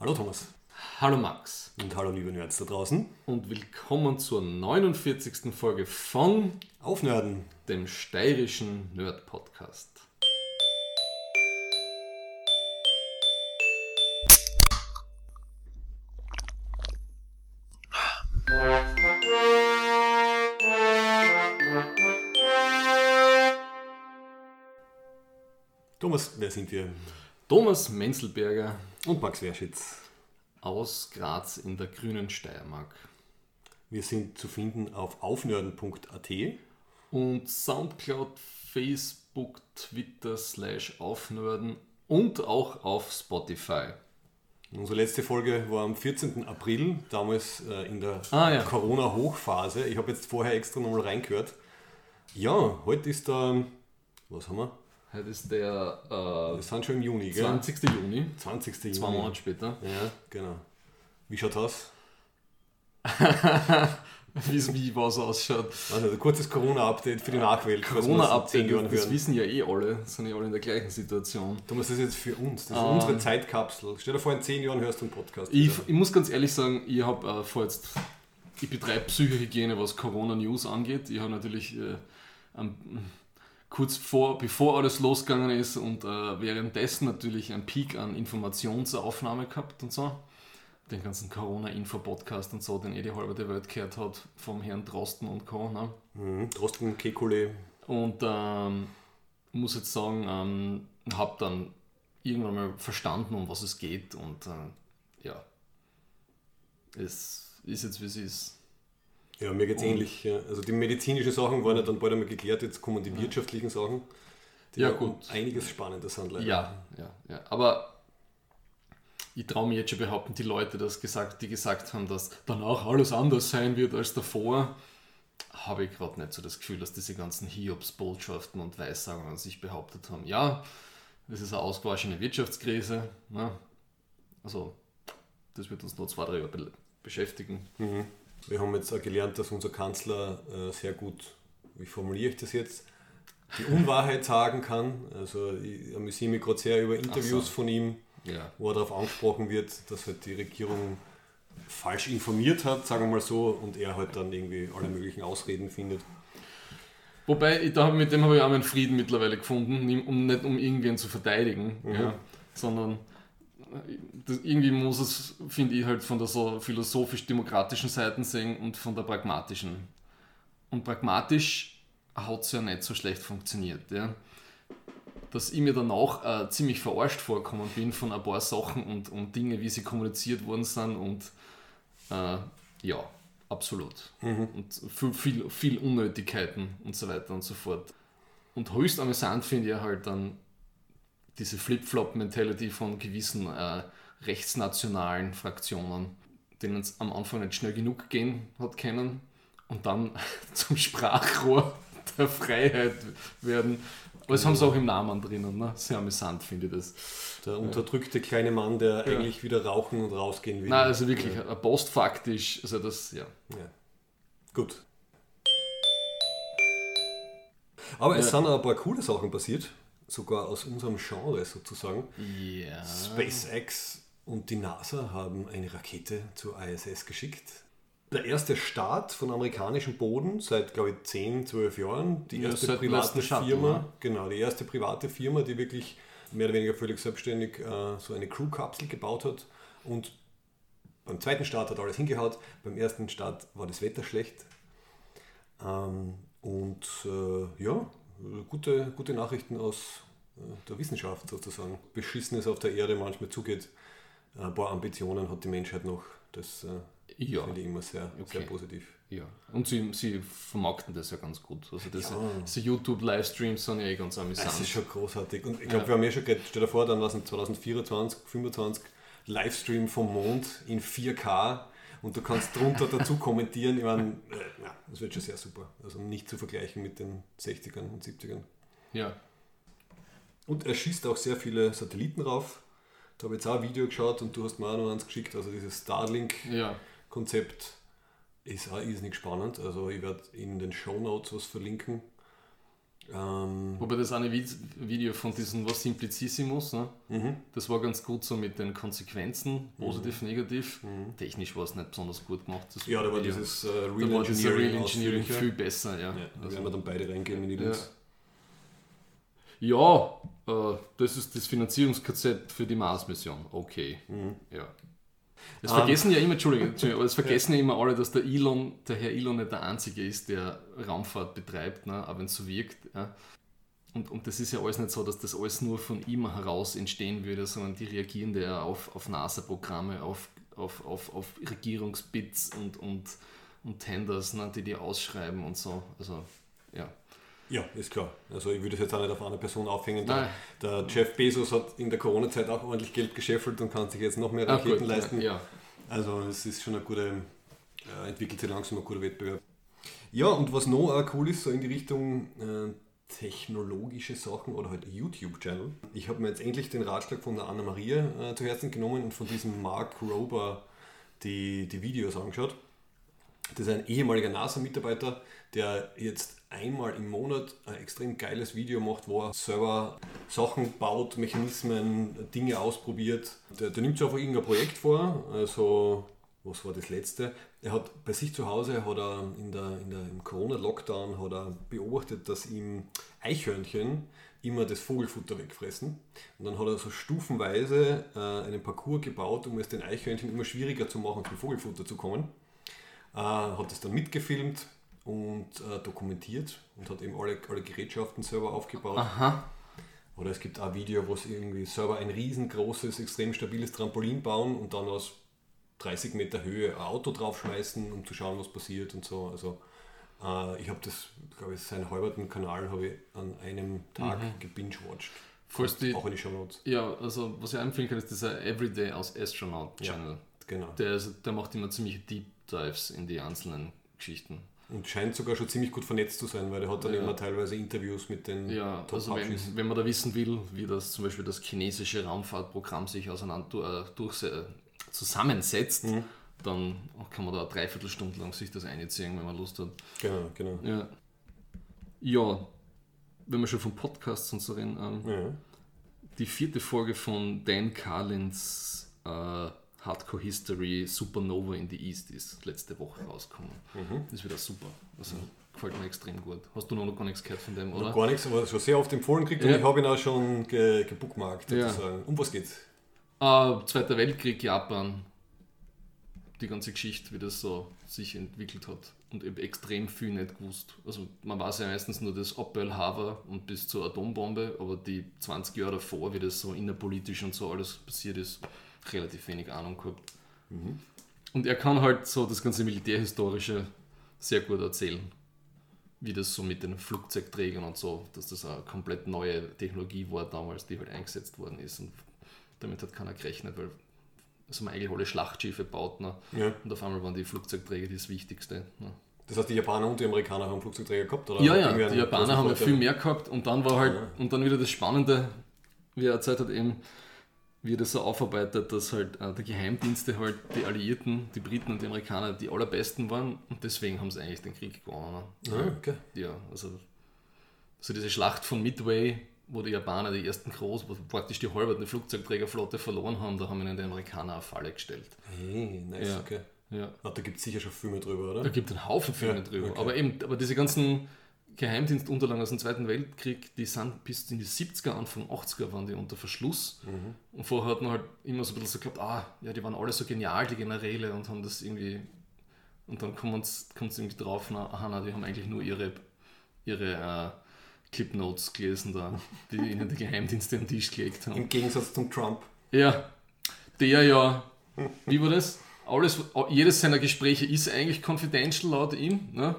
Hallo Thomas. Hallo Max. Und hallo liebe Nerds da draußen. Und willkommen zur 49. Folge von Aufnörden, dem steirischen Nerd Podcast. Thomas, wer sind wir? Thomas Menzelberger Und Max Werschitz. aus Graz in der grünen Steiermark. Wir sind zu finden auf aufnörden.at. Und Soundcloud, Facebook, Twitter, slash Aufnörden und auch auf Spotify. Unsere letzte Folge war am 14. April, damals äh, in der Ah, ja. Corona-Hochphase. Ich habe jetzt vorher extra nochmal reingehört. Ja, heute ist der, was haben wir? Heute ist der Wir sind schon im Juni, äh, gell? 20. Juni, 20. zwei Juni. Monate später. Ja, genau. Wie schaut's aus? Wie, wie was ausschaut. Also ein kurzes Corona-Update für die Nachwelt. Corona-Update, das hören. wissen ja eh alle, sind ja alle in der gleichen Situation. Thomas, das ist jetzt für uns. Das ist Ah. unsere Zeitkapsel. Stell dir vor, in zehn Jahren hörst du einen Podcast. Ich, ich muss ganz ehrlich sagen, ich habe äh, vor jetzt, ich betreibe Psychohygiene, was Corona-News angeht. Ich habe natürlich äh, am- kurz vor, bevor alles losgegangen ist und äh, währenddessen natürlich einen Peak an Informationsaufnahme gehabt und so. Den ganzen Corona-Info-Podcast und so, den eh die halbe der Welt gehört hat, vom Herrn Drosten und Co. Ne? Mhm. Drosten, Kekulé. Und ähm, muss jetzt sagen, ähm, habe dann irgendwann mal verstanden, um was es geht. Und äh, ja, es ist jetzt wie es ist. Ja, mir geht's Und- ähnlich. Ja. Also die medizinischen Sachen waren ja dann bald einmal geklärt, jetzt kommen die wirtschaftlichen Sachen, die Ja, gut. einiges spannender sind leider. Ja, ja, ja. Aber ich traue mir jetzt schon behaupten, die Leute, das gesagt, die gesagt haben, dass danach alles anders sein wird als davor, habe ich gerade nicht so das Gefühl, dass diese ganzen Hiobs-Botschaften und Weissagungen sich behauptet haben. Ja, das ist eine ausgewaschene Wirtschaftskrise. Ne? Also, das wird uns noch zwei, drei Jahre be beschäftigen. Mhm. Wir haben jetzt auch gelernt, dass unser Kanzler äh, sehr gut, wie formuliere ich das jetzt, die Unwahrheit sagen kann. Also ich amüsiere mich gerade sehr über Interviews so. von ihm, Ja. wo er darauf angesprochen wird, dass halt die Regierung falsch informiert hat, sagen wir mal so, und er halt dann irgendwie alle möglichen Ausreden findet. Wobei, ich, da, mit dem habe ich auch meinen Frieden mittlerweile gefunden, um, nicht um irgendwen zu verteidigen, Mhm. ja, sondern das, irgendwie muss es, finde ich, halt von der so philosophisch-demokratischen Seite sehen und von der pragmatischen. Und pragmatisch hat es ja nicht so schlecht funktioniert. Ja. Dass ich mir danach äh, ziemlich verarscht vorgekommen bin von ein paar Sachen und, und Dinge, wie sie kommuniziert worden sind und äh, ja, absolut und viel, viel, viel Unnötigkeiten und so weiter und so fort. Und höchst amüsant finde ich halt dann diese Flip-Flop-Mentality von gewissen äh, rechtsnationalen Fraktionen, denen es am Anfang nicht schnell genug gehen hat können und dann zum Sprachrohr der Freiheit werden. Aber das haben sie auch im Namen drinnen, ne? sehr amüsant finde ich das. Der unterdrückte kleine Mann, der eigentlich wieder rauchen und rausgehen will. Nein, also wirklich, äh, postfaktisch, also das, ja. Ja. Gut. Aber es Ja. sind auch ein paar coole Sachen passiert, sogar aus unserem Genre sozusagen. Ja. SpaceX und die NASA haben eine Rakete zur ISS geschickt. Der erste Start von amerikanischem Boden seit, glaube ich, 10, 12 Jahren. Die Ja, erste dem private Shuttle, Firma, ne? genau, die erste private Firma, die wirklich mehr oder weniger völlig selbstständig äh, so eine Crew-Kapsel gebaut hat. Und beim zweiten Start hat alles hingehaut. Beim ersten Start war das Wetter schlecht. Ähm, und äh, ja, gute, gute Nachrichten aus äh, der Wissenschaft sozusagen. Beschissen es auf der Erde manchmal zugeht. Ein paar Ambitionen hat die Menschheit noch. Das äh, Ja. finde ich immer sehr, Okay. sehr positiv. Ja, und sie, sie vermarkten das ja ganz gut. Also das, Ja. diese YouTube-Livestreams sind ja eh ganz amüsant. Das ist schon großartig. Und ich glaube, Ja. wir haben ja schon geredet, stell dir vor, dann was in 2024, 2025 Livestream vom Mond in 4K und du kannst drunter dazu kommentieren. Ich meine, äh, ja, das wird schon sehr super. Also nicht zu vergleichen mit den 60ern und 70ern. ja, Und er schießt auch sehr viele Satelliten rauf. Da habe ich jetzt auch ein Video geschaut und du hast mir auch noch eins geschickt. Also dieses Starlink-Konzept ja, ist auch irrsinnig spannend. Also ich werde in den Show Notes was verlinken. Ähm, Wobei das eine Vid- Video von diesem was Simplicissimus, ne? mhm. das war ganz gut so mit den Konsequenzen, positiv, negativ. Technisch war es nicht besonders gut gemacht. Das Ja, da war Video. dieses äh, Real da war dieses Real Engineering Engineering viel besser, ja. Ja, da Also- werden wir dann beide reingehen in die Ja. Links. Ja, äh, das ist das Finanzierungskonzept für die Mars-Mission. Okay. Ja. Es Ähm, vergessen ja immer, Entschuldigung, Entschuldigung, aber es vergessen ja. immer alle, dass der Elon, der Herr Elon nicht der Einzige ist, der Raumfahrt betreibt, ne? auch wenn es so wirkt. Ja. Und, und das ist ja alles nicht so, dass das alles nur von ihm heraus entstehen würde, sondern die reagieren ja auf, auf NASA-Programme, auf, auf, auf, auf Regierungsbits und, und, und Tenders, ne? die die ausschreiben und so. Also, ja. Ja, ist klar. Also ich würde es jetzt auch nicht auf eine Person aufhängen. Der, der Jeff Bezos hat in der Corona-Zeit auch ordentlich Geld gescheffelt und kann sich jetzt noch mehr Ah, Raketen gut, leisten. Ja. Also es ist schon eine gute, äh, entwickelt sich langsam ein guter Wettbewerb. Ja, und was noch auch cool ist, so in die Richtung äh, technologische Sachen oder halt YouTube-Channel. Ich habe mir jetzt endlich den Ratschlag von der Anna-Maria äh, zu Herzen genommen und von diesem Mark Rober die, die Videos angeschaut. Das ist ein ehemaliger NASA-Mitarbeiter, der jetzt einmal im Monat ein extrem geiles Video macht, wo er selber Sachen baut, Mechanismen, Dinge ausprobiert. Der, der nimmt sich einfach irgendein Projekt vor. Also, was war das letzte? Er hat bei sich zu Hause, hat er in der, in der, im Corona-Lockdown, hat er beobachtet, dass ihm Eichhörnchen immer das Vogelfutter wegfressen. Und dann hat er so stufenweise äh, einen Parcours gebaut, um es den Eichhörnchen immer schwieriger zu machen, zum Vogelfutter zu kommen äh, hat es dann mitgefilmt und äh, dokumentiert und hat eben alle, alle Gerätschaften selber aufgebaut. Aha. Oder es gibt auch ein Video, wo sie irgendwie selber ein riesengroßes, extrem stabiles Trampolin bauen und dann aus 30 Meter Höhe ein Auto draufschmeißen, um zu schauen, was passiert und so. Also äh, ich habe das, glaube ich, seinen halberten Kanal habe ich an einem Tag gebingewatcht. Falls die, Auch in die Show Notes. ja, also was ich empfehlen kann, ist dieser Everyday aus Astronaut Ja. Channel. Genau. Der, der macht immer ziemliche Deep Dives in die einzelnen Geschichten. Und scheint sogar schon ziemlich gut vernetzt zu sein, weil er hat dann Ja. immer teilweise Interviews mit den Ja, also wenn, wenn man da wissen will, wie das zum Beispiel das chinesische Raumfahrtprogramm sich auseinander äh, durch, äh, zusammensetzt, Mhm. dann kann man da eine Dreiviertelstunde lang sich das einziehen, wenn man Lust hat. Genau, genau. Ja, ja wenn wir schon von Podcasts und so reden, ähm, Ja. die vierte Folge von Dan Carlins äh, Hardcore History Supernova in the East ist letzte Woche rausgekommen. Mhm. Das ist wieder super. Also gefällt mir extrem gut. Hast du noch gar nichts gehört von dem, Noch oder? gar nichts, aber schon sehr oft empfohlen gekriegt und Ja. ich habe ihn auch schon ge gebookmarkt Ja. Um was geht's? Äh, Zweiter Weltkrieg, Japan. Die ganze Geschichte, wie das so sich entwickelt hat. Und eben extrem viel nicht gewusst. Also man weiß ja meistens nur das ab Pearl Harbor und bis zur Atombombe, aber die 20 Jahre davor, wie das so innerpolitisch und so alles passiert ist, relativ wenig Ahnung gehabt. Und er kann halt so das ganze Militärhistorische sehr gut erzählen. Wie das so mit den Flugzeugträgern und so, dass das eine komplett neue Technologie war damals, die halt eingesetzt worden ist. Und damit hat keiner gerechnet, weil es haben eigentlich alle Schlachtschiffe gebaut. Ne? Ja. Und auf einmal waren die Flugzeugträger das Wichtigste. Ne? Das heißt, die Japaner und die Amerikaner haben Flugzeugträger gehabt? Oder Ja, ja, die Japaner haben ja viel mehr gehabt und dann war halt, Ja. und dann wieder das Spannende, wie er erzählt hat, eben, wie er das so aufarbeitet, dass halt äh, die Geheimdienste halt die Alliierten, die Briten und die Amerikaner die allerbesten waren und deswegen haben sie eigentlich den Krieg gewonnen. Ne? Ah, okay. Ja, also, also diese Schlacht von Midway, wo die Japaner die ersten groß, wo praktisch die halbe Flugzeugträgerflotte verloren haben, da haben ihnen die Amerikaner eine Falle gestellt. Hey, nice, Ja. okay. Ja. Ah, da gibt es sicher schon Filme drüber, oder? Da gibt es einen Haufen Filme Ja, drüber. okay. Aber eben, aber diese ganzen Geheimdienstunterlagen aus dem Zweiten Weltkrieg, die sind bis in die 70er, Anfang 80er waren die unter Verschluss. Mhm. Und vorher hat man halt immer so ein bisschen so geglaubt, ah, ja, die waren alle so genial, die Generäle, und haben das irgendwie. Und dann kommt es irgendwie drauf, na, aha, na, die haben eigentlich nur ihre, ihre äh, Clipnotes gelesen, da, die ihnen die Geheimdienste am Tisch gelegt haben. Im Gegensatz zum Trump. Ja, der ja, wie war das? Alles, jedes seiner Gespräche ist eigentlich confidential laut ihm, ne?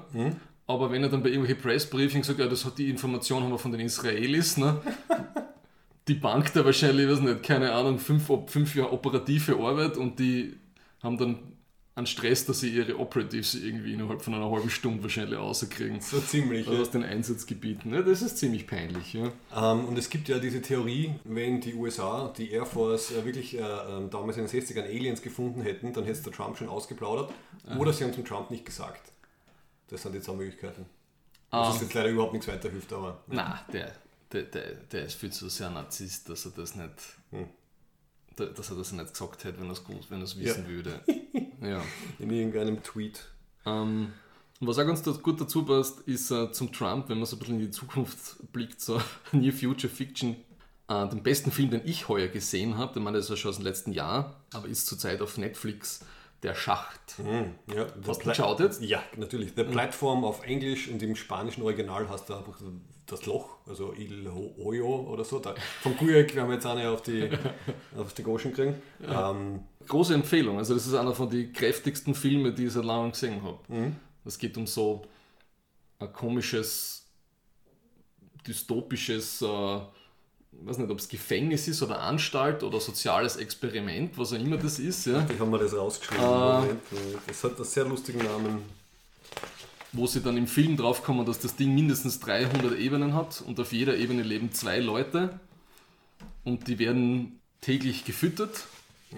Aber wenn er dann bei irgendwelchen Pressbriefings sagt, ja, das hat die Information haben wir von den Israelis, ne? die Bank da wahrscheinlich, weiß nicht, keine Ahnung, fünf, fünf Jahre operative Arbeit und die haben dann einen Stress, dass sie ihre Operatives irgendwie innerhalb von einer halben Stunde wahrscheinlich rauskriegen. So ziemlich. Also aus den Einsatzgebieten. Ne? Das ist ziemlich peinlich. Ja. Ähm, und es gibt ja diese Theorie, wenn die USA, die Air Force, äh, wirklich äh, ähm, damals in den 60ern Aliens gefunden hätten, dann hätte es der Trump schon ausgeplaudert. Oder sie haben es dem Trump nicht gesagt. Das sind die zwei Möglichkeiten. Was Ähm, uns jetzt leider überhaupt nichts weiterhilft, aber. Na, der, der, der, der ist viel zu sehr Narzisst, dass er das nicht, Hm. da- dass er das nicht gesagt hätte, wenn er es gut, wenn er es wissen würde. ja. In irgendeinem Tweet. Ähm, und was auch ganz gut dazu passt, ist äh, zum Trump, wenn man so ein bisschen in die Zukunft blickt, so Near Future Fiction. Äh, den besten Film, den ich heuer gesehen habe, den meine das ist ja schon aus dem letzten Jahr, aber ist zurzeit auf Netflix, Der Schacht. Hm, ja, Hast du geschaut jetzt? Ja, natürlich. Der Plattform auf Englisch und im spanischen Original hast du einfach das Loch, also Il Ho- Hoyo oder so. Da, vom Kujek, wir haben jetzt eine auf die, auf die Goschen gekriegt. Ähm, Große Empfehlung, also das ist einer von den kräftigsten Filmen, die ich seit langem gesehen habe. mhm. Es geht um so ein komisches, dystopisches, äh, weiß nicht, ob es Gefängnis ist oder Anstalt oder soziales Experiment, was auch immer das ist, ja, Ich habe mir das rausgeschrieben. Moment. Das hat einen sehr lustigen Namen. wo sie dann im Film draufkommen, dass das Ding mindestens 300 Ebenen hat und auf jeder Ebene leben zwei Leute und die werden täglich gefüttert,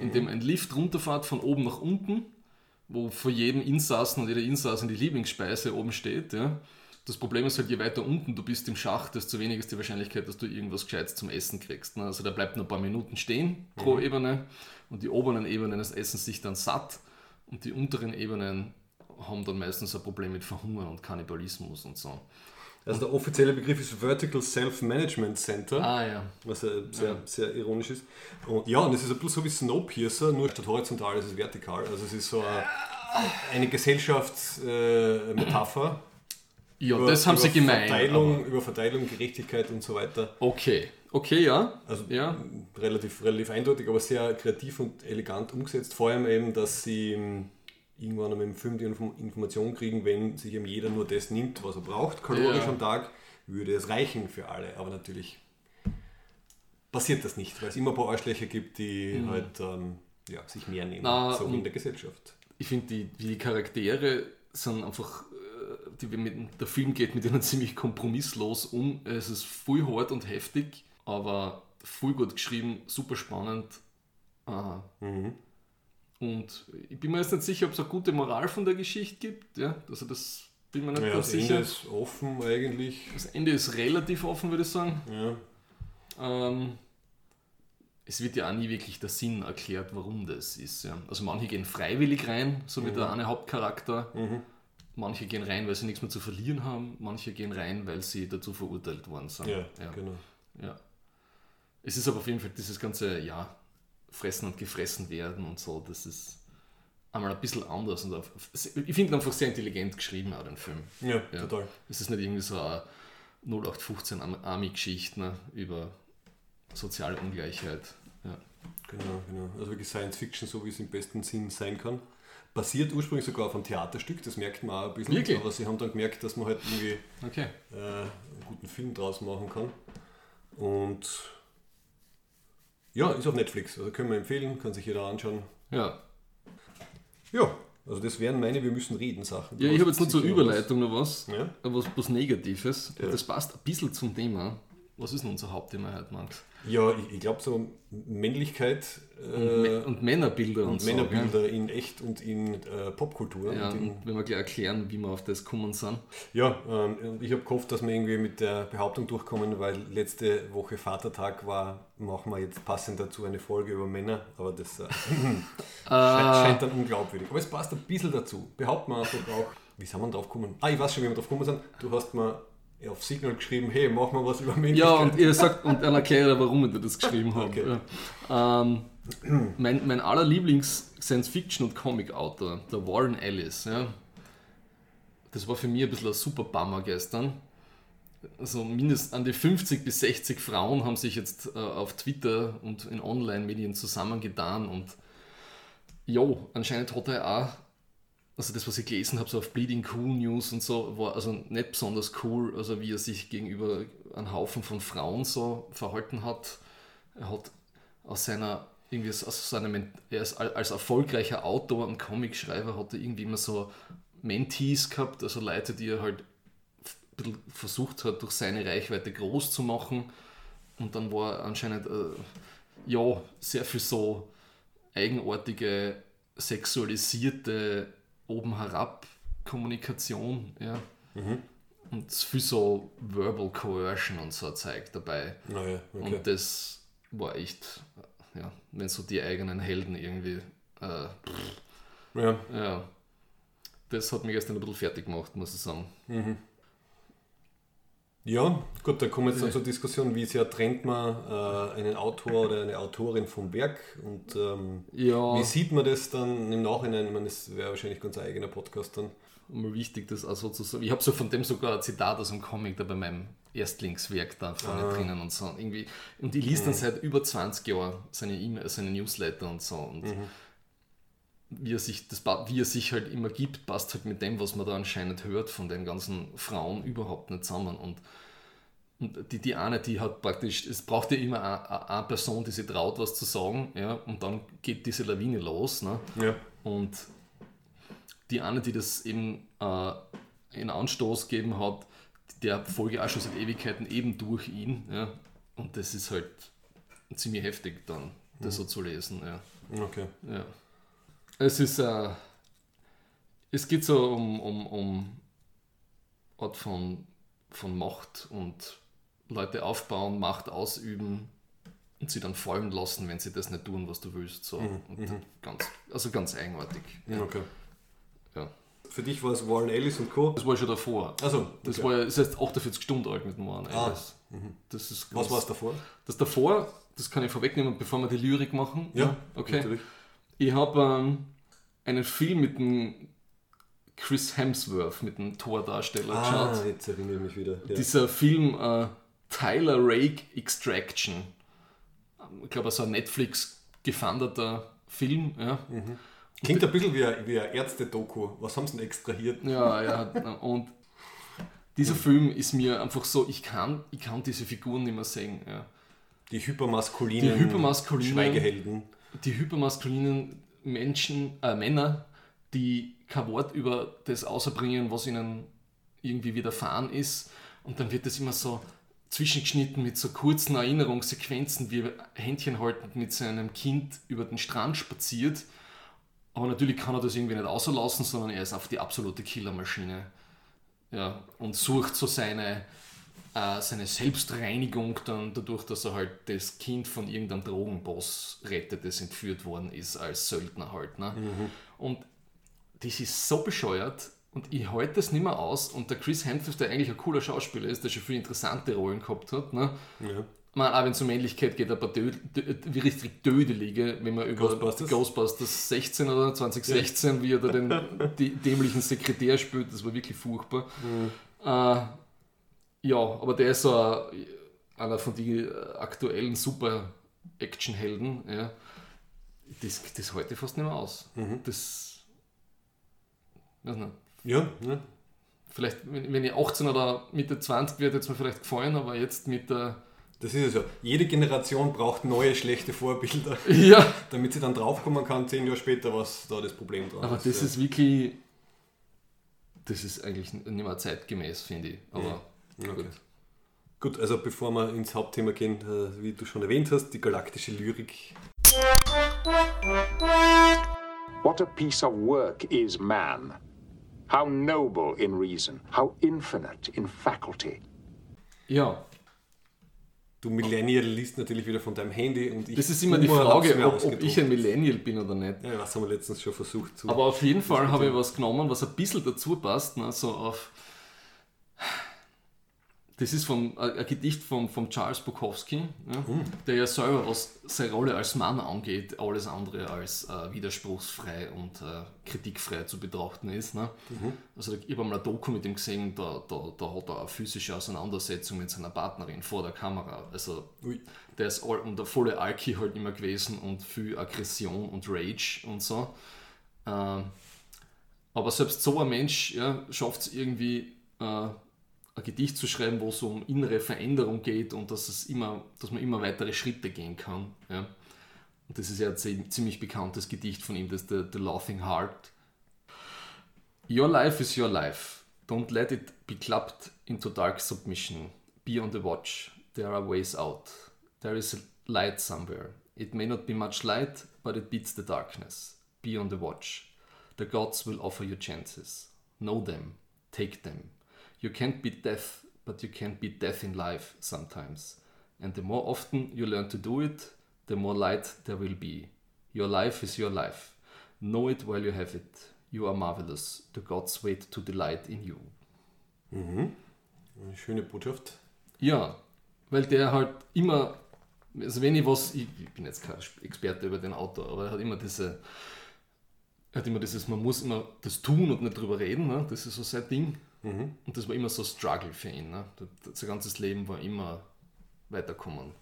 indem ein Lift runterfährt von oben nach unten, wo vor jedem Insassen und jeder Insassin die Lieblingsspeise oben steht. Ja. Das Problem ist halt, je weiter unten du bist im Schacht, desto weniger ist die Wahrscheinlichkeit, dass du irgendwas Gescheites zum Essen kriegst. ne. Also der bleibt nur ein paar Minuten stehen pro Ebene und die oberen Ebenen essen sich dann satt und die unteren Ebenen haben dann meistens ein Problem mit Verhungern und Kannibalismus und so. Also der offizielle Begriff ist Vertical Self-Management Center. Ah ja. Was äh, sehr, sehr ironisch ist. Und ja, und es ist ein bisschen so wie Snowpiercer, nur statt horizontal ist es vertikal. Also es ist so eine, eine Gesellschaftsmetapher. Ja, das haben sie gemeint. Verteilung, aber- über Verteilung, Gerechtigkeit und so weiter. Okay, okay, ja. Also Ja. relativ, relativ eindeutig, aber sehr kreativ und elegant umgesetzt. Vor allem eben, dass sie ähm, irgendwann einmal im Film die Inform- Information kriegen, wenn sich eben jeder nur das nimmt, was er braucht, kalorisch Ja. am Tag, würde es reichen für alle. Aber natürlich passiert das nicht, weil es immer ein paar Arschlöcher gibt, die halt ähm, ja, sich mehr nehmen, Mhm. Na, so in der Gesellschaft. Ich finde, die, die Charaktere sind einfach, die, mit, der Film geht mit ihnen ziemlich kompromisslos um. Es ist voll hart und heftig, aber voll gut geschrieben, super spannend. Aha. Mhm. Und ich bin mir jetzt nicht sicher, ob es eine gute Moral von der Geschichte gibt. Ja? Also das bin mir nicht Naja, ganz das Ende sicher. ist offen eigentlich. Das Ende ist relativ offen, würde ich sagen. Ja. Ähm, es wird ja auch nie wirklich der Sinn erklärt, warum das ist. Ja. Also manche gehen freiwillig rein, so wie der eine Hauptcharakter. Mhm. Manche gehen rein, weil sie nichts mehr zu verlieren haben. Manche gehen rein, weil sie dazu verurteilt worden sind. Ja, ja. genau. ja. Es ist aber auf jeden Fall dieses ganze, ja, fressen und gefressen werden und so, das ist einmal ein bisschen anders. Und auf, ich finde ihn einfach sehr intelligent geschrieben, auch den Film. Ja, Ja. total. Es ist nicht irgendwie so eine 0815 Am- Army-Geschichte ne, über soziale Ungleichheit. Ja. Genau, genau. Also wirklich Science Fiction, so wie es im besten Sinn sein kann. Basiert ursprünglich sogar auf einem Theaterstück, das merkt man auch ein bisschen. Wirklich? Aber sie haben dann gemerkt, dass man halt irgendwie Okay. äh, einen guten Film draus machen kann. Und ja, ist auf Netflix, also können wir empfehlen, kann sich jeder anschauen. Ja, Ja, also das wären meine Wir müssen reden Sachen. ja ich habe jetzt nur zur. Überleitung noch was, Ja? was, was Negatives. Ja. Das passt ein bisschen zum Thema. Was ist denn unser Hauptthema heute, Max? Ja, ich, ich glaube so Männlichkeit Und, äh, Mä- und Männerbilder und, und so. Männerbilder in echt und in äh, Popkultur. Ja, und in, und wenn wir gleich erklären, wie wir auf das kommen sind. Ja, ähm, und ich habe gehofft, dass wir irgendwie mit der Behauptung durchkommen, weil letzte Woche Vatertag war, machen wir jetzt passend dazu eine Folge über Männer, aber das äh, scheint, scheint dann unglaubwürdig. Aber es passt ein bisschen dazu. Behaupten wir einfach auch, wie sind wir drauf gekommen? Ah, ich weiß schon, wie wir drauf gekommen sind. Du hast mir auf Signal geschrieben, hey, machen wir was über Männlichkeit. Ja, und ihr sagt, und dann erkläre ich, warum dir das geschrieben habe. Okay. Ja. Ähm, mein, mein allerlieblings Science-Fiction- und Comic-Autor, der Warren Ellis, ja, das war für mich ein bisschen ein super Bummer gestern. Also mindestens an die 50 bis 60 Frauen haben sich jetzt äh, auf Twitter und in Online-Medien zusammengetan und jo, anscheinend hat er auch also das, was ich gelesen habe, so auf Bleeding Cool News und so, war also nicht besonders cool, also wie er sich gegenüber einem Haufen von Frauen so verhalten hat. Er hat aus seiner, irgendwie aus seinem, er ist als erfolgreicher Autor und Comicschreiber hat er irgendwie immer so Mentees gehabt, also Leute, die er halt versucht hat, durch seine Reichweite groß zu machen. Und dann war er anscheinend, äh, ja, sehr viel so eigenartige, sexualisierte oben herab Kommunikation, ja. Und es ist viel so Verbal Coercion und so ein Zeug dabei. Naja, okay. Und das war echt, ja, wenn so die eigenen Helden irgendwie, äh, ja. ja, das hat mich gestern ein bisschen fertig gemacht, muss ich sagen. Ja, gut, dann kommen wir jetzt dann zur Diskussion, wie sehr trennt man äh, einen Autor oder eine Autorin vom Werk und ähm, Ja, wie sieht man das dann im Nachhinein? Ich meine, das wäre wahrscheinlich ganz ein eigener Podcast dann. mal wichtig, das auch so zu sagen. Ich habe so von dem sogar ein Zitat aus einem Comic da bei meinem Erstlingswerk da vorne Ah. drinnen und so. Irgendwie, und ich lese dann seit über 20 Jahren seine E-Mail, seine Newsletter und so. Und wie, er sich das, wie er sich halt immer gibt, passt halt mit dem, was man da anscheinend hört von den ganzen Frauen überhaupt nicht zusammen. Und, und die, die eine, die hat praktisch, es braucht ja immer eine, Person, die sich traut, was zu sagen, ja, und dann geht diese Lawine los. Ne? Ja. Und die eine, die das eben äh, in Anstoß gegeben hat, der folge auch schon seit Ewigkeiten eben durch ihn. Ja? Und das ist halt ziemlich heftig dann, das so zu lesen. Ja. Okay. Ja. Es ist, äh, es geht so um, um, um Art von, von Macht und Leute aufbauen, Macht ausüben und sie dann fallen lassen, wenn sie das nicht tun, was du willst. So. Und ganz, also ganz eigenartig. Ja. okay. Ja. Für dich war es Warren Ellis und Co. Das war schon davor. Also, Das okay. war ja, das heißt 48 Stunden alt mit dem Warren Ah. Ellis. Das ist was ganz- war es davor? Das davor, das kann ich vorwegnehmen, bevor wir die Lyrik machen. okay. natürlich. Ich habe ähm, einen Film mit dem Chris Hemsworth, mit dem Thor-Darsteller Ah, geschaut. jetzt erinnere ich mich wieder. Ja. Dieser Film äh, Tyler Rake Extraction. Ich glaube, so ein Netflix gefundeter Film. Ja. Klingt ein bisschen wie ein, wie ein Ärzte-Doku. Was haben sie denn extrahiert? Ja, ja. Und dieser Film ist mir einfach so, ich kann, ich kann diese Figuren nicht mehr sehen. Ja. Die hypermaskulinen Die hypermaskulinen- Schweigehelden. Die hypermaskulinen Menschen, äh, Männer, die kein Wort über das außerbringen, was ihnen irgendwie widerfahren ist. Und dann wird das immer so zwischengeschnitten mit so kurzen Erinnerungssequenzen, wie er Händchen haltend mit seinem Kind über den Strand spaziert. Aber natürlich kann er das irgendwie nicht außerlassen, sondern er ist auf die absolute Killermaschine. Ja, und sucht so seine, äh, seine Selbstreinigung dann dadurch, dass er halt das Kind von irgendeinem Drogenboss rettet, das entführt worden ist als Söldner halt. Ne? Und das ist so bescheuert und ich halte das nicht mehr aus. Und der Chris Hemsworth, der eigentlich ein cooler Schauspieler ist, der schon viele interessante Rollen gehabt hat, ne? Ja. Man, auch wenn es um Männlichkeit geht, paar Dö Dö wie richtig Dödelige, wenn man über Ghostbusters? Ghostbusters 16 oder 2016, wie er da den dämlichen Sekretär spielt, das war wirklich furchtbar. Äh, ja, aber der ist so ein, einer von den aktuellen Super-Action-Helden. Ja. Das, das ich fast nicht mehr aus. Das. Weiß nicht. Ja, ja. Vielleicht, wenn ich 18 oder Mitte 20 werde, hätte es mir vielleicht gefallen, aber jetzt mit der. Das ist es ja. Jede Generation braucht neue schlechte Vorbilder, Ja! damit sie dann draufkommen kann, zehn Jahre später, was da das Problem dran Aber ist. das ja. ist wirklich. Das ist eigentlich nicht mehr zeitgemäß, finde ich. Aber Okay. gut. Gut, also bevor wir ins Hauptthema gehen, äh, wie du schon erwähnt hast, die galaktische Lyrik. What a piece of work is man. How noble in reason, how infinite in faculty. Ja, Du Millennial liest natürlich wieder von deinem Handy und ich das ist immer die Frage, ob, ob ich ein Millennial bin oder nicht. Ja, das haben wir letztens schon versucht zu. Aber auf jeden Fall habe ich was genommen, was ein bisschen dazu passt, ne, so auf. Das ist vom, ein ein Gedicht von, von Charles Bukowski, ja, der ja selber, was seine Rolle als Mann angeht, alles andere als äh, widerspruchsfrei und äh, kritikfrei zu betrachten ist. Ne? Also ich habe mal ein Doku mit ihm gesehen, da, da, da hat er eine physische Auseinandersetzung mit seiner Partnerin vor der Kamera. Also Ui. der ist all, und der volle Alki halt immer gewesen und viel Aggression und Rage und so. Ähm, aber selbst so ein Mensch ja, schafft es irgendwie, äh, ein Gedicht zu schreiben, wo es um innere Veränderung geht und dass, es immer, dass man immer weitere Schritte gehen kann. Ja. Und das ist ja ein zie- ziemlich bekanntes Gedicht von ihm, das The, The Laughing Heart. Your life is your life. Don't let it be clapped into dark submission. Be on the watch. There are ways out. There is light somewhere. It may not be much light, but it beats the darkness. Be on the watch. The gods will offer you chances. Know them. Take them. You can't beat death, but you can't beat death in life sometimes. And the more often you learn to do it, the more light there will be. Your life is your life. Know it while you have it. You are marvelous. The gods wait to delight in you. Eine schöne Botschaft. Ja, weil der halt immer, also wenn ich was, ich, ich bin jetzt kein Experte über den Autor, aber er hat immer diese, er hat immer dieses, man muss immer das tun und nicht drüber reden, ne? das ist so sein Ding. Und das war immer so Struggle für ihn. Ne? Das- Sein ganzes Leben war immer weiterkommen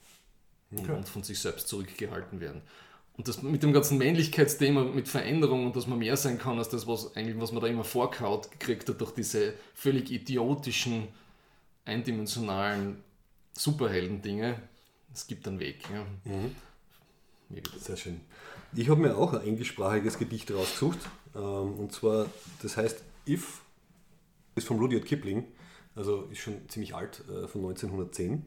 und, Okay. und von sich selbst zurückgehalten werden. Und das mit dem ganzen Männlichkeitsthema, mit Veränderung und dass man mehr sein kann als das, was eigentlich, was man da immer vorkaut gekriegt hat durch diese völlig idiotischen, eindimensionalen Superhelden-Dinge. Es gibt einen Weg. Ja. Das. Sehr schön. Ich habe mir auch ein englischsprachiges Gedicht rausgesucht. Ähm, und zwar, das heißt If, ist von Rudyard Kipling, also ist schon ziemlich alt, äh, von 1910.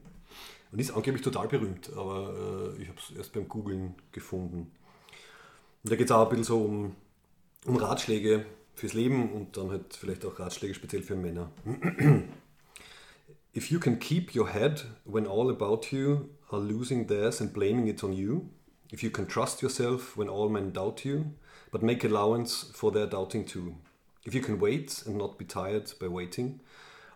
Und ist angeblich total berühmt, aber äh, ich habe es erst beim Googlen gefunden. Und da geht es auch ein bisschen so um, um Ratschläge fürs Leben und dann halt vielleicht auch Ratschläge speziell für Männer. If you can keep your head when all about you are losing theirs and blaming it on you, if you can trust yourself when all men doubt you, but make allowance for their doubting too, if you can wait and not be tired by waiting,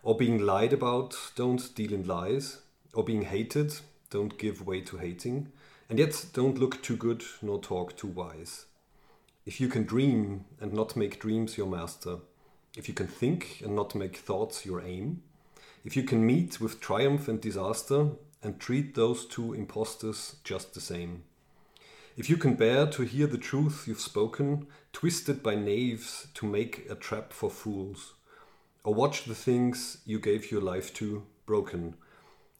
or being lied about, don't deal in lies, or being hated, don't give way to hating, and yet don't look too good nor talk too wise. If you can dream and not make dreams your master, if you can think and not make thoughts your aim, if you can meet with triumph and disaster and treat those two impostors just the same. If you can bear to hear the truth you've spoken, twisted by knaves to make a trap for fools, or watch the things you gave your life to broken,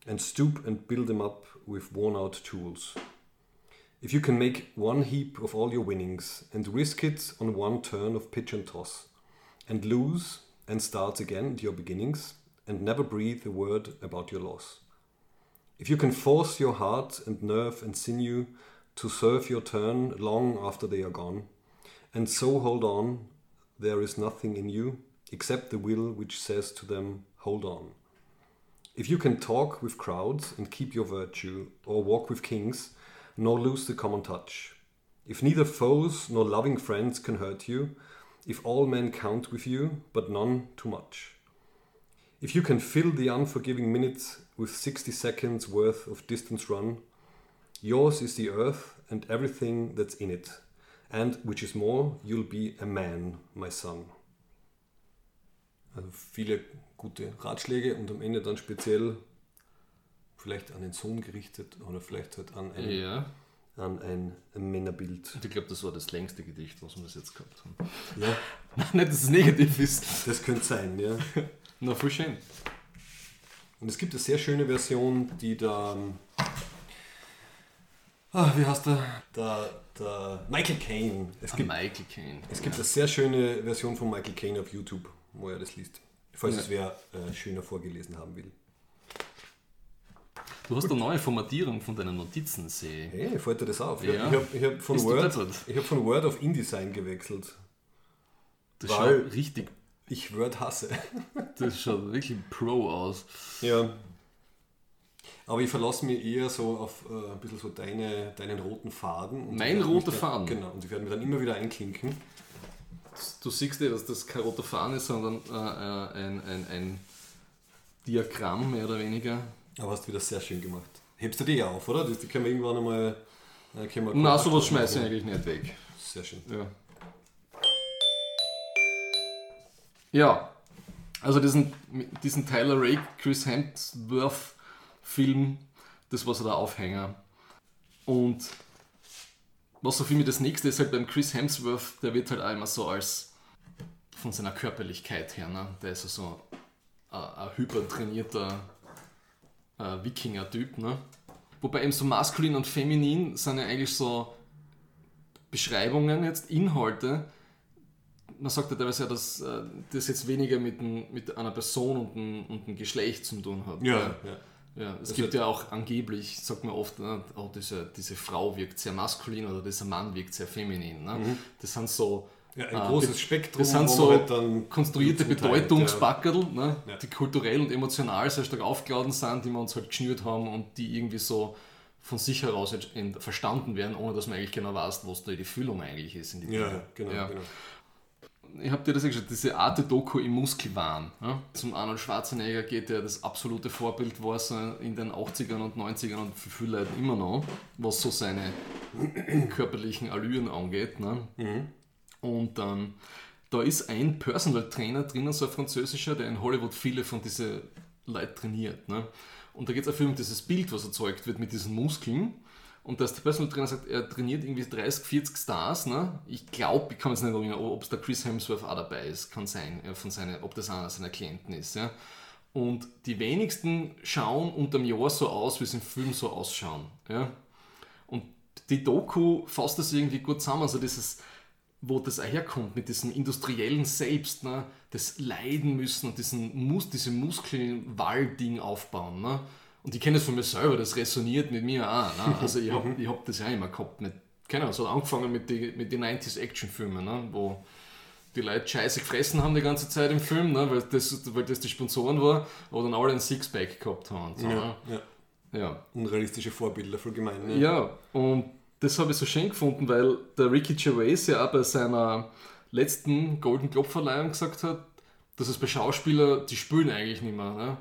and stoop and build them up with worn out tools. If you can make one heap of all your winnings and risk it on one turn of pitch and toss, and lose and start again at your beginnings, and never breathe a word about your loss. If you can force your heart and nerve and sinew to serve your turn long after they are gone, and so hold on, there is nothing in you except the will which says to them, Hold on. If you can talk with crowds and keep your virtue, or walk with kings, nor lose the common touch, if neither foes nor loving friends can hurt you, if all men count with you, but none too much, if you can fill the unforgiving minutes with 60 seconds worth of distance run, yours is the earth and everything that's in it, and which is more, you'll be a man, my son. Also viele gute Ratschläge und am Ende dann speziell vielleicht an den Sohn gerichtet oder vielleicht halt an ein, Ja, an ein Männerbild. ich glaube, das war das längste Gedicht, was wir bis jetzt gehabt haben. Ja, Nicht, dass es negativ ist. das könnte sein, ja. Na, voll schön. Und es gibt eine sehr schöne Version, die da. Ah, wie heißt der? Der, der Michael Caine. Es gibt, Michael Caine. es gibt eine sehr schöne Version von Michael Caine auf YouTube, wo er das liest. Falls Ja. es wer äh, schöner vorgelesen haben will. Du hast eine neue Formatierung von deinen Notizen, sehe ich. Hey, fällt dir das auf? Ja. Ich habe ich hab von, hab von Word auf InDesign gewechselt. Das Weil- schaut richtig, Ich Word hasse. das schaut wirklich pro aus. Ja. Aber ich verlasse mich eher so auf äh, ein bisschen so deine, deinen roten Faden. Mein roter Faden? Genau, und ich werde mich dann immer wieder einklinken. Du siehst ja, dass das kein roter Faden ist, sondern äh, äh, ein, ein, ein Diagramm, mehr oder weniger. Aber hast wieder sehr schön gemacht. Hebst du die auf, oder? Die, können wir irgendwann einmal. Äh, können wir Na, sowas schmeiße ich eigentlich nicht weg. Sehr schön. Ja. Ja, also diesen, diesen Tyler Rake, Chris Hemsworth Film, das war so der Aufhänger. Und was so für mich das nächste ist halt beim Chris Hemsworth, der wird halt auch immer so als von seiner Körperlichkeit her, ne? der ist ja so ein, ein hypertrainierter äh, Wikinger-Typ. Ne? Wobei eben so maskulin und feminin sind ja eigentlich so Beschreibungen jetzt, Inhalte. Man sagt ja teilweise ja, dass äh, das jetzt weniger mit, ein, mit einer Person und einem, und einem Geschlecht zu tun hat. Ja, ja. Ja, es Das gibt ja auch angeblich, sagt man oft, ne, oh, diese, diese Frau wirkt sehr maskulin oder dieser Mann wirkt sehr feminin. Ne? Mhm. Das sind so, Ja, ein Ah, großes Spektrum, Das sind so halt dann konstruierte zuteilt, Bedeutungsbackerl, ne, Ja. die kulturell und emotional sehr stark aufgeladen sind, die wir uns halt geschnürt haben und die irgendwie so von sich heraus verstanden werden, ohne dass man eigentlich genau weiß, was da die Füllung eigentlich ist. In die Ja, Dinge. ja, genau, Ja. genau. Ich habe dir das ja gesagt, diese Arte-Doku im Muskelwahn. Ja? Zum Arnold Schwarzenegger geht ja das absolute Vorbild war so in den 80ern und 90ern und für viele Leute immer noch, was so seine körperlichen Allüren angeht. Ne? Und ähm, da ist ein Personal Trainer drinnen, so ein französischer, der in Hollywood viele von diesen Leuten trainiert. Ne? Und da geht es auch viel um dieses Bild, was erzeugt wird mit diesen Muskeln. Und dass der Personal Trainer sagt, er trainiert irgendwie 30, 40 Stars. Ne? Ich glaube, ich kann jetzt nicht erinnern, ob es der Chris Hemsworth auch dabei ist. Kann sein, ja, von seine, ob das einer seiner Klienten ist. Ja? Und die wenigsten schauen unterm Jahr so aus, wie sie im Film so ausschauen. Ja? Und die Doku fasst das irgendwie gut zusammen. Also dieses, wo das auch herkommt mit diesem industriellen Selbst, ne? das Leiden müssen und diesen Mus diese Muskelwall-Ding aufbauen. Ne? Und ich kenne das von mir selber, das resoniert mit mir auch. Ne? Also ich habe ich hab das ja immer gehabt. Mit, keine Ahnung, es hat angefangen mit den mit die 90s Actionfilmen, ne? wo die Leute scheiße gefressen haben die ganze Zeit im Film, ne? weil, das, weil das die Sponsoren war, aber dann alle ein Sixpack gehabt haben. So, Ja, ne? ja. ja. Unrealistische Vorbilder voll gemein. Ne? Ja, und das habe ich so schön gefunden, weil der Ricky Gervais ja auch bei seiner letzten Golden Globe Verleihung gesagt hat, dass es bei Schauspielern, die spielen eigentlich nicht mehr. Ne?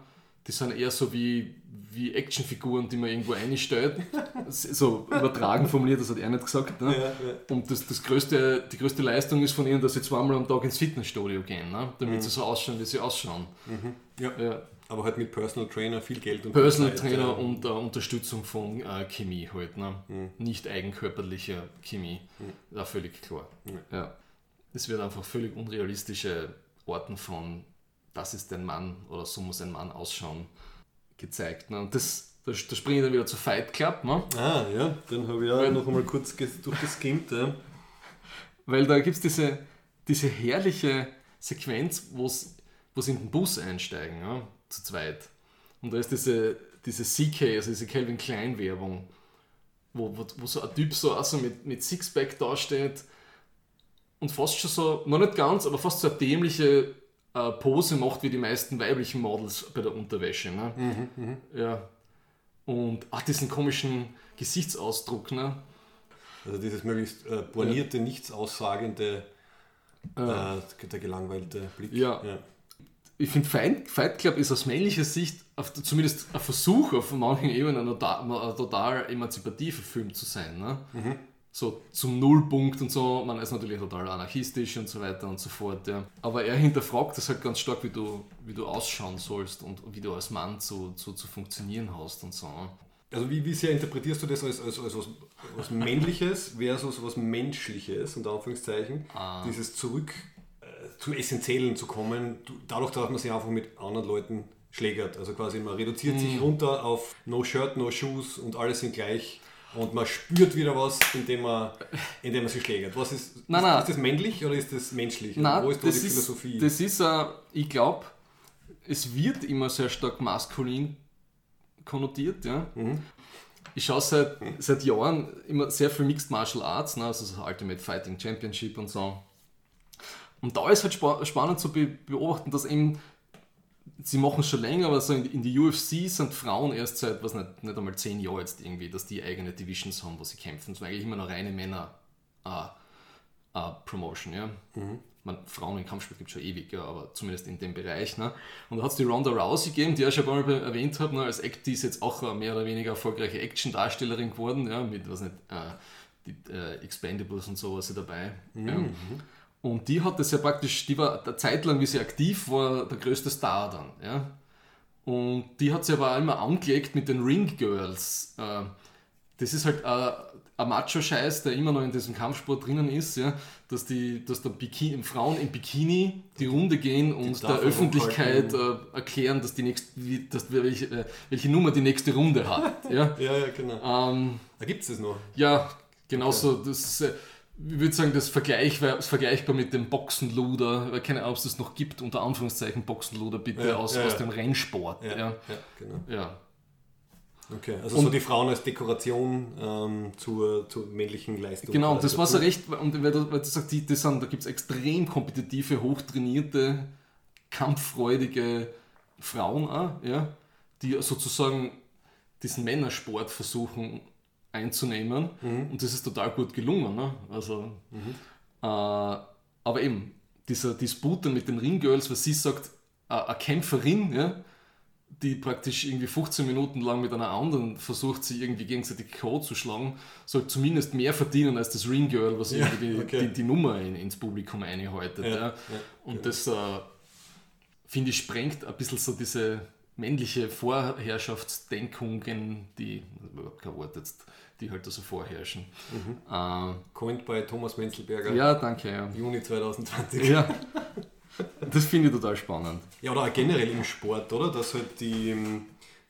Die sind eher so wie, wie Actionfiguren, die man irgendwo einstellt. so übertragen formuliert, das hat er nicht gesagt. Ne? Ja, ja. Und das, das größte, die größte Leistung ist von ihnen, dass sie zweimal am Tag ins Fitnessstudio gehen, ne? damit sie so ausschauen, wie sie ausschauen. Ja. Ja. Aber halt mit Personal Trainer viel Geld und Personal Zeit, Trainer und äh, Unterstützung von äh, Chemie halt, ne? nicht eigenkörperlicher Chemie, ja, völlig klar. Ja. Es wird einfach völlig unrealistische Orten von das ist ein Mann oder so muss ein Mann ausschauen gezeigt. Ne? Und das, da, da springe ich dann wieder zu Fight Club, ne? Ah, ja, dann habe ich auch Weil- noch einmal kurz ges- durchgeskimmt. Ja. weil da gibt es diese, diese herrliche Sequenz, wo sie in den Bus einsteigen, ja? zu zweit. Und da ist diese, diese CK, also diese Calvin Klein Werbung, wo, wo, wo so ein Typ so also mit, mit Sixpack dasteht und fast schon so, noch nicht ganz, aber fast so eine dämliche äh, Pose macht wie die meisten weiblichen Models bei der Unterwäsche. Ne? Ja. Und ach, diesen komischen Gesichtsausdruck. Ne? Also dieses möglichst äh, bornierte, nichts aussagende, äh, der gelangweilte Blick. Ja. ich finde, Fight, Fight Club ist aus männlicher Sicht auf, zumindest ein Versuch auf manchen Ebenen ein total, ein total emanzipativer Film zu sein. Ne? So zum Nullpunkt und so. Man ist natürlich total anarchistisch und so weiter und so fort. Ja. Aber er hinterfragt das halt ganz stark, wie du, wie du ausschauen sollst und wie du als Mann zu, zu, zu funktionieren hast und so. Also wie, wie sehr interpretierst du das als, als, als was, was Männliches versus was Menschliches, unter Anführungszeichen? Ah. Dieses Zurück äh, zum Essentiellen zu kommen, du, dadurch, dass man sich einfach mit anderen Leuten schlägert. Also quasi man reduziert Mhm. sich runter auf No Shirt, No Shoes und alles sind gleich und man spürt wieder was, indem man, indem man sich schlägert. Was ist, Nein, ist, nein. ist das männlich oder ist das menschlich? Nein, Wo ist da die ist, Philosophie? Das ist, äh, ich glaube, es wird immer sehr stark maskulin konnotiert. Ja? Mhm. Ich schaue seit, seit Jahren immer sehr viel Mixed Martial Arts, ne? also so Ultimate Fighting Championship und so. Und da ist halt spa spannend zu be beobachten, dass eben, sie machen es schon länger, aber so in, die UFC sind Frauen erst seit, was nicht, nicht einmal zehn Jahren jetzt irgendwie, dass die eigene Divisions haben, wo sie kämpfen. Das war eigentlich immer noch reine Männer. Äh, äh, Promotion, ja. Man, Frauen im Kampfsport gibt es schon ewig, ja, aber zumindest in dem Bereich. Ne? Und da hat es die Ronda Rousey gegeben, die ich ja schon Mal erwähnt habe, ne? als Act, die ist jetzt auch eine mehr oder weniger erfolgreiche Action-Darstellerin geworden, ja, mit, was nicht, äh, die äh, Expendables und so war sie dabei. Ja. Und die hat das ja praktisch, die war eine Zeit lang, wie sie aktiv war, der größte Star dann. Ja? Und die hat sie aber auch immer angelegt mit den Ring Girls. Äh, das ist halt äh, ein Macho-Scheiß, der immer noch in diesem Kampfsport drinnen ist, ja, dass die, dass der Bikini, Frauen im Bikini die Runde gehen und der Öffentlichkeit äh, erklären, dass die nächste, wie, dass, welche, welche Nummer die nächste Runde hat. Ja, ja, ja, genau. ähm, da gibt es das noch. ja genauso. Das ist, äh, ich würde sagen, das vergleichbar, ist vergleichbar mit dem Boxenluder. Ich keine Ahnung, ob es das noch gibt, unter Anführungszeichen Boxenluder, bitte Ja, aus, ja, aus dem Rennsport. Ja, Ja. genau. Okay, also so die Frauen als Dekoration ähm, zur, zur männlichen Leistung. Genau, und das war so recht, und weil du, weil du sagst, die, das sind, da gibt es extrem kompetitive, hochtrainierte, kampffreudige Frauen auch, ja, die sozusagen diesen Männersport versuchen einzunehmen. Und das ist total gut gelungen. Ne? Also, äh, aber eben, dieser Disput dann mit den Ringgirls, was sie sagt, eine Kämpferin, ja, die praktisch irgendwie 15 Minuten lang mit einer anderen versucht, sie irgendwie gegenseitig K.O. zu schlagen, soll zumindest mehr verdienen als das Ringgirl, was Ja, irgendwie die, okay. die, die Nummer in, ins Publikum einhaltet. Ja, Ja, ja, Und das, äh, finde ich, sprengt ein bisschen so diese männliche Vorherrschaftsdenkungen, die, überhaupt kein Wort jetzt, die halt da so vorherrschen. Äh, Coined bei Thomas Menzelberger, ja, danke. Ja. Juni 2020. ja. Das finde ich total spannend. Ja, oder auch generell im Sport, oder? Dass halt die, ähm,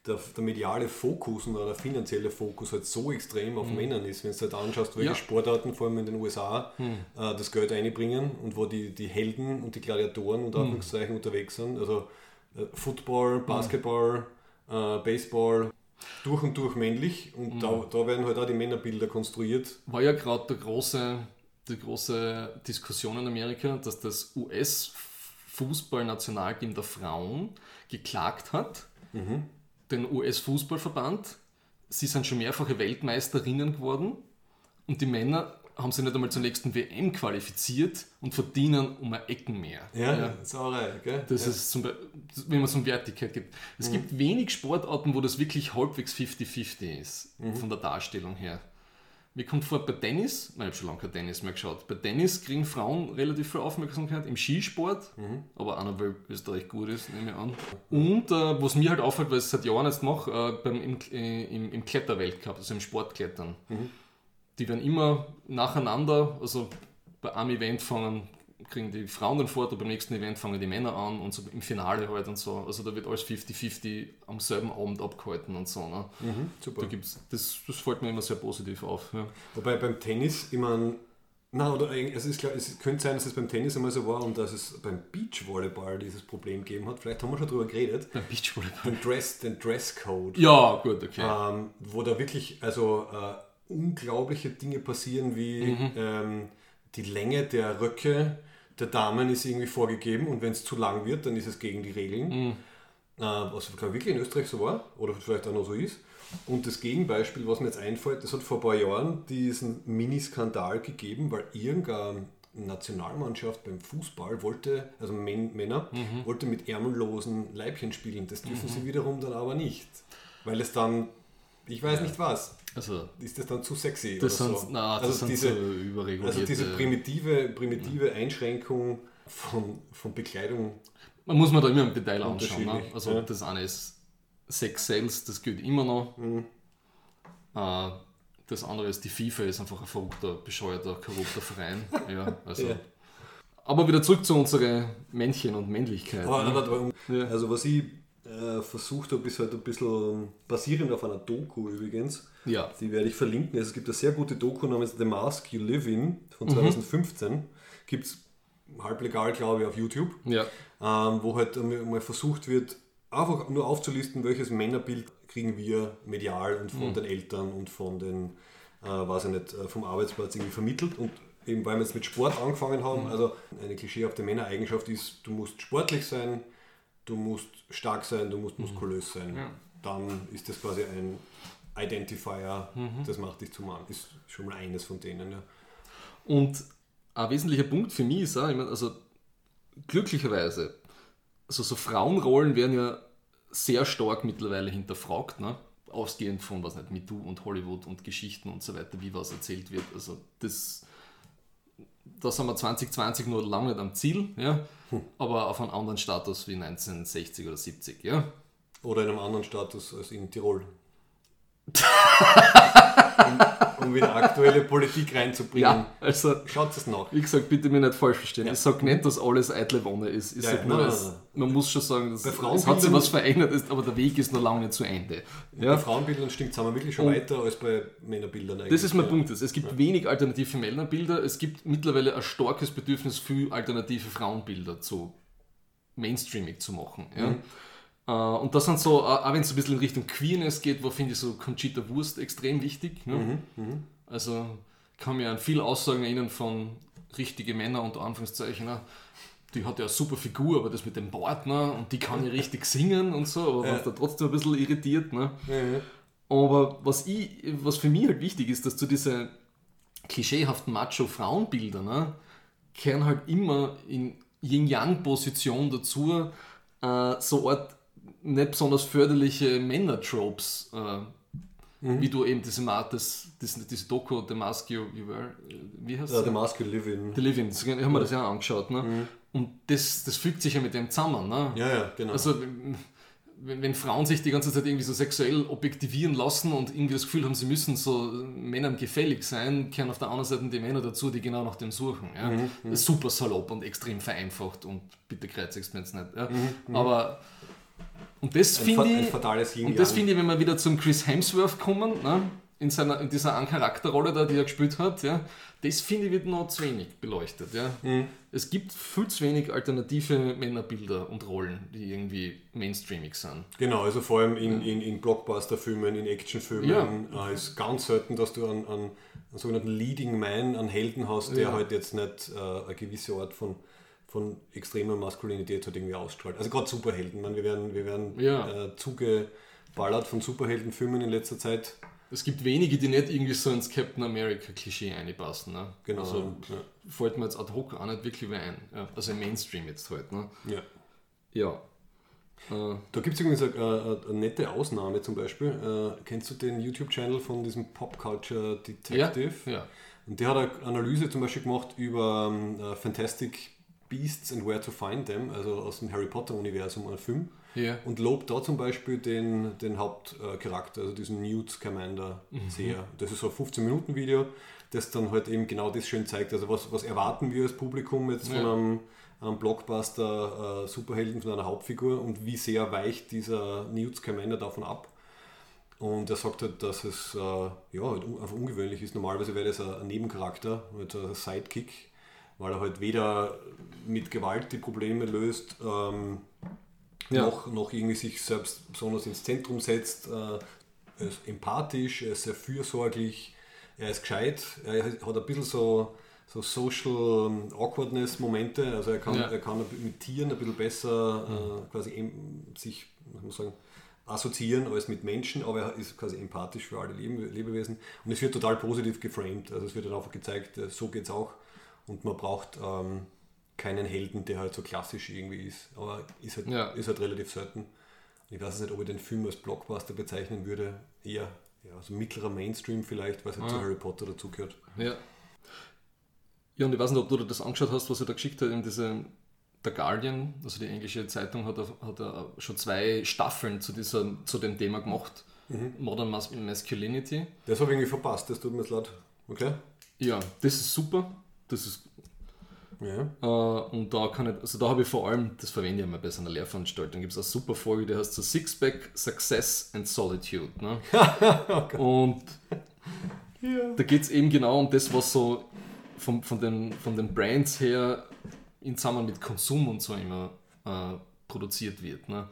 der, der mediale Fokus und der finanzielle Fokus halt so extrem auf Männern ist. Wenn du halt anschaust, welche Ja. Sportarten, vor allem in den USA, äh, das Geld einbringen und wo die, die Helden und die Gladiatoren unter Anführungszeichen unterwegs sind. Also äh, Football, Basketball, äh, Baseball, durch und durch männlich. Und da, da werden halt auch die Männerbilder konstruiert. war ja gerade der große, die große Diskussion in Amerika, dass das US-Fußballnationalteam der Frauen geklagt hat, den US-Fußballverband. Sie sind schon mehrfache Weltmeisterinnen geworden und die Männer haben sich nicht einmal zur nächsten WM qualifiziert und verdienen um ein Ecken mehr. Ja, Sauerei, gell? Das ja. ist zum Be wenn man so eine Wertigkeit gibt. Es gibt wenig Sportarten, wo das wirklich halbwegs 50-50 ist, von der Darstellung her. Mir kommt vor, bei Tennis, nein, ich habe schon lange kein Tennis mehr geschaut, bei Tennis kriegen Frauen relativ viel Aufmerksamkeit, im Skisport, aber auch noch, weil Österreich gut ist, nehme ich an. Und äh, was mir halt auffällt, weil ich es seit Jahren jetzt mache, äh, beim, im, äh, im, im Kletterweltcup, also im Sportklettern. Die werden immer nacheinander, also bei einem Event fangen, kriegen die Frauen den Vorteil, beim nächsten Event fangen die Männer an und so im Finale halt und so. Also da wird alles 50-50 am selben Abend abgehalten und so. Ne? super. Da gibt's, das, das fällt mir immer sehr positiv auf. Ja. Wobei beim Tennis, ich meine, na, oder eigentlich- es, ist klar, es könnte sein, dass es beim Tennis einmal so war und dass es beim Beachvolleyball dieses Problem gegeben hat. Vielleicht haben wir schon drüber geredet. Beim Beachvolleyball. Den, Dress, den Dresscode. Ja, gut, okay. Ähm, wo da wirklich also äh, unglaubliche Dinge passieren, wie ähm, die Länge der Röcke der Damen ist irgendwie vorgegeben und wenn es zu lang wird, dann ist es gegen die Regeln. Äh, was wirklich in Österreich so war oder vielleicht auch noch so ist. Und das Gegenbeispiel, was mir jetzt einfällt, das hat vor ein paar Jahren diesen Mini-Skandal gegeben, weil irgendeine Nationalmannschaft beim Fußball wollte, also Män Männer, wollte mit ärmellosen Leibchen spielen. Das dürfen sie wiederum dann aber nicht, weil es dann, ich weiß nicht was, Also, ist das dann zu sexy das oder sind, so. na, also, diese, so also diese primitive, primitive Einschränkung von, von Bekleidung. Man muss man da immer im Detail anschauen. Ne? Also ja. das eine ist Sex Sales, das gilt immer noch. Mhm. Äh, das andere ist die FIFA, ist einfach ein verrückter, bescheuerter, korrupter Verein. ja, also. Ja. Aber wieder zurück zu unseren Männchen und Männlichkeit. Aber, ne? Also was ich äh, versucht habe, ist halt ein bisschen basierend auf einer Doku übrigens. Ja. Die werde ich verlinken. Also es gibt eine sehr gute Doku namens The Mask You Live In Mhm. von 2015. Gibt es halblegal, glaube ich, auf YouTube. Ja. ähm, wo halt mal versucht wird, einfach nur aufzulisten, welches Männerbild kriegen wir medial und Mhm. von den Eltern und von den, äh, weiß ich nicht, äh, vom Arbeitsplatz irgendwie vermittelt. Und eben weil wir jetzt mit Sport angefangen haben, Mhm. also eine klischeehafte Männereigenschaft ist, du musst sportlich sein, du musst stark sein, du musst muskulös sein. Mhm. Ja. Dann ist das quasi ein Identifier, Mhm. das macht dich zum Mann. Ist schon mal eines von denen. Ja. Und ein wesentlicher Punkt für mich ist auch, ich meine, also glücklicherweise, also so Frauenrollen werden ja sehr stark mittlerweile hinterfragt, ne? ausgehend von, was nicht, MeToo und Hollywood und Geschichten und so weiter, wie was erzählt wird. Also das, da sind wir 2020 nur lange nicht am Ziel, ja? Aber auf einem anderen Status wie 1960 oder 70. Ja? Oder in einem anderen Status als in Tirol. um, wieder aktuelle Politik reinzubringen. ja, also Schaut es nach. Wie gesagt, bitte mir nicht falsch verstehen. Ja. Ich sage nicht, dass alles eitle Wonne ist. Ich Ja, sag nur, nein. man muss schon sagen, dass, Bei es hat sich was verändert, ist, aber der Weg ist noch lange nicht zu Ende. Bei Ja? Frauenbildern stinkt es wirklich schon Und- weiter als bei Männerbildern eigentlich. Das ist mein. Punkt. Es gibt wenig alternative Männerbilder. Es gibt mittlerweile ein starkes Bedürfnis für alternative Frauenbilder zu mainstreamig zu machen. Ja? Äh, und das sind so, auch wenn es ein bisschen in Richtung Queerness geht, wo finde ich so Conchita Wurst extrem wichtig. Ne? Mhm, Also kann mir an viele Aussagen erinnern von richtige Männer unter Anführungszeichen. Ne? Die hat ja eine super Figur, aber das mit dem Bart, ne? und die kann ja richtig singen und so, aber was da trotzdem ein bisschen irritiert. Ne? Aber was, ich, was für mich halt wichtig ist, dass zu diese klischeehaften Macho-Frauenbilder, ne, kehren halt immer in Yin-Yang-Position dazu, äh, so Art nicht besonders förderliche Männer-Tropes, äh, wie du eben diese, das, das, diese Doku, The Mask You, you Wear, äh, wie heißt Ja? The Mask You Live In. The Living, ich habe mir das ja angeschaut. Ne? Und das, das fügt sich ja mit dem zusammen. Ne? Ja, ja, genau. Also, wenn, wenn Frauen sich die ganze Zeit irgendwie so sexuell objektivieren lassen und irgendwie das Gefühl haben, sie müssen so Männern gefällig sein, kehren auf der anderen Seite die Männer dazu, die genau nach dem suchen. Ja? Mhm, Super salopp und extrem vereinfacht und bitte kreuzigst mir jetzt nicht. Ja? Mhm, Aber, und das finde ich, und das finde ich, wenn wir wieder zum Chris Hemsworth kommen, ne? in, seiner, in dieser einen Charakterrolle da, die er gespielt hat, ja? das finde ich wird noch zu wenig beleuchtet. Ja? Es gibt viel zu wenig alternative Männerbilder und Rollen, die irgendwie mainstreamig sind. Genau, also vor allem in, in, in Blockbuster-Filmen, in Actionfilmen Ja. äh, ist ganz selten, dass du einen, einen, einen sogenannten Leading Man, einen Helden hast, der Ja. halt jetzt nicht äh, eine gewisse Art von, von extremer Maskulinität halt irgendwie ausstrahlt. Also gerade Superhelden, meine, wir werden, wir werden Ja. äh, zugeballert von Superheldenfilmen in letzter Zeit. Es gibt wenige, die nicht irgendwie so ins Captain America-Klischee einpassen. Ne? Genau. Also ja. fällt mir jetzt ad hoc auch nicht wirklich ein. Ja. Also im Mainstream jetzt halt. Ne? Ja. Ja. Äh, Da gibt es übrigens eine, eine, eine nette Ausnahme zum Beispiel. Äh, kennst du den YouTube-Channel von diesem Pop Culture Detective? ja, ja. Und der hat eine Analyse zum Beispiel gemacht über ähm, äh, Fantastic Beasts and Where to Find Them, also aus dem Harry Potter-Universum, ein Film. Ja. Und lobt da zum Beispiel den, den Hauptcharakter, also diesen Newt Scamander sehr. Das ist so ein 15-Minuten-Video, das dann halt eben genau das schön zeigt. Also was, was erwarten wir als Publikum jetzt von Ja. einem, einem Blockbuster äh, Superhelden, von einer Hauptfigur und wie sehr weicht dieser Newt Scamander davon ab. Und er sagt halt, dass es äh, ja, halt einfach ungewöhnlich ist. Normalerweise wäre das ein Nebencharakter, halt ein Sidekick, weil er halt weder mit Gewalt die Probleme löst, ähm, Ja. noch, noch irgendwie sich selbst besonders ins Zentrum setzt. Äh, er ist empathisch, er ist sehr fürsorglich, er ist gescheit, er hat ein bisschen so, so Social Awkwardness-Momente, also er kann, Ja. er kann mit Tieren ein bisschen besser äh, quasi em- sich, muss man sagen, assoziieren als mit Menschen, aber er ist quasi empathisch für alle Leben, Lebewesen und es wird total positiv geframed, also es wird dann einfach gezeigt, äh, so geht es auch und man braucht ähm, keinen Helden, der halt so klassisch irgendwie ist, aber ist halt, Ja. ist halt relativ selten. Ich weiß nicht, ob ich den Film als Blockbuster bezeichnen würde, eher ja, so mittlerer Mainstream vielleicht, weil es halt zu Harry Potter dazugehört. Ja. Ja, und ich weiß nicht, ob du dir das angeschaut hast, was er da geschickt hat, in diese The Guardian, also die englische Zeitung, hat, er- hat schon zwei Staffeln zu, dieser, zu dem Thema gemacht. Modern Mas Masculinity. Das habe ich irgendwie verpasst, das tut mir leid. Okay? Ja, das ist super. Das ist, Ja. äh, und da kann ich, also da habe ich vor allem, das verwende ich mal bei so einer Lehrveranstaltung, gibt es eine super Folge, die heißt so Sixpack, Success and Solitude. Ne? Und da geht es eben genau um das, was so von, von, den, von den Brands her in Zusammenhang mit Konsum und so immer äh, produziert wird. Ne?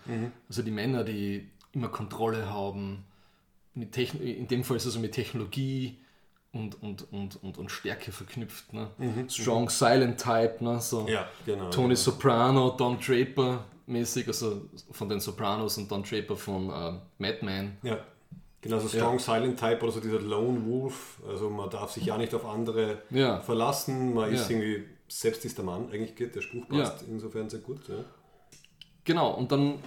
Also die Männer, die immer Kontrolle haben, mit Techn in dem Fall ist es also mit Technologie und, und, und, und, und Stärke verknüpft. Ne? Strong Silent Type, ne? so Ja, genau. Tony genau. Soprano, Don Draper mäßig, also von den Sopranos und Don Draper von äh, Mad Men. Ja. Genau, so Strong Silent Type oder so dieser Lone Wolf. Also man darf sich ja nicht auf andere Ja. verlassen. Man ist Ja. irgendwie, selbst ist der Mann, eigentlich geht der Spruch passt insofern sehr gut. Ja. Genau, und dann,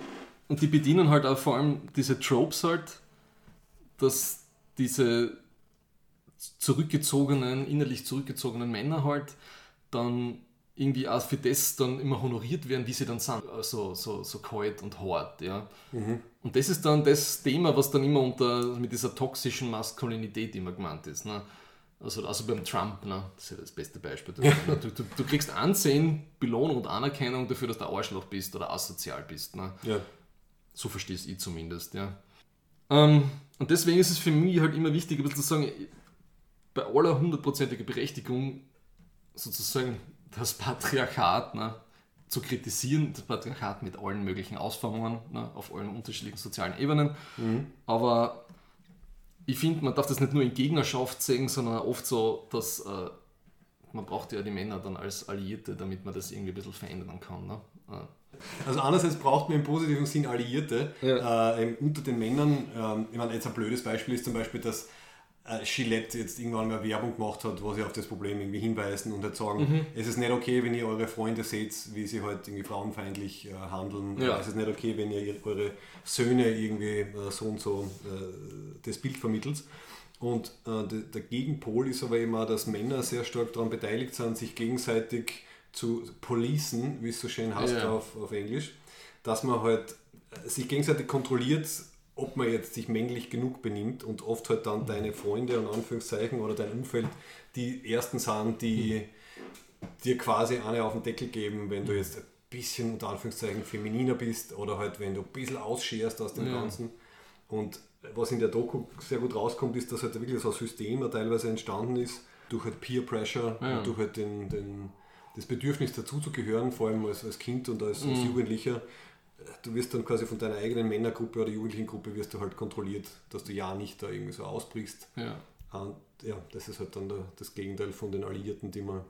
und die bedienen halt auch vor allem diese Tropes halt, dass diese zurückgezogenen, innerlich zurückgezogenen Männer halt dann irgendwie auch für das dann immer honoriert werden, wie sie dann sind. So, so, so kalt und hart, ja. Und das ist dann das Thema, was dann immer unter, mit dieser toxischen Maskulinität immer gemeint ist. Ne? Also, also beim Trump, ne? das ist ja das beste Beispiel. dafür, ne? Du, du, du kriegst Ansehen, Belohnung und Anerkennung dafür, dass du Arschloch bist oder asozial bist. Ne? Ja. So verstehe ich zumindest, ja. Ähm, und deswegen ist es für mich halt immer wichtig, ein bisschen zu sagen, bei aller hundertprozentiger Berechtigung sozusagen das Patriarchat, ne, zu kritisieren, das Patriarchat mit allen möglichen Ausformungen, ne, auf allen unterschiedlichen sozialen Ebenen. Aber ich finde, man darf das nicht nur in Gegnerschaft sehen, sondern oft so, dass äh, man braucht ja die Männer dann als Alliierte, damit man das irgendwie ein bisschen verändern kann. Ne? Äh, Also einerseits braucht man im positiven Sinn Alliierte Ja. äh, unter den Männern. Ähm, ich meine, jetzt ein blödes Beispiel ist zum Beispiel, dass äh, Gillette jetzt irgendwann mal Werbung gemacht hat, wo sie auf das Problem irgendwie hinweisen und halt sagen, Mhm. es ist nicht okay, wenn ihr eure Freunde seht, wie sie halt irgendwie frauenfeindlich äh, handeln. Ja. Es ist nicht okay, wenn ihr eure Söhne irgendwie äh, so und so äh, das Bild vermittelt. Und äh, der, Gegenpol ist aber immer, dass Männer sehr stark daran beteiligt sind, sich gegenseitig zu policen, wie es so schön heißt Ja. auf, auf Englisch, dass man halt äh, sich gegenseitig kontrolliert, ob man jetzt sich männlich genug benimmt und oft halt dann deine Freunde und Anführungszeichen oder dein Umfeld die ersten sind, die dir quasi eine auf den Deckel geben, wenn du jetzt ein bisschen unter Anführungszeichen femininer bist oder halt wenn du ein bisschen ausscherst aus dem Ja. Ganzen. Und was in der Doku sehr gut rauskommt, ist, dass halt wirklich so ein System teilweise entstanden ist, durch halt Peer Pressure Ja. und durch halt den, den, das Bedürfnis dazuzugehören, vor allem als, als Kind und als, Mhm. als Jugendlicher. Du wirst dann quasi von deiner eigenen Männergruppe oder Jugendlichen-Gruppe wirst du halt kontrolliert, dass du ja nicht da irgendwie so ausbrichst. ja. Und ja, das ist halt dann der, das Gegenteil von den Alliierten, die man,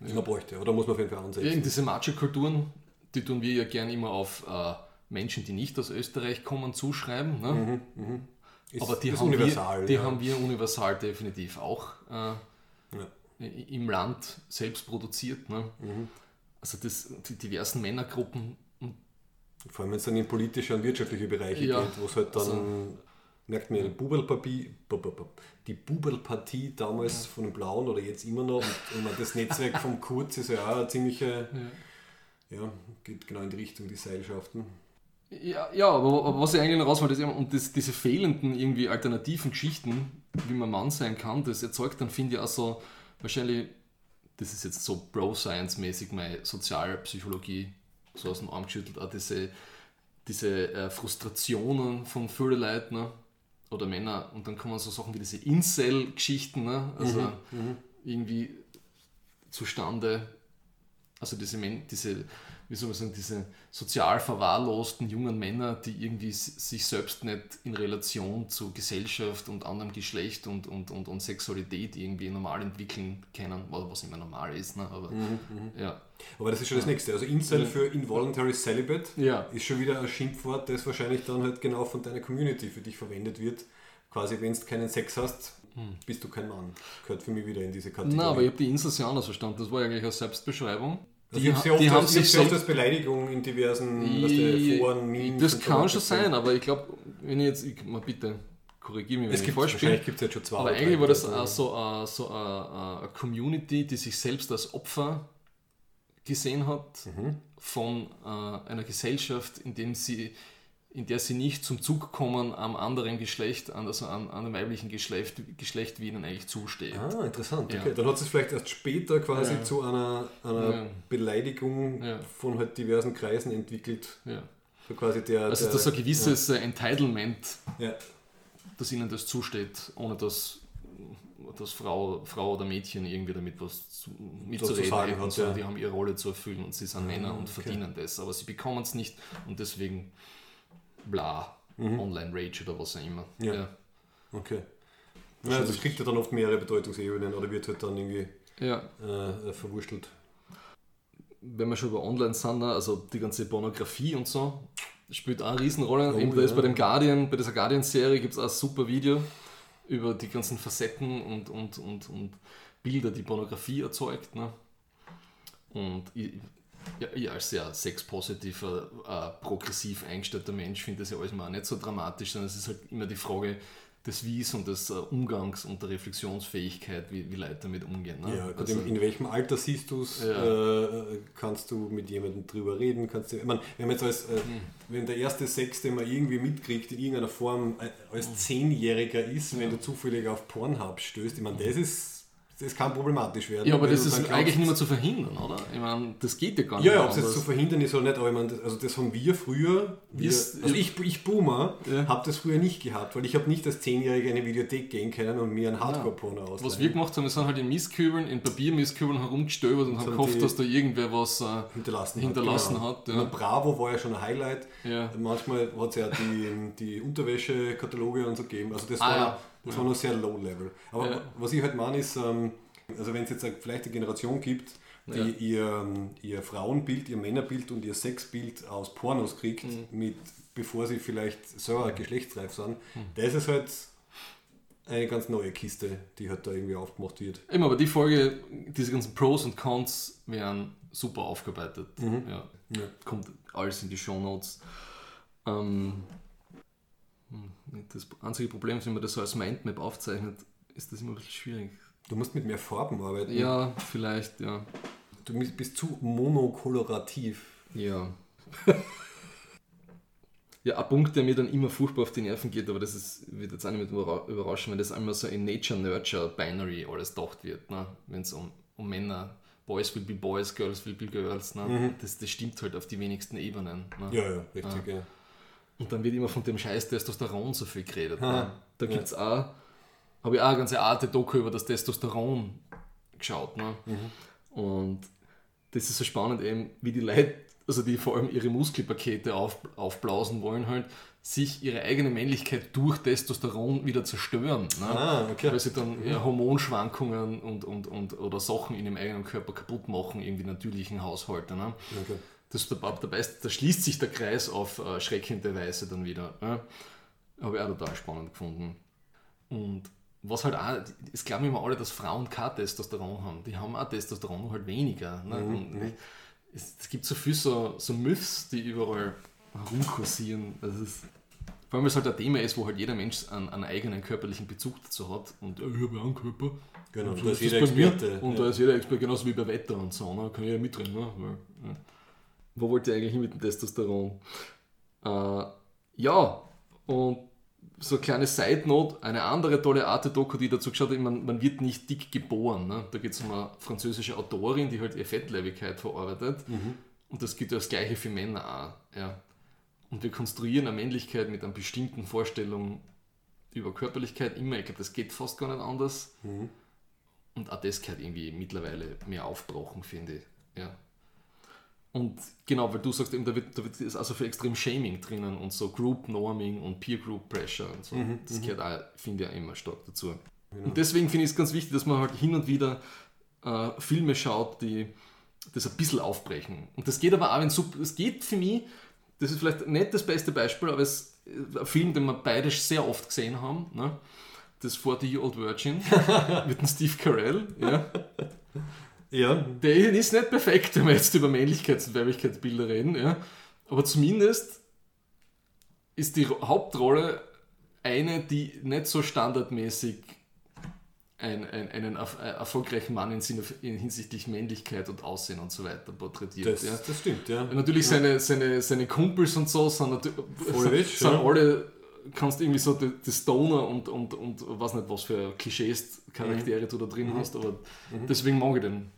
die man bräuchte. Oder muss man auf jeden Fall ansetzen. Eben diese Macho-Kulturen, die tun wir ja gern immer auf äh, Menschen, die nicht aus Österreich kommen, zuschreiben. Ne? Ist- Aber die, haben, universal. wir, die ja. haben wir universal definitiv auch äh, Ja. im Land selbst produziert. Ne? Mhm. Also das, die diversen Männergruppen, Vor allem wenn es dann in politische und wirtschaftliche Bereiche Ja, geht, wo es halt dann, also- merkt man ja, die Buberlpartie, bu- bu- bu- die Buberlpartie damals von den Blauen oder jetzt immer noch und, und das Netzwerk vom Kurz ist ja auch eine ziemliche, ja, geht genau in die Richtung die Seilschaften. Ja, ja aber, aber was ich eigentlich noch raus wollte, ist eben, und das, diese fehlenden irgendwie alternativen Geschichten, wie man Mann sein kann, das erzeugt dann, finde ich, auch so wahrscheinlich, das ist jetzt so Bro-Science-mäßig meine Sozialpsychologie, so aus dem Arm geschüttelt, auch diese, diese äh, Frustrationen von vielen Leuten ne? oder Männer und dann kommen so Sachen wie diese Incel-Geschichten, ne? also irgendwie zustande, also diese, diese, wie soll man sagen, diese sozial verwahrlosten jungen Männer, die irgendwie sich selbst nicht in Relation zu Gesellschaft und anderem Geschlecht und, und, und, und Sexualität irgendwie normal entwickeln können, was immer normal ist. Ne? Aber, ja. Aber das ist schon das nächste. Also Incel für Involuntary Celibate Ja. ist schon wieder ein Schimpfwort, das wahrscheinlich dann halt genau von deiner Community für dich verwendet wird. Quasi, wenn du keinen Sex hast, bist du kein Mann. Gehört für mich wieder in diese Kategorie. Na, aber ich habe die Insel sehr anders verstanden. Das war eigentlich eine Selbstbeschreibung. Also ich habe sie oft, die haben sich sie oft selbst als Beleidigung in diversen Foren, Memes Das so kann schon sein, aber ich glaube, wenn ich jetzt, ich, mal bitte korrigiere mich, wenn Es ich gibt, falsch bin. wahrscheinlich gibt es jetzt schon zwei. Aber eigentlich war das auch so, eine, so eine, eine Community, die sich selbst als Opfer gesehen hat Mhm. von äh, einer Gesellschaft, in, dem sie, in der sie nicht zum Zug kommen am anderen Geschlecht, an- also an, an dem weiblichen Geschlecht, Geschlecht, wie ihnen eigentlich zusteht. Ah, interessant. Ja. Okay. Dann hat es vielleicht erst später quasi Ja. zu einer, einer Ja. Beleidigung von halt diversen Kreisen entwickelt. Ja. So quasi der, Also der, das ist ein gewisses äh, Entitlement, dass ihnen das zusteht, ohne dass, dass Frau, Frau oder Mädchen irgendwie damit was zu, mitzureden sagen hätten, sondern die haben ihre Rolle zu erfüllen und sie sind Männer und okay. verdienen das. Aber sie bekommen es nicht und deswegen bla, Online-Rage oder was auch immer. Mhm. Ja. Okay. Ja, das kriegt ja dann oft mehrere Bedeutungsebenen oder wird halt dann irgendwie ja. äh, verwurstelt. wenn wir schon über Online sind, ne, also die ganze Pornografie und so, spielt auch eine Riesenrolle. Oh, Eben, da ist ja. bei dem Guardian, bei dieser Guardian-Serie gibt es auch ein super Video über die ganzen Facetten und, und, und, und Bilder, die Pornografie erzeugt. Ne? Und ich, ja, als sehr sexpositiver, äh, progressiv eingestellter Mensch finde das ja alles mal nicht so dramatisch, sondern es ist halt immer die Frage des Wies und des äh, Umgangs und der Reflexionsfähigkeit, wie, wie Leute damit umgehen. Ne? Ja, Also- in, in welchem Alter siehst du es? Ja. Äh, kannst du mit jemandem drüber reden? Kannst du, ich meine, wenn man jetzt als, äh, Hm. wenn der erste Sex, den man irgendwie mitkriegt, in irgendeiner Form äh, Hm. als Zehnjähriger ist, wenn du zufällig auf Pornhub stößt, ich meine, das ist das kann problematisch werden. Ja, aber das ist dann eigentlich glaubst- nicht mehr zu verhindern, oder? Ich meine, das geht ja gar nicht Ja, ja, ob es jetzt zu verhindern ist oder nicht, aber ich meine, das, also das haben wir früher, wir, Ist- also ich, ich Boomer, Ja. habe das früher nicht gehabt, weil ich habe nicht als Zehnjähriger in eine Videothek gehen können und mir einen Hardcore-Porno ausleihen. Was wir gemacht haben, wir sind halt in Mistkübeln, in Papiermistkübeln herumgestöbert und haben haben gehofft, dass da irgendwer was äh, hinterlassen, hinterlassen genau. hat. Ja. Bravo war ja schon ein Highlight. Ja. Manchmal hat es ja die, die Unterwäschekataloge und so gegeben. Also das, Ah, war, ja. Das war noch sehr low level. Aber was ich halt meine ist, ähm, also wenn es jetzt vielleicht eine Generation gibt, die Ja. ihr, ihr Frauenbild, ihr Männerbild und ihr Sexbild aus Pornos kriegt, Mhm. mit, bevor sie vielleicht selber geschlechtsreif sind, Mhm. das ist halt eine ganz neue Kiste, die halt da irgendwie aufgemacht wird. Eben, aber die Folge, diese ganzen Pros und Cons werden super aufgearbeitet. Mhm. Ja. Ja. Kommt alles in die Show Notes. Ähm, hm, das einzige Problem ist, wenn man das so als Mindmap aufzeichnet, ist das immer ein bisschen schwierig. Du musst mit mehr Farben arbeiten. Ja, vielleicht, ja. Du bist- zu monokolorativ. Ja. ja, ein Punkt, der mir dann immer furchtbar auf die Nerven geht, aber das ist, wird jetzt auch nicht überra- überraschen, wenn das einmal so in Nature-Nurture-Binary alles gedacht wird, ne? wenn es um, um Männer, Boys will be Boys, Girls will be Girls, ne? das, das stimmt halt auf die wenigsten Ebenen. Ne? Ja, ja, richtig, ja. Und dann wird immer von dem Scheiß Testosteron so viel geredet. Ne? Da gibt es auch, habe ich auch eine ganze Arte Doku über das Testosteron geschaut. Ne? Und das ist so spannend eben, wie die Leute, also die vor allem ihre Muskelpakete auf, aufblasen wollen, halt, sich ihre eigene Männlichkeit durch Testosteron wieder zerstören. Ne? Ah, okay. Weil sie dann ja, Hormonschwankungen und, und, und, oder Sachen in ihrem eigenen Körper kaputt machen, irgendwie natürlichen Haushalte. Ne? Okay. Das, da, dabei, da schließt sich der Kreis auf äh, schreckende Weise dann wieder. Ja? Habe ich auch total spannend gefunden. Und was halt auch, es glauben immer alle, dass Frauen kein Testosteron haben. Die haben auch Testosteron, halt weniger. Ne? Und es, es gibt so viele so, so Myths, die überall herumkursieren. Das ist, vor allem, weil es halt ein Thema ist, wo halt jeder Mensch einen, einen eigenen körperlichen Bezug dazu hat. Und ja, ich habe ja einen Körper. Genau, und da so ist ist jeder. Experte, Und ja. da ist jeder Experte, genauso wie bei Wetter und so. Ne? Kann ich ja mitreden. Ne? Weil, ja. Wo wollt ihr eigentlich mit dem Testosteron? Äh, ja, und so eine kleine Side-Note, eine andere tolle Arte-Doku, die dazu geschaut hat, man, man wird nicht dick geboren. Ne? Da geht es um eine französische Autorin, die halt ihre Fettleibigkeit verarbeitet. Und das gilt ja das Gleiche für Männer auch. Ja. Und wir konstruieren eine Männlichkeit mit einer bestimmten Vorstellung über Körperlichkeit immer. Ich glaube, das geht fast gar nicht anders. Und auch das gehört irgendwie mittlerweile mehr aufgebrochen, finde ich. Ja. Und genau, weil du sagst eben, da wird, da wird ist also viel extrem Shaming drinnen und so Group Norming und Peer Group Pressure und so. das gehört auch, finde ich, auch immer stark dazu. Und deswegen finde ich es ganz wichtig, dass man halt hin und wieder äh, Filme schaut, die das ein bisschen aufbrechen. Und das geht aber auch, wenn es es geht für mich, das ist vielleicht nicht das beste Beispiel, aber es ist ein Film, den wir beide sehr oft gesehen haben, ne? das 40 Year Old Virgin mit dem Steve Carell, ja. Ja, Der ist nicht perfekt, wenn wir jetzt über Männlichkeits- und Weiblichkeitsbilder reden, ja. aber zumindest ist die Hauptrolle eine, die nicht so standardmäßig ein, ein, einen erf- äh, erfolgreichen Mann in, Sinne, in hinsichtlich Männlichkeit und Aussehen und so weiter porträtiert. das, ja. das stimmt, ja. Natürlich seine, seine, seine Kumpels und so sind, natürlich, Vollwisch, sind ja. alle, kannst irgendwie so die, die Stoner und, und, und weiß nicht, was für Klischees, Mhm. Charaktere du da drin hast, aber deswegen mag ich den,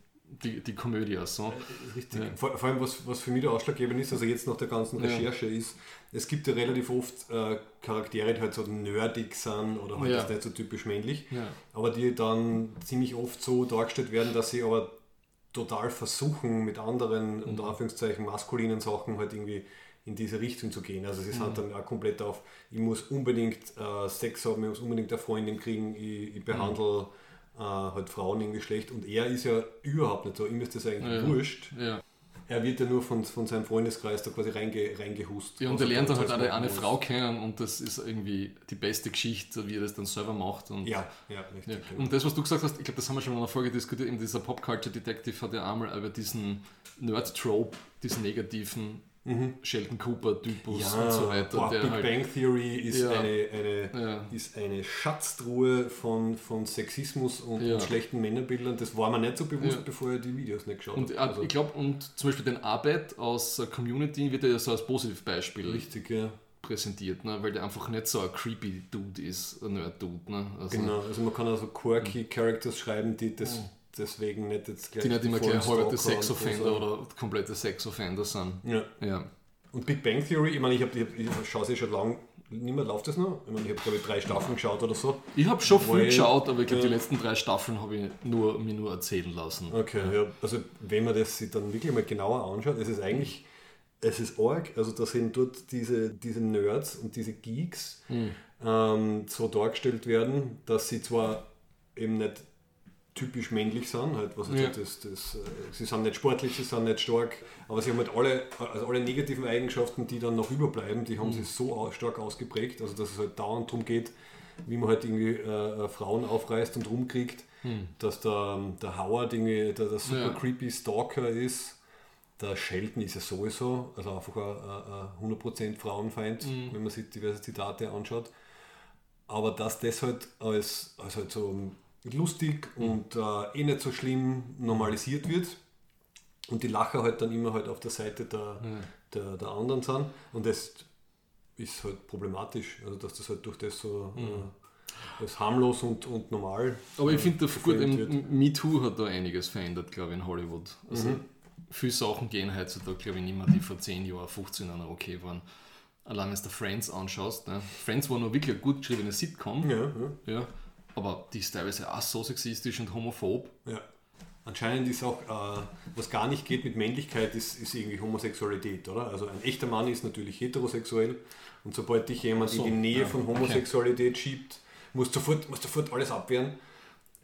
die, die Komödie auch so. Richtig. Ja. Vor, vor allem, was, was für mich der ausschlaggebend ist, also jetzt nach der ganzen Ja. Recherche, ist, es gibt ja relativ oft äh, Charaktere, die halt so nerdig sind oder halt Ja. jetzt nicht so typisch männlich, Ja. aber die dann ziemlich oft so dargestellt werden, dass sie aber total versuchen, mit anderen, Mhm. unter Anführungszeichen, maskulinen Sachen halt irgendwie in diese Richtung zu gehen. Also sie Mhm. sind dann auch komplett auf, ich muss unbedingt äh, Sex haben, ich muss unbedingt eine Freundin kriegen, ich, ich behandle Mhm. Äh, halt Frauen irgendwie schlecht und er ist ja überhaupt nicht so, ihm ist das eigentlich Ja. wurscht. Ja. Er wird ja nur von, von seinem Freundeskreis da quasi reinge, reingehust. ja, und er lernt dann halt eine, eine Frau kennen und das ist irgendwie die beste Geschichte, wie er das dann selber macht. Und, Ja, ja, richtig. Ja. genau. Und das, was du gesagt hast, ich glaube, das haben wir schon in einer Folge diskutiert, eben dieser Pop Culture Detective hat ja einmal über diesen Nerd-Trope, diesen negativen Sheldon Cooper-Typus Mhm. ja, und so weiter. boah, Big halt, Bang Theory ist, Ja. eine, eine, Ja. ist eine Schatztruhe von, von Sexismus und, und schlechten Männerbildern. Das war mir nicht so bewusst, bevor er die Videos nicht geschaut hat. äh, Also, ich glaube, und zum Beispiel den Arbeit aus Community wird ja so als Positivbeispiel richtig, ja. präsentiert, ne? weil der einfach nicht so ein creepy Dude ist, ein Nerd-Dude. Ne? Also, Genau, also man kann also quirky Characters schreiben, die das deswegen nicht jetzt gleich Die nicht immer gleich halbe Sex-Offender oder komplette Sex-Offender sind. Ja. Ja. Und Big Bang Theory, ich meine, ich, hab, ich, hab, ich schaue sie schon lange, nicht mehr läuft das noch? Ich meine, ich habe glaube ich drei Staffeln geschaut oder so. Ich habe schon viel geschaut, aber ich glaube, die Ja. letzten drei Staffeln habe ich nur, mir nur erzählen lassen. Okay, ja. Also wenn man das sich dann wirklich mal genauer anschaut, es ist eigentlich, es ist arg, also da sind dort diese, diese Nerds und diese Geeks ähm, so dargestellt werden, dass sie zwar eben nicht typisch männlich sind, halt, was Ja. ja. das, das, äh, sie sind nicht sportlich, sie sind nicht stark, aber sie haben halt alle, also alle negativen Eigenschaften, die dann noch überbleiben, die haben sie so stark ausgeprägt, also dass es halt dauernd darum geht, wie man halt irgendwie äh, äh, Frauen aufreißt und rumkriegt, dass der, der Howard irgendwie der, der super Ja. creepy Stalker ist. Der Sheldon ist ja sowieso, also einfach ein, ein, ein 100% Frauenfeind, wenn man sich diverse Zitate anschaut. Aber dass das halt als, als halt so lustig und äh, eh nicht so schlimm normalisiert wird. Und die Lacher halt dann immer halt auf der Seite der, der, der anderen sind. Und das ist halt problematisch, also dass das halt durch das so äh, als harmlos und, und normal Aber ich finde, gut, geframed im- MeToo hat da einiges verändert, glaube ich, in Hollywood. Also viele Sachen gehen heutzutage, glaube ich, nicht mehr, die vor 10 Jahren, 15 Jahren okay waren. Allein wenn du Friends anschaust, ne? Friends war noch wirklich eine gut geschriebene Sitcom, Ja, ja. ja, aber die ist teilweise auch so sexistisch und homophob. Ja. Anscheinend ist auch, äh, was gar nicht geht mit Männlichkeit, ist, ist irgendwie Homosexualität, oder? Also ein echter Mann ist natürlich heterosexuell und sobald dich jemand so, in die Nähe ja, von okay. Homosexualität schiebt, musst du sofort, musst sofort alles abwehren.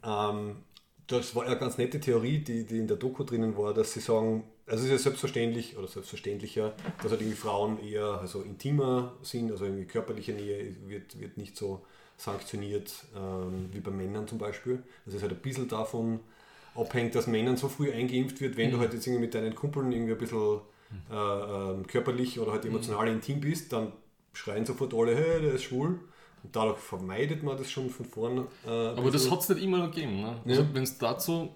Ähm, das war ja eine ganz nette Theorie, die, die in der Doku drinnen war, dass sie sagen, also es ist ja selbstverständlich oder selbstverständlicher, dass halt irgendwie Frauen eher also intimer sind, also irgendwie körperliche Nähe wird, wird nicht so sanktioniert ähm, wie bei Männern zum Beispiel. Das ist halt ein bisschen davon abhängt, dass Männern so früh eingeimpft wird, wenn du halt jetzt irgendwie mit deinen Kumpeln irgendwie ein bisschen äh, ähm, körperlich oder halt emotional intim bist, dann schreien sofort alle, hey, der ist schwul. Und dadurch vermeidet man das schon von vorn. Äh, Aber das hat es nicht immer noch gegeben. Ne? Also, wenn es dazu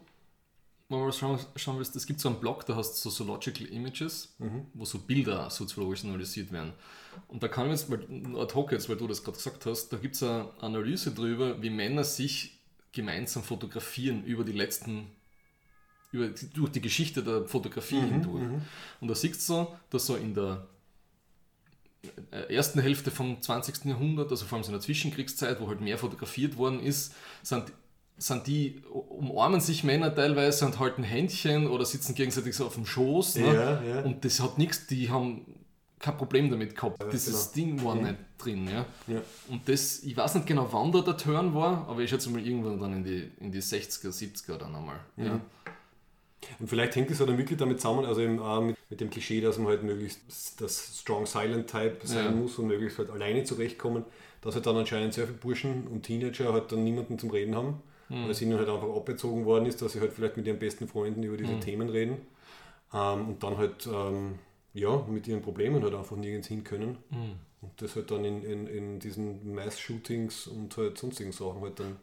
mal was schauen, schauen willst, es gibt so einen Blog, da hast du so Logical Images, wo so Bilder soziologisch analysiert werden. Und da kann ich jetzt, weil, ad hoc jetzt, weil du das gerade gesagt hast, da gibt es eine Analyse drüber, wie Männer sich gemeinsam fotografieren über die letzten, über die, durch die Geschichte der Fotografie hindurch. Und da siehst du so, dass so in der äh, ersten Hälfte vom 20. Jahrhundert, also vor allem so in der Zwischenkriegszeit, wo halt mehr fotografiert worden ist, sind, sind die, umarmen sich Männer teilweise und halten Händchen oder sitzen gegenseitig so auf dem Schoß. Ne? Ja, ja. Und das hat nichts, die haben kein Problem damit gehabt. Dieses Ding war nicht drin. Ja? Ja. Und das, ich weiß nicht genau, wann da der Turn war, aber ich schätze mal irgendwann dann in die, in die 60er, 70er dann einmal. Ja. Und vielleicht hängt es ja dann wirklich damit zusammen, also eben auch mit, mit dem Klischee, dass man halt möglichst das Strong Silent Type sein Ja. muss und möglichst halt alleine zurechtkommen, dass halt dann anscheinend sehr viele Burschen und Teenager halt dann niemanden zum Reden haben, weil es ihnen halt einfach abgezogen worden ist, dass sie halt vielleicht mit ihren besten Freunden über diese Themen reden ähm, und dann halt ähm, ja, mit ihren Problemen halt einfach nirgends hin können. Und das halt dann in, in, in diesen Mass-Shootings und halt sonstigen Sachen halt dann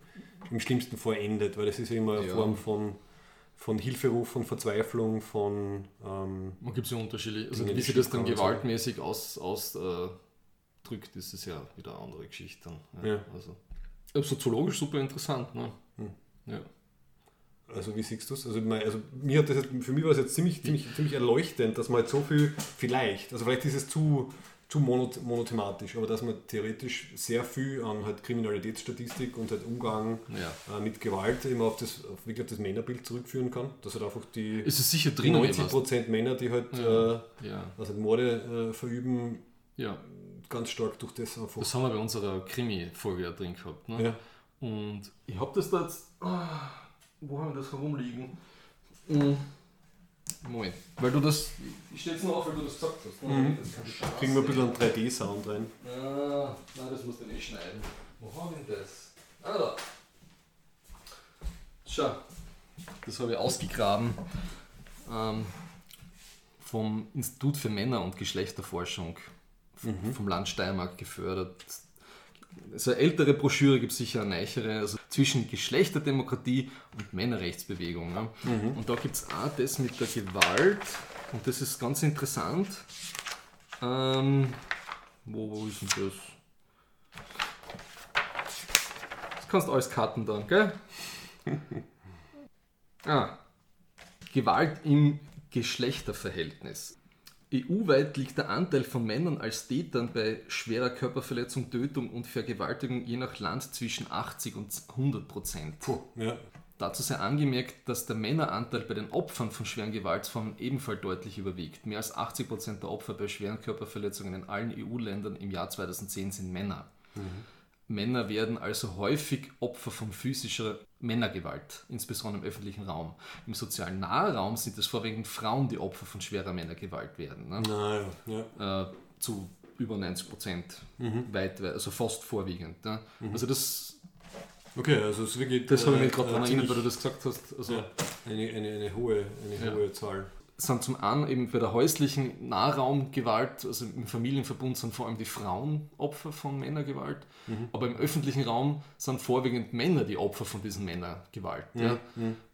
im schlimmsten Fall endet, weil das ist ja immer eine Ja. Form von, von Hilferuf, von Verzweiflung, von ähm, Man gibt es ja unterschiedliche, also wie sich das dann gewaltmäßig aus, aus äh, drückt, ist es ja wieder eine andere Geschichte dann. Ja. Also, ja, soziologisch super interessant. Ne? Ja. Also wie siehst du es? Also, mein- also mir hat das jetzt, für mich war es jetzt ziemlich, ziemlich, ziemlich erleuchtend, dass man halt so viel vielleicht, also vielleicht ist es zu, zu monot monothematisch, aber dass man theoretisch sehr viel an halt Kriminalitätsstatistik und halt Umgang Ja. äh, mit Gewalt immer auf das, auf wirklich auf das Männerbild zurückführen kann. Dass halt einfach die Es ist sicher die drin. 90% Männer, die halt Ja. äh, Ja, also Morde äh, verüben, ja, ganz stark durch das einfach. das haben wir bei unserer Krimi-Folge ja drin gehabt. Ne? ja. Und ich habe das da jetzt. Wo haben wir das herumliegen? Mm. Moment. Weil du das. Ich stelle es nur auf, weil du das gesagt hast. Mhm. Das Kriegen wir ein bisschen einen 3D-Sound rein. Ah, nein, das musst du nicht schneiden. Wo haben wir das? Ah, da. Schau. Das habe ich ausgegraben. Ähm, vom Institut für Männer- und Geschlechterforschung v- vom Land Steiermark gefördert. So eine ältere Broschüre gibt es sicher eine neichere, also zwischen Geschlechterdemokratie und Männerrechtsbewegung. Ne? Und da gibt es auch das mit der Gewalt, und das ist ganz interessant. Ähm, Wo, wo ist denn das? Das kannst du alles cutten dann, gell? ah. Gewalt im Geschlechterverhältnis. EU-weit liegt der Anteil von Männern als Tätern bei schwerer Körperverletzung, Tötung und Vergewaltigung je nach Land zwischen 80 und 100 Prozent. Ja. Dazu sei angemerkt, dass der Männeranteil bei den Opfern von schweren Gewaltformen ebenfalls deutlich überwiegt. Mehr als 80 Prozent der Opfer bei schweren Körperverletzungen in allen EU-Ländern im Jahr 2010 sind Männer. Männer werden also häufig Opfer von physischer Männergewalt, insbesondere im öffentlichen Raum. Im sozialen Nahraum sind es vorwiegend Frauen, die Opfer von schwerer Männergewalt werden. Ne? Na, ja. Äh, zu über 90 Prozent, weit, weit, also fast vorwiegend. Ne? Also das, Okay, also es ist wirklich. das habe ich äh, mich gerade äh, daran erinnert, weil du das gesagt hast. Also, ja, eine, eine, eine hohe, eine Ja. hohe Zahl. Sind zum einen eben bei der häuslichen Nahraumgewalt, also im Familienverbund sind vor allem die Frauen Opfer von Männergewalt, aber im öffentlichen Raum sind vorwiegend Männer die Opfer von diesen Männergewalt. Ja.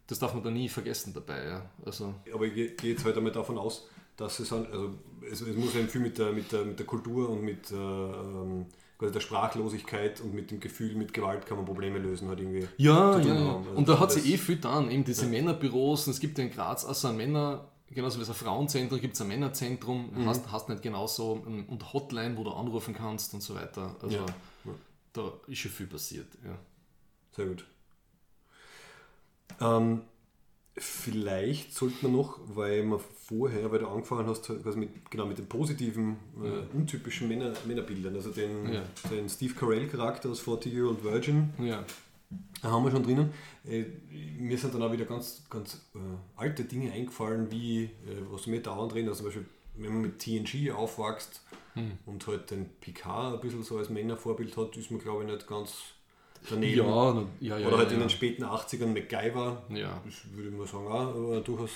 Das darf man da nie vergessen dabei. Ja. Also, Aber ich gehe jetzt halt einmal davon aus, dass es, also es, es muss eben viel mit der, mit der, mit der Kultur und mit äh, ähm, der Sprachlosigkeit und mit dem Gefühl, mit Gewalt kann man Probleme lösen. Halt irgendwie ja, ja, ja. Also Und da hat sie eh viel dann, eben diese Männerbüros, und es gibt ja in Graz auch so ein Männer, genauso wie es ein Frauenzentrum gibt es ein Männerzentrum, Mhm. hast, hast nicht genauso und Hotline, wo du anrufen kannst und so weiter. Also Ja, ja. da ist schon viel passiert. Ja. Sehr gut. Ähm, vielleicht sollte man noch, weil man vorher, weil du angefangen hast, quasi mit, genau mit den positiven, äh, untypischen Männer, Männerbildern, also den, den Steve Carell-Charakter aus 40 Year Old Virgin, haben wir schon drinnen. Äh, mir sind dann auch wieder ganz, ganz äh, alte Dinge eingefallen, wie, äh, was mir dauernd drin, also zum Beispiel, wenn man mit TNG aufwächst Hm. und halt den Picard ein bisschen so als Männervorbild hat, ist man glaube ich nicht ganz daneben. Ja, na, ja, ja. Oder halt in den späten 80ern MacGyver, Ja. das würde ich mal sagen, auch, aber durchaus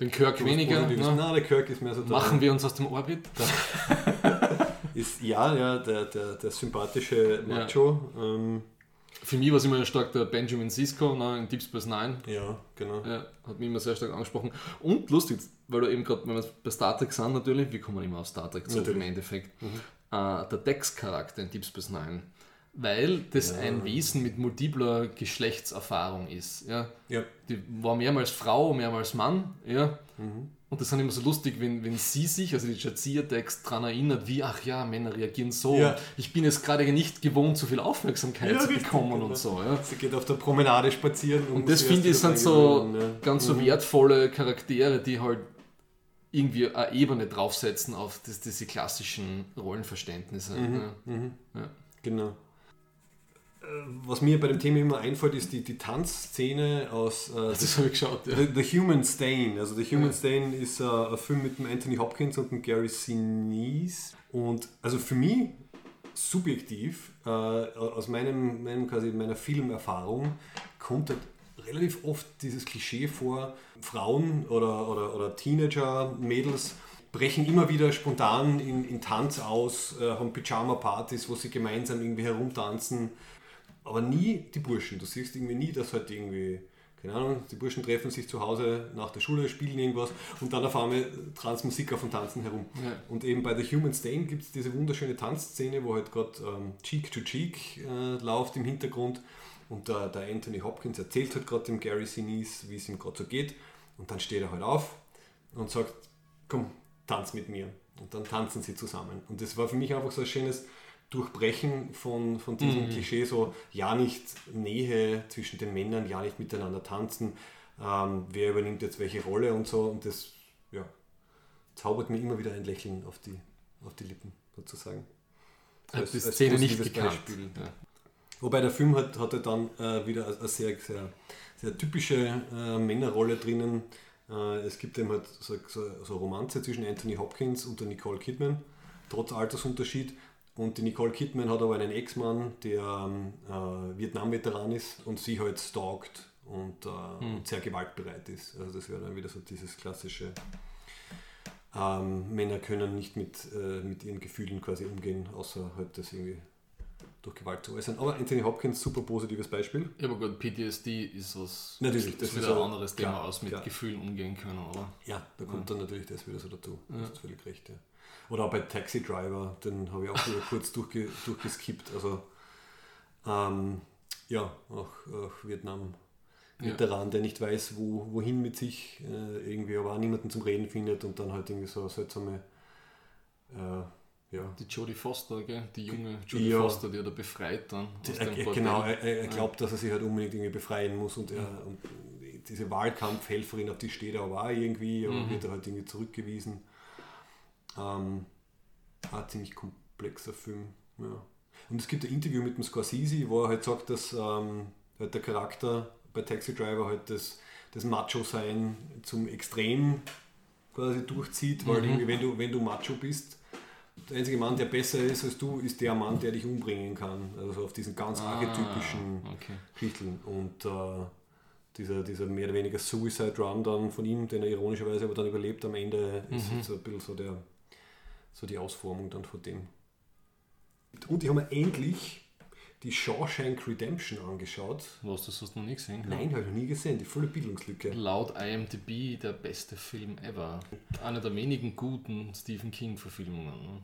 Den Kirk weniger. Ne? Nein, der Kirk ist mehr so Machen wir uns aus dem Orbit. ist, ja, ja, der, der, der sympathische Macho. Ähm, Für mich war es immer stark der Benjamin Sisko ne, in Deep Space Nine. ja genau. Ja, hat mich immer sehr stark angesprochen. Und lustig, weil du eben gerade, wenn wir bei Star Trek sind natürlich, wir kommen immer auf Star Trek zurück im. Endeffekt, äh, der Dex-Charakter in Deep Space Nine. Weil das ein Wesen mit multipler Geschlechtserfahrung ist. Ja. Ja. Die war mehrmals Frau, mehrmals Mann. Ja. Und das ist dann immer so lustig, wenn, wenn sie sich, also die Jadzia-Text, daran erinnert, wie, ach ja, Männer reagieren so. Ja. Ich bin jetzt gerade nicht gewohnt, so viel Aufmerksamkeit Ja, zu bekommen genau. und so. Ja. Sie geht auf der Promenade spazieren Und muss das finde ich sind so ganz so wertvolle Charaktere, die halt irgendwie eine Ebene draufsetzen auf das, diese klassischen Rollenverständnisse. Ja. Ja. Genau. Was mir bei dem Thema immer einfällt, ist die, die Tanzszene aus äh, Das habe ich geschaut. Ja. The, The Human Stain. Also The Human Ja. Stain ist äh, ein Film mit dem Anthony Hopkins und dem Gary Sinise. Und also für mich subjektiv, äh, aus meinem, meinem quasi meiner Filmerfahrung, kommt halt relativ oft dieses Klischee vor, Frauen oder, oder, oder Teenager, Mädels brechen immer wieder spontan in, in Tanz aus, äh, haben Pyjama-Partys, wo sie gemeinsam irgendwie herumtanzen aber nie die Burschen. Du siehst irgendwie nie, dass halt irgendwie, keine Ahnung, die Burschen treffen sich zu Hause nach der Schule, spielen irgendwas und dann auf einmal trans Musik auf und tanzen herum. Ja. Und eben bei The Human Stain gibt es diese wunderschöne Tanzszene, wo halt gerade ähm, Cheek to Cheek äh, läuft im Hintergrund und der, der Anthony Hopkins erzählt halt gerade dem Gary Sinise, wie es ihm gerade so geht und dann steht er halt auf und sagt, komm, tanz mit mir. Und dann tanzen sie zusammen. Und das war für mich einfach so ein schönes Durchbrechen von, von diesem Klischee, so ja nicht Nähe zwischen den Männern, ja nicht miteinander tanzen, ähm, wer übernimmt jetzt welche Rolle und so. Und das ja, zaubert mir immer wieder ein Lächeln auf die, auf die Lippen, sozusagen. So als- die Szene nicht gekannt. Ja. Wobei der Film hat, hatte dann äh, wieder eine sehr, sehr, sehr typische äh, Männerrolle drinnen. Äh, es gibt eben halt so, so, so Romanze zwischen Anthony Hopkins und der Nicole Kidman, trotz Altersunterschied. Und die Nicole Kidman hat aber einen Ex-Mann, der ähm, äh, Vietnam-Veteran ist und sie halt stalkt und, äh, und sehr gewaltbereit ist. Also das wäre dann wieder so dieses klassische ähm, Männer können nicht mit, äh, mit ihren Gefühlen quasi umgehen, außer halt das irgendwie durch Gewalt zu äußern. Aber Anthony Hopkins, super positives Beispiel. Ja, aber gut, PTSD ist was. Natürlich, das ist wieder ein anderes klar, Thema aus, mit klar. Gefühlen umgehen können, oder? Ja, da kommt dann natürlich das wieder so dazu. Du hast völlig recht, ja. Oder auch bei Taxi Driver, den habe ich auch wieder kurz durchge, durchgeskippt. Also, ähm, ja, auch, auch Vietnam. Ja. Veteran, der nicht weiß, wo, wohin mit sich, äh, irgendwie aber auch niemanden zum Reden findet und dann halt irgendwie so seltsame, äh, ja, Die Jodie Foster, gell? Die junge Jodie Ja. Foster, die er da befreit dann. aus Er, er, genau, er, er glaubt, dass er sich halt unbedingt irgendwie befreien muss und, er, und diese Wahlkampfhelferin, auf die steht er aber auch irgendwie, aber Mhm. wird er halt irgendwie zurückgewiesen. Ähm, ein ziemlich komplexer Film. Ja. Und es gibt ein Interview mit dem Scorsese, wo er halt sagt, dass ähm, halt der Charakter bei Taxi Driver halt das, das Macho-Sein zum Extrem quasi durchzieht, weil Mhm. irgendwie, wenn du, wenn du Macho bist, der einzige Mann, der besser ist als du, ist der Mann, der dich umbringen kann. Also so auf diesen ganz Ah, archetypischen okay. Und äh, dieser, dieser mehr oder weniger Suicide Run dann von ihm, den er ironischerweise aber dann überlebt am Ende, ist Mhm. so ein bisschen so, der, so die Ausformung dann von dem. Und ich habe mir endlich die Shawshank Redemption angeschaut. Was, das hast du noch nie gesehen? Nein, habe ich noch nie gesehen, die volle Bildungslücke. Laut IMDb der beste Film ever. Einer der wenigen guten Stephen King-Verfilmungen. Ne?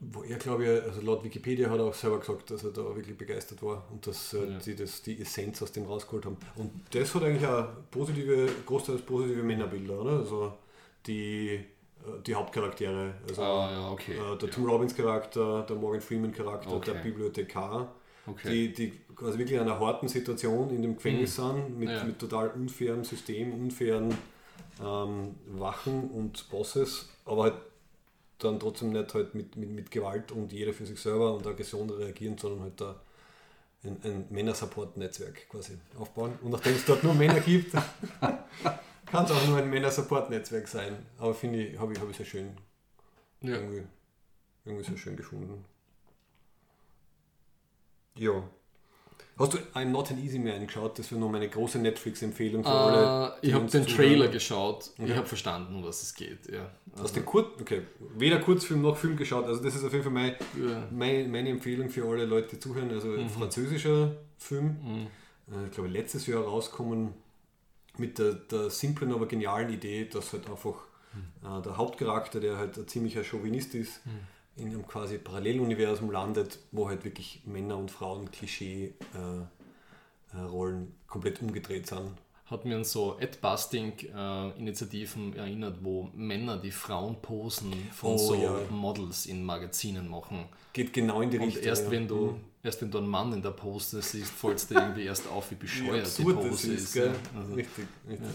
Wo er, glaube ich, also laut Wikipedia hat er auch selber gesagt, dass er da wirklich begeistert war und dass äh, Ja. die das, die Essenz aus dem rausgeholt haben. Und das hat eigentlich auch positive, großteils positive Männerbilder, oder? Also die, die Hauptcharaktere. Also Ah, ja, okay. äh, der Ja. Tim Robbins Charakter, der Morgan Freeman Charakter, Okay. der Bibliothekar, Okay. die, die quasi wirklich in einer harten Situation in dem Gefängnis sind, mit, Ja. mit total unfairem System, unfairen ähm, Wachen und Bosses, aber halt dann trotzdem nicht halt mit, mit, mit Gewalt und jeder für sich selber und Aggression reagieren, sondern halt da ein, ein Männersupport-Netzwerk quasi aufbauen. Und nachdem es dort nur Männer gibt, kann es auch nur ein Männersupport-Netzwerk sein. Aber finde ich, habe ich, hab ich sehr schön, ja. irgendwie, irgendwie sehr schön gefunden. Ja. Hast du I'm Not an Easy Man geschaut? Das wäre noch meine große Netflix-Empfehlung für alle. Äh, die ich habe den. Trailer geschaut. Ich Okay. habe verstanden, um was es geht. Ja. Hast du den Kur okay. weder Kurzfilm noch Film geschaut? Also das ist auf jeden Fall mein, Ja. meine, meine Empfehlung für alle Leute, die zuhören. Also ein französischer Film, Mhm. äh, ich glaube letztes Jahr rauskommen, mit der, der simplen, aber genialen Idee, dass halt einfach äh, der Hauptcharakter, der halt ein ziemlicher Chauvinist ist, in einem quasi Paralleluniversum landet, wo halt wirklich Männer und Frauen Klischee-Rollen komplett umgedreht sind. Hat mir an so Ad-Busting-Initiativen erinnert, wo Männer die Frauenposen von Oh, so ja. Models in Magazinen machen. Geht genau in die Und Richtung. erst ja. wenn du Mhm. erst wenn du einen Mann in der Pose siehst, fällst dir irgendwie erst auf, wie wie bescheuert die absurd das Pose ist. ist. Ja. Also, richtig, richtig.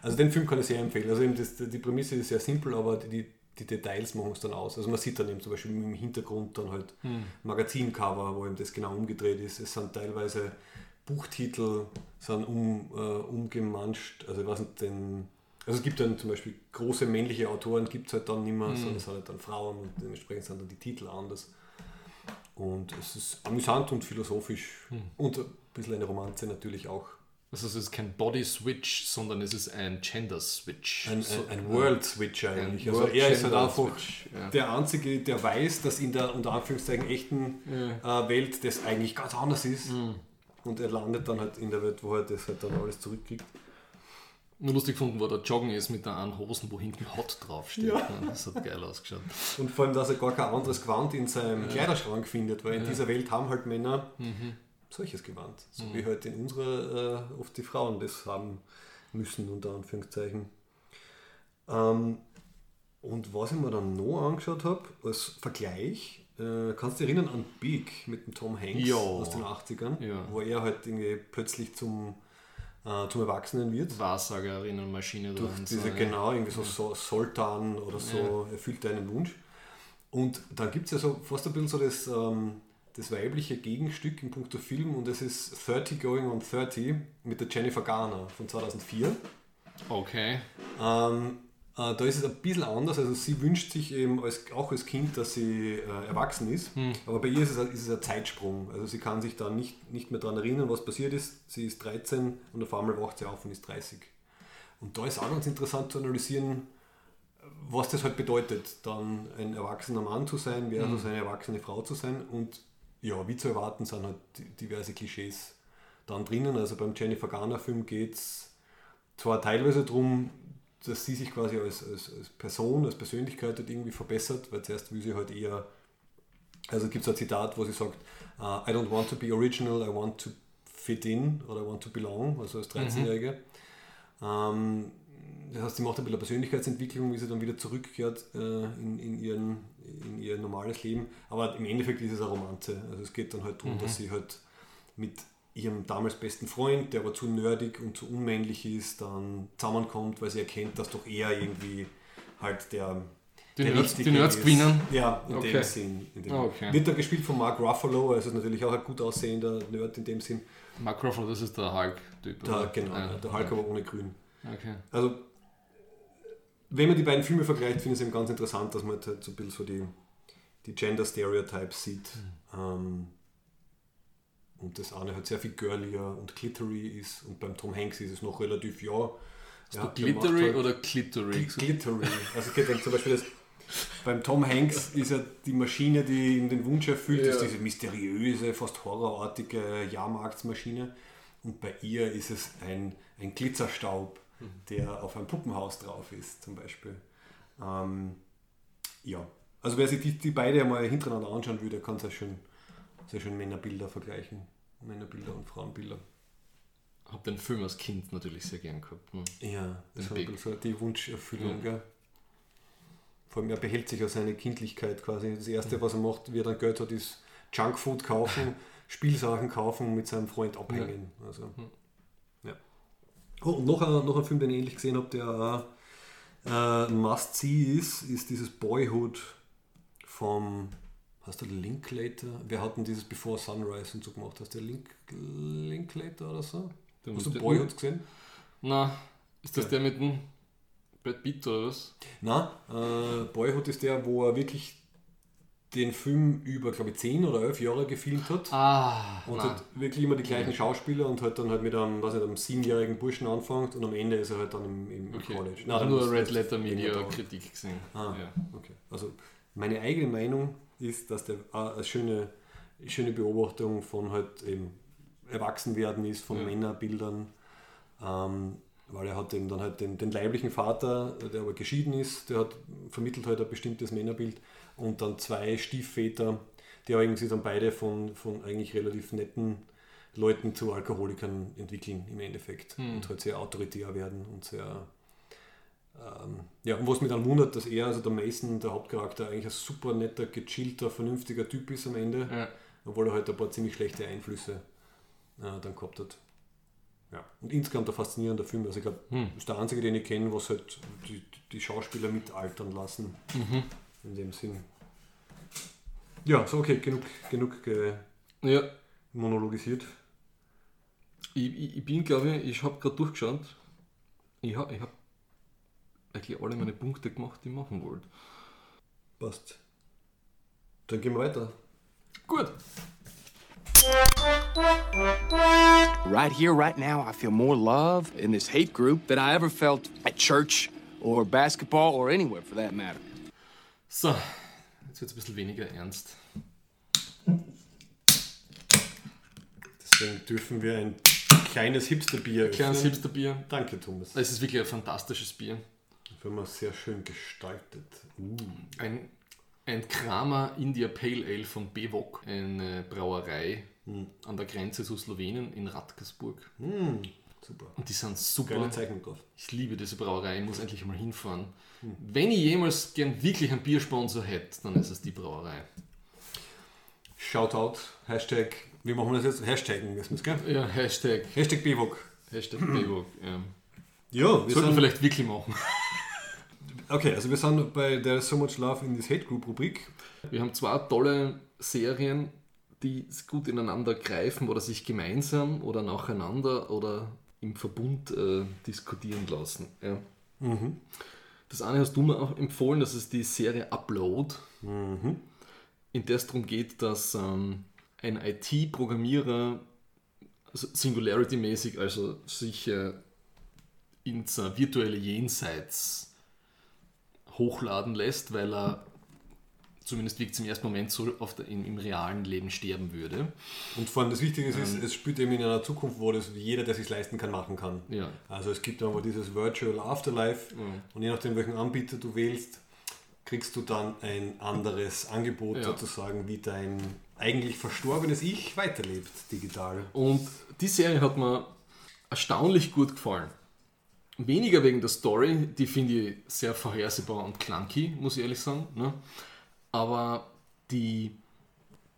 Also den Film kann ich sehr empfehlen. Also eben das, die Prämisse ist sehr simpel, aber die, die Details machen es dann aus. Also man sieht dann eben zum Beispiel im Hintergrund dann halt Hm. Magazincover, wo eben das genau umgedreht ist. Es sind teilweise Buchtitel sind um, äh, umgemanscht. Also ich weiß nicht, den, also es gibt dann zum Beispiel große männliche Autoren, gibt es halt dann nicht mehr, sondern es sind halt dann Frauen und dementsprechend sind dann die Titel anders. Und es ist amüsant und philosophisch Hm. und ein bisschen eine Romanze natürlich auch. Also es ist kein Body Switch, sondern es ist ein Gender Switch. Ein, ein, ein World Switch eigentlich. Ein also World er ist halt einfach ja. der Einzige, der weiß, dass in der unter Anführungszeichen echten äh, Welt das eigentlich ganz anders ist. Mhm. Und er landet dann halt in der Welt, wo er das halt dann alles zurückkriegt. Nur lustig gefunden, wo der Joggen ist mit der einen Hosen, wo hinten Hot draufsteht. Ja. Das hat geil ausgeschaut. Und vor allem, dass er gar kein anderes Gewand in seinem Kleiderschrank findet, weil in dieser Welt haben halt Männer Mhm. solches Gewand. So wie halt in unserer äh, oft die Frauen das haben müssen, unter Anführungszeichen. Ähm, und was ich mir dann noch angeschaut habe, als Vergleich, äh, kannst du dich erinnern an Big mit dem Tom Hanks Ja. aus den 80ern, Ja. wo er halt irgendwie plötzlich zum, äh, zum Erwachsenen wird. Wahrsagerinnenmaschine. Durch diese, so, ja. genau, irgendwie so, so Sultan oder so, erfüllt deinen Wunsch. Und dann gibt es ja so fast ein bisschen so das, ähm, das weibliche Gegenstück in puncto Film und das ist 30 Going on 30 mit der Jennifer Garner von 2004. Okay. Ähm, äh, da ist es ein bisschen anders. Also sie wünscht sich eben als, auch als Kind, dass sie äh, erwachsen ist. Aber bei ihr ist es, ein, ist es ein Zeitsprung. Also sie kann sich da nicht, nicht mehr daran erinnern, was passiert ist. Sie ist 13 und auf einmal wacht sie auf und ist 30. Und da ist auch ganz interessant zu analysieren, was das halt bedeutet, dann ein erwachsener Mann zu sein versus eine erwachsene Frau zu sein. Und ja, wie zu erwarten, sind halt diverse Klischees dann drinnen. Also beim Jennifer Garner-Film geht es zwar teilweise darum, dass sie sich quasi als, als, als Person, als Persönlichkeit halt irgendwie verbessert, weil zuerst will sie halt eher, also gibt es ein Zitat, wo sie sagt, uh, I don't want to be original, I want to fit in oder I want to belong, also als 13-Jährige. Mhm. Ähm, das heißt, sie macht ein bisschen Persönlichkeitsentwicklung, wie sie dann wieder zurückkehrt äh, in, in, ihren, in ihr normales Leben. Aber im Endeffekt ist es eine Romanze. Also es geht dann halt darum, mhm. dass sie halt mit ihrem damals besten Freund, der aber zu nerdig und zu unmännlich ist, dann zusammenkommt, weil sie erkennt, dass doch er irgendwie halt der die Nerds, die Nerds gewinnen? Ja, in okay. dem Sinn. In dem okay. Wird dann gespielt von Mark Ruffalo, also natürlich auch ein gut aussehender Nerd in dem Sinn. Mark Ruffalo, das ist der Hulk-Typ. Genau, ja, der Hulk aber ohne Grün. Okay. Also, wenn man die beiden Filme vergleicht, finde ich es eben ganz interessant, dass man halt so ein bisschen so die, die Gender-Stereotypes sieht. Mhm. Ähm, und das eine halt sehr viel girlier und glittery ist und beim Tom Hanks ist es noch relativ, ja. ja glittery halt oder glittery? Glittery. Also ich denke zum Beispiel, dass beim Tom Hanks ist ja die Maschine, die ihm den Wunsch erfüllt, ja. ist diese mysteriöse, fast horrorartige Jahrmarktsmaschine. Und bei ihr ist es ein, ein Glitzerstaub, mhm. der auf einem Puppenhaus drauf ist, zum Beispiel. Ähm, ja, also wer sich die, die beide einmal hintereinander anschauen würde, kann es ja schon sehr schön Männerbilder vergleichen. Männerbilder und Frauenbilder. Hab den Film als Kind natürlich sehr gern gehabt. Ne? Ja, das ist so die Wunscherfüllung. Ja. Vor allem, er behält sich ja seine Kindlichkeit quasi. Das Erste, was er macht, wie er dann Geld hat, ist Junkfood kaufen, Spielsachen kaufen und mit seinem Freund abhängen. Ja. Also, ja. Oh, und noch ein, noch ein Film, den ich ähnlich gesehen habe, der äh, Must-See ist, ist dieses Boyhood vom Hast du Linklater? Wer hat denn dieses Before Sunrise und so gemacht? Hast du Link, Linklater oder so? Du Hast du Boyhood gesehen? Na, ist das ja. der mit dem Brad Pitt oder was? Na, äh, Boyhood ist der, wo er wirklich den Film über, glaube ich, 10 oder 11 Jahre gefilmt hat. Ah, und hat wirklich immer die gleichen Schauspieler und hat dann halt mit einem, was nicht, einem siebenjährigen Burschen anfängt und am Ende ist er halt dann im, im okay. College. Nein, nur Red Letter Media Kritik gesehen. Ah, ja. okay. Also meine eigene Meinung ist, dass der eine schöne, schöne Beobachtung von halt eben Erwachsenwerden ist, von ja. Männerbildern. Ähm, weil er hat eben dann halt den, den, leiblichen Vater, der aber geschieden ist, der hat vermittelt halt ein bestimmtes Männerbild und dann zwei Stiefväter, die aber irgendwie dann beide von, von eigentlich relativ netten Leuten zu Alkoholikern entwickeln im Endeffekt hm. und halt sehr autoritär werden und sehr ja, und was mich dann wundert, dass er, also der Mason, der Hauptcharakter, eigentlich ein super netter, gechillter, vernünftiger Typ ist am Ende, ja. obwohl er halt ein paar ziemlich schlechte Einflüsse äh, dann gehabt hat. Ja. Und insgesamt ein faszinierender Film. Also ich glaube, hm. ist der einzige, den ich kenne, was halt die, die Schauspieler mitaltern lassen. Mhm. In dem Sinn. Ja, so okay, genug, genug ge ja. monologisiert. Ich, ich, ich bin, glaube ich, ich habe gerade durchgeschaut. Ich habe ich hab eigentlich alle meine Punkte gemacht, die ich machen wollte. Passt. Dann gehen wir weiter. Gut. Right here, right now, I feel more love in this hate group than I ever felt at church or basketball or anywhere for that matter. So, jetzt wird es ein bisschen weniger ernst. Deswegen dürfen wir ein kleines Hipsterbier Kleines Hipsterbier. Danke, Thomas. Es ist wirklich ein fantastisches Bier. Firma sehr schön gestaltet. Uh. Ein, ein Kramer India Pale Ale von Bewok, eine Brauerei mm. an der Grenze zu Slowenien in Radkersburg. Mm. Super. Und die sind super. Geile Zeichnung drauf. Ich liebe diese Brauerei, ich muss endlich mal hinfahren. Mm. Wenn ich jemals gern wirklich einen Biersponsor hätte, dann ist es die Brauerei. Shoutout, Hashtag, wie machen wir das jetzt? Hashtaggen müssen wir es, gell? Ja, Hashtag. Hashtag Bewok. Hashtag Bewok, ja. Ja, wir sollten vielleicht wirklich machen. Okay, also wir sind bei There's So Much Love in this Hate Group Rubrik. Wir haben zwei tolle Serien, die gut ineinander greifen oder sich gemeinsam oder nacheinander oder im Verbund äh, diskutieren lassen. Ja. Mhm. Das eine hast du mir auch empfohlen, das ist die Serie Upload, mhm. in der es darum geht, dass ähm, ein IT-Programmierer also Singularity-mäßig, also sich äh, ins äh, virtuelle Jenseits hochladen lässt, weil er zumindest wirkt es im ersten Moment so, auf der, im, im realen Leben sterben würde. Und vor allem das Wichtige ist, es spielt eben in einer Zukunft, wo das jeder, der sich leisten kann, machen kann. Ja. Also es gibt aber dieses Virtual Afterlife und je nachdem, welchen Anbieter du wählst, kriegst du dann ein anderes Angebot Ja. sozusagen, wie dein eigentlich verstorbenes Ich weiterlebt digital. Und die Serie hat mir erstaunlich gut gefallen. Weniger wegen der Story, die finde ich sehr vorhersehbar und clunky, muss ich ehrlich sagen. Ne? Aber die,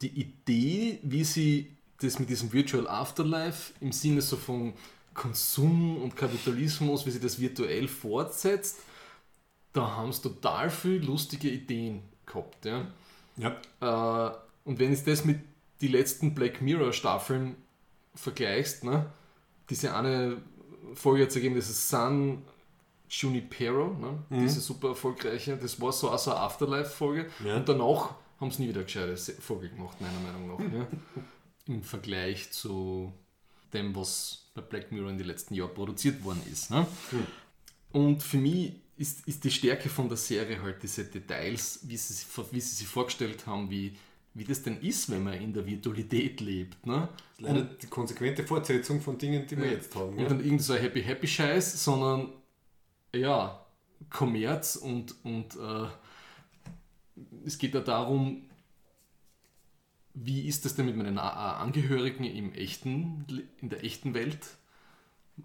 die Idee, wie sie das mit diesem Virtual Afterlife im Sinne so von Konsum und Kapitalismus, wie sie das virtuell fortsetzt, da haben sie total viel lustige Ideen gehabt. Ja? Ja. Äh, und wenn du das mit die letzten Black Mirror Staffeln vergleichst, ne? diese eine Folge hat es ergeben, das ist San Junipero, ne? diese super erfolgreiche, das war so eine Afterlife-Folge Ja. und danach haben sie nie wieder eine gescheite Folge gemacht, meiner Meinung nach. ja? Im Vergleich zu dem, was bei Black Mirror in den letzten Jahren produziert worden ist. Ne? Und für mich ist, ist die Stärke von der Serie halt diese Details, wie sie, wie sie sich vorgestellt haben, wie, wie das denn ist, wenn man in der Virtualität lebt. Ne? Leider die konsequente Fortsetzung von Dingen, die wir jetzt haben. Und Ja. dann irgend so ein Happy Happy Scheiß, sondern ja, Kommerz und, und äh, es geht ja darum, wie ist das denn mit meinen Angehörigen im echten, in der echten Welt?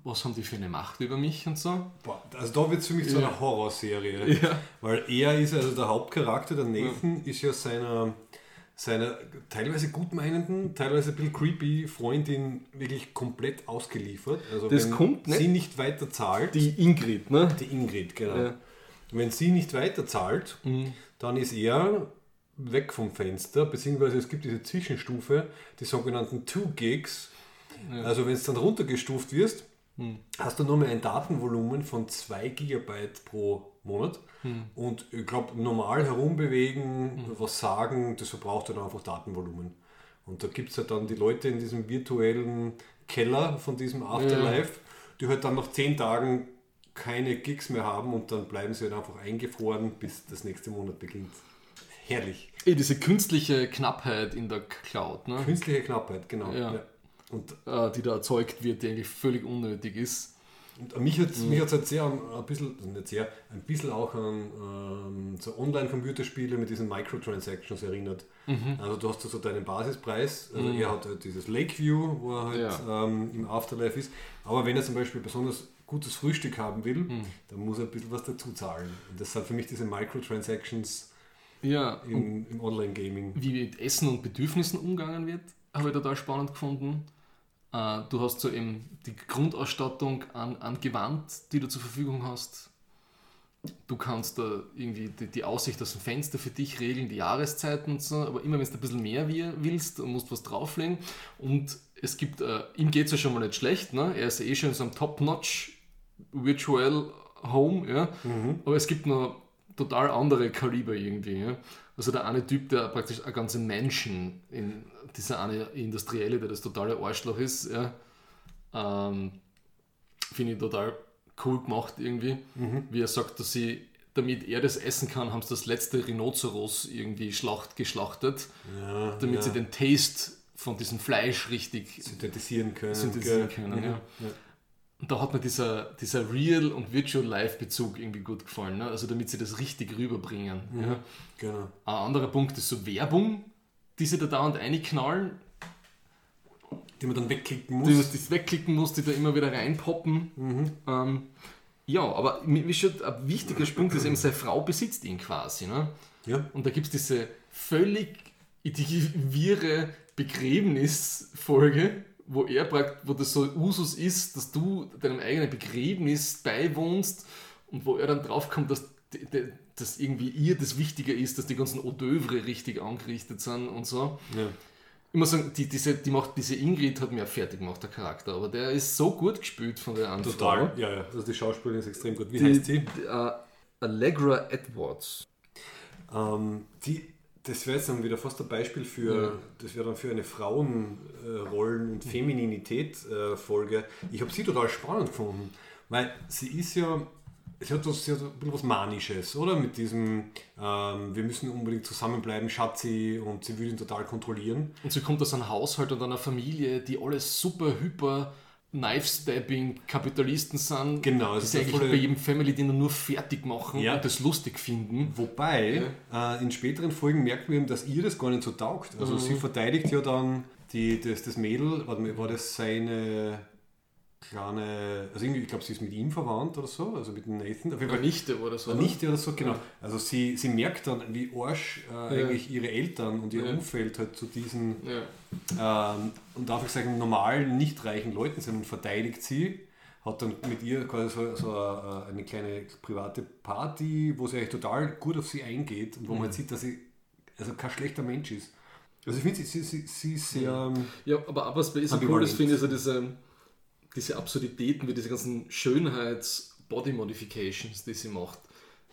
Was haben die für eine Macht über mich und so? Boah, also da wird es für mich zu Ja. einer Horrorserie. Ja. Weil er ist, also der Hauptcharakter, der Nathan, ist ja seiner, seiner teilweise gutmeinenden, teilweise ein bisschen creepy Freundin wirklich komplett ausgeliefert. Also Das wenn kommt nicht- sie nicht weiter zahlt, Die Ingrid, ne? die Ingrid, genau. Ja. Wenn sie nicht weiter zahlt, dann ist er weg vom Fenster, beziehungsweise es gibt diese Zwischenstufe, die sogenannten Two Gigs. Also wenn es dann runtergestuft wirst, hast du nur mehr ein Datenvolumen von 2 Gigabyte pro Monat. Und ich glaube, normal herumbewegen, was sagen, das verbraucht dann einfach Datenvolumen. Und da gibt es halt dann die Leute in diesem virtuellen Keller von diesem Afterlife, die halt dann nach 10 Tagen keine Gigs mehr haben und dann bleiben sie halt einfach eingefroren, bis das nächste Monat beginnt. Herrlich. Eh, diese künstliche Knappheit in der Cloud, ne? Künstliche Knappheit, genau. Ja. Und Äh, die da erzeugt wird, die eigentlich völlig unnötig ist. Und mich hat es mich hat's halt sehr an, ein bisschen, also nicht sehr, ein bisschen auch an ähm, so Online-Computerspiele mit diesen Microtransactions erinnert. Also du hast so deinen Basispreis, also er hat halt dieses Lakeview, wo er halt Ja. ähm, im Afterlife ist. Aber wenn er zum Beispiel besonders gutes Frühstück haben will, dann muss er ein bisschen was dazu zahlen. Und das sind für mich diese Microtransactions Ja, im, im Online-Gaming. wie mit Essen und Bedürfnissen umgegangen wird, habe ich total spannend gefunden. Äh, Du hast so eben die Grundausstattung an, an Gewand, die du zur Verfügung hast. Du kannst da irgendwie die, die Aussicht aus dem Fenster für dich regeln, die Jahreszeiten und so, aber immer wenn du ein bisschen mehr willst, musst du was drauflegen. Und es gibt, äh, ihm geht es ja schon mal nicht schlecht, ne? er ist eh schon in so einem Top-Notch Virtual Home, ja? aber es gibt noch total andere Kaliber irgendwie. Ja? Also der eine Typ, der praktisch eine ganze Menschen in dieser eine Industrielle, der das totale Arschloch ist, ja? ähm, finde ich total cool gemacht irgendwie, wie er sagt, dass sie, damit er das essen kann, haben sie das letzte Rhinoceros irgendwie schlacht, geschlachtet, Ja, damit sie den Taste von diesem Fleisch richtig synthetisieren können. synthetisieren gell? können. Mhm. Ja. Und da hat mir dieser, dieser Real- und Virtual-Life-Bezug irgendwie gut gefallen. Ne? Also damit sie das richtig rüberbringen. Ja. Genau. Ein anderer Punkt ist so Werbung, die sie da dauernd reinknallen, Die man dann wegklicken die man muss. das wegklicken muss, die da immer wieder reinpoppen. Ähm, ja, aber mir schon ein wichtiger Punkt ist eben, seine Frau besitzt ihn quasi. Ne? Ja. Und da gibt es diese völlig wirre Begräbnisfolge, wo er praktisch, wo das so Usus ist, dass du deinem eigenen Begräbnis beiwohnst und wo er dann draufkommt, dass, dass irgendwie ihr das wichtiger ist, dass die ganzen Hors d'oeuvre richtig angerichtet sind und so. Ja. Ich muss sagen, die, diese, die macht, diese Ingrid hat mir fertig gemacht, der Charakter, aber der ist so gut gespielt von der anderen Total. Ja, ja. Also die Schauspielerin ist extrem gut. Wie Die, heißt sie? die, äh, Allegra Edwards. Ähm, die, das wäre jetzt dann wieder fast ein Beispiel für, das wäre dann für eine Frauenrollen- und Femininität-Folge. ich habe sie total spannend gefunden, weil sie ist ja es hat, was, sie hat ein bisschen was Manisches, oder? Mit diesem, ähm, wir müssen unbedingt zusammenbleiben, Schatzi, und sie will ihn total kontrollieren. Und sie kommt aus einem Haushalt und einer Familie, die alles super hyper Knife-Stabbing Kapitalisten sind, Genau, die eigentlich volle- bei jedem Family Dinner nur fertig machen Ja. und das lustig finden. Wobei, äh, in späteren Folgen merkt man eben, dass ihr das gar nicht so taugt. Also sie verteidigt ja dann die, das, das Mädel, war das seine kleine, also irgendwie, ich glaube, sie ist mit ihm verwandt oder so, also mit Nathan. Auf jeden Oder Fall Nichte oder so. Eine ne? Nichte oder so, genau. Also sie, sie merkt dann, wie arsch äh, Ja. eigentlich ihre Eltern und ihr Ja. Umfeld halt zu diesen, Ja. ähm, und darf ich sagen, normalen, nicht reichen Leuten sind und verteidigt sie. Hat dann mit ihr quasi so, so eine, eine kleine private Party, wo sie eigentlich total gut auf sie eingeht und wo Mhm. man sieht, dass sie also kein schlechter Mensch ist. Also ich finde, sie, sie, sie, sie ist sehr. Ja, aber, bei ihr so cool ist, finde ich, so diese, diese Absurditäten, wie diese ganzen Schönheits-Body-Modifications, die sie macht.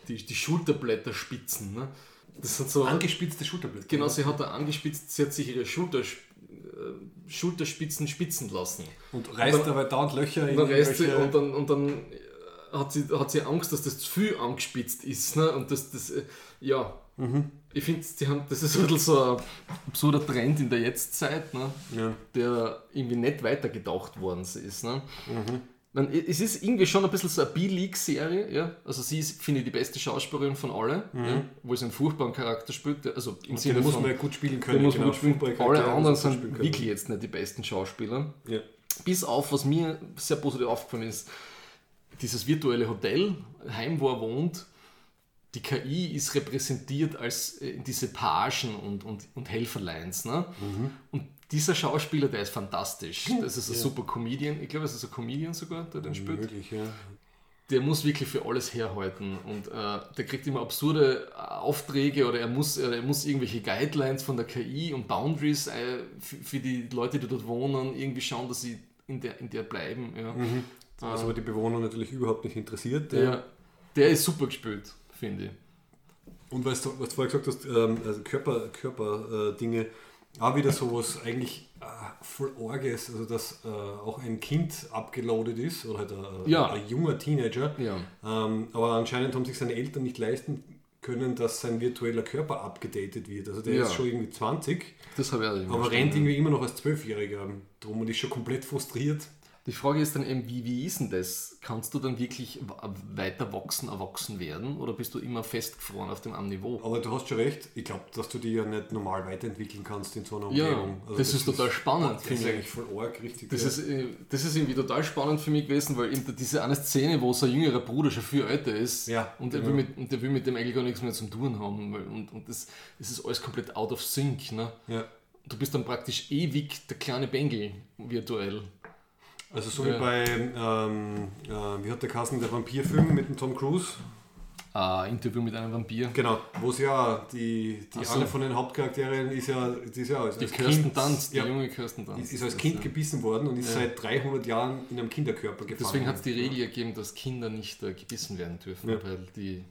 Die, die Schulterblätter spitzen. Ne? Das sind so. angespitzte Schulterblätter. Genau, sie hat da angespitzt, sie hat sich ihre Schulter, äh, Schulterspitzen spitzen lassen. Und reißt Und dann- dabei dauernd Löcher reißt sie, irgendwelche- und dann, und dann hat, sie, hat sie Angst, dass das zu viel angespitzt ist. Ne? Und das, das äh, ja, Mhm. ich finde, haben- das ist ein bisschen so ein absurder Trend in der Jetztzeit, ne? Ja. der irgendwie nicht weitergedacht worden ist. Ne? Mhm. Man, es ist irgendwie schon ein bisschen so eine B-League-Serie. Ja? Also sie ist, finde ich, die beste Schauspielerin von allen, ja? wo sie einen furchtbaren Charakter spielt. Also im Mhm. Sinne muss von, man ja gut spielen können. muss genau, gut spielen. Alle anderen gut sind wirklich jetzt nicht die besten Schauspieler. Ja. Bis auf, was mir sehr positiv aufgefallen ist, dieses virtuelle Hotel, Heim, wo er wohnt, die KI ist repräsentiert als äh, diese Pagen und, und, und Helferleins. Ne? Mhm. Und dieser Schauspieler, der ist fantastisch. Das ist ein super Comedian. Ich glaube, es ist ein Comedian sogar, der den spielt. Möglich, ja. Der muss wirklich für alles herhalten. Und äh, der kriegt immer absurde äh, Aufträge oder er muss, äh, er muss irgendwelche Guidelines von der KI und Boundaries äh, für, für die Leute, die dort wohnen, irgendwie schauen, dass sie in der, in der bleiben. Ja. Was aber die Bewohner natürlich überhaupt nicht interessiert. Der, der ist super gespielt, finde ich. Und was du, was du vorher gesagt hast, ähm, also Körper, Körper äh, auch wieder sowas eigentlich äh, voll Orges, also dass äh, auch ein Kind abgeloadet ist oder halt ein, Ja. ein junger Teenager. Ja. Ähm, aber anscheinend haben sich seine Eltern nicht leisten können, dass sein virtueller Körper abgedatet wird. Also der Ja. ist schon irgendwie 20, Das habe ich aber rennt irgendwie immer noch als Zwölfjähriger drum und ist schon komplett frustriert. Die Frage ist dann eben, wie, wie ist denn das? Kannst du dann wirklich weiter wachsen, erwachsen werden oder bist du immer festgefroren auf dem Niveau? Aber du hast schon recht, ich glaube, dass du dich ja nicht normal weiterentwickeln kannst in so einer Ja, Umgebung. Also das ist total spannend, Das ist ich. eigentlich voll arg, richtig. Das ja. ist, äh, das ist irgendwie total spannend für mich gewesen, weil der- diese eine Szene, wo sein jüngerer Bruder schon viel älter ist Ja, und, er genau. will mit, und der will mit dem eigentlich gar nichts mehr zum tun haben. Weil, und und das, das ist alles komplett out of sync. Ne? ja. Du bist dann praktisch ewig der kleine Bengel virtuell. Also so Ja. wie bei, ähm, äh, wie hat der Kassen, der Vampirfilm mit dem Tom Cruise? Ah, Interview mit einem Vampir. Genau, wo es ja, die, die so. eine von den Hauptcharakteren ist ja, die ist ja als, Die als Kirsten Kind, Dunst, die ja, junge Kirsten Dunst. ist, ist als Kind ja. gebissen worden und ist Ja. seit 300 Jahren in einem Kinderkörper gefangen. Deswegen hat es die Regel gegeben, dass Kinder nicht äh, gebissen werden dürfen, Ja. weil die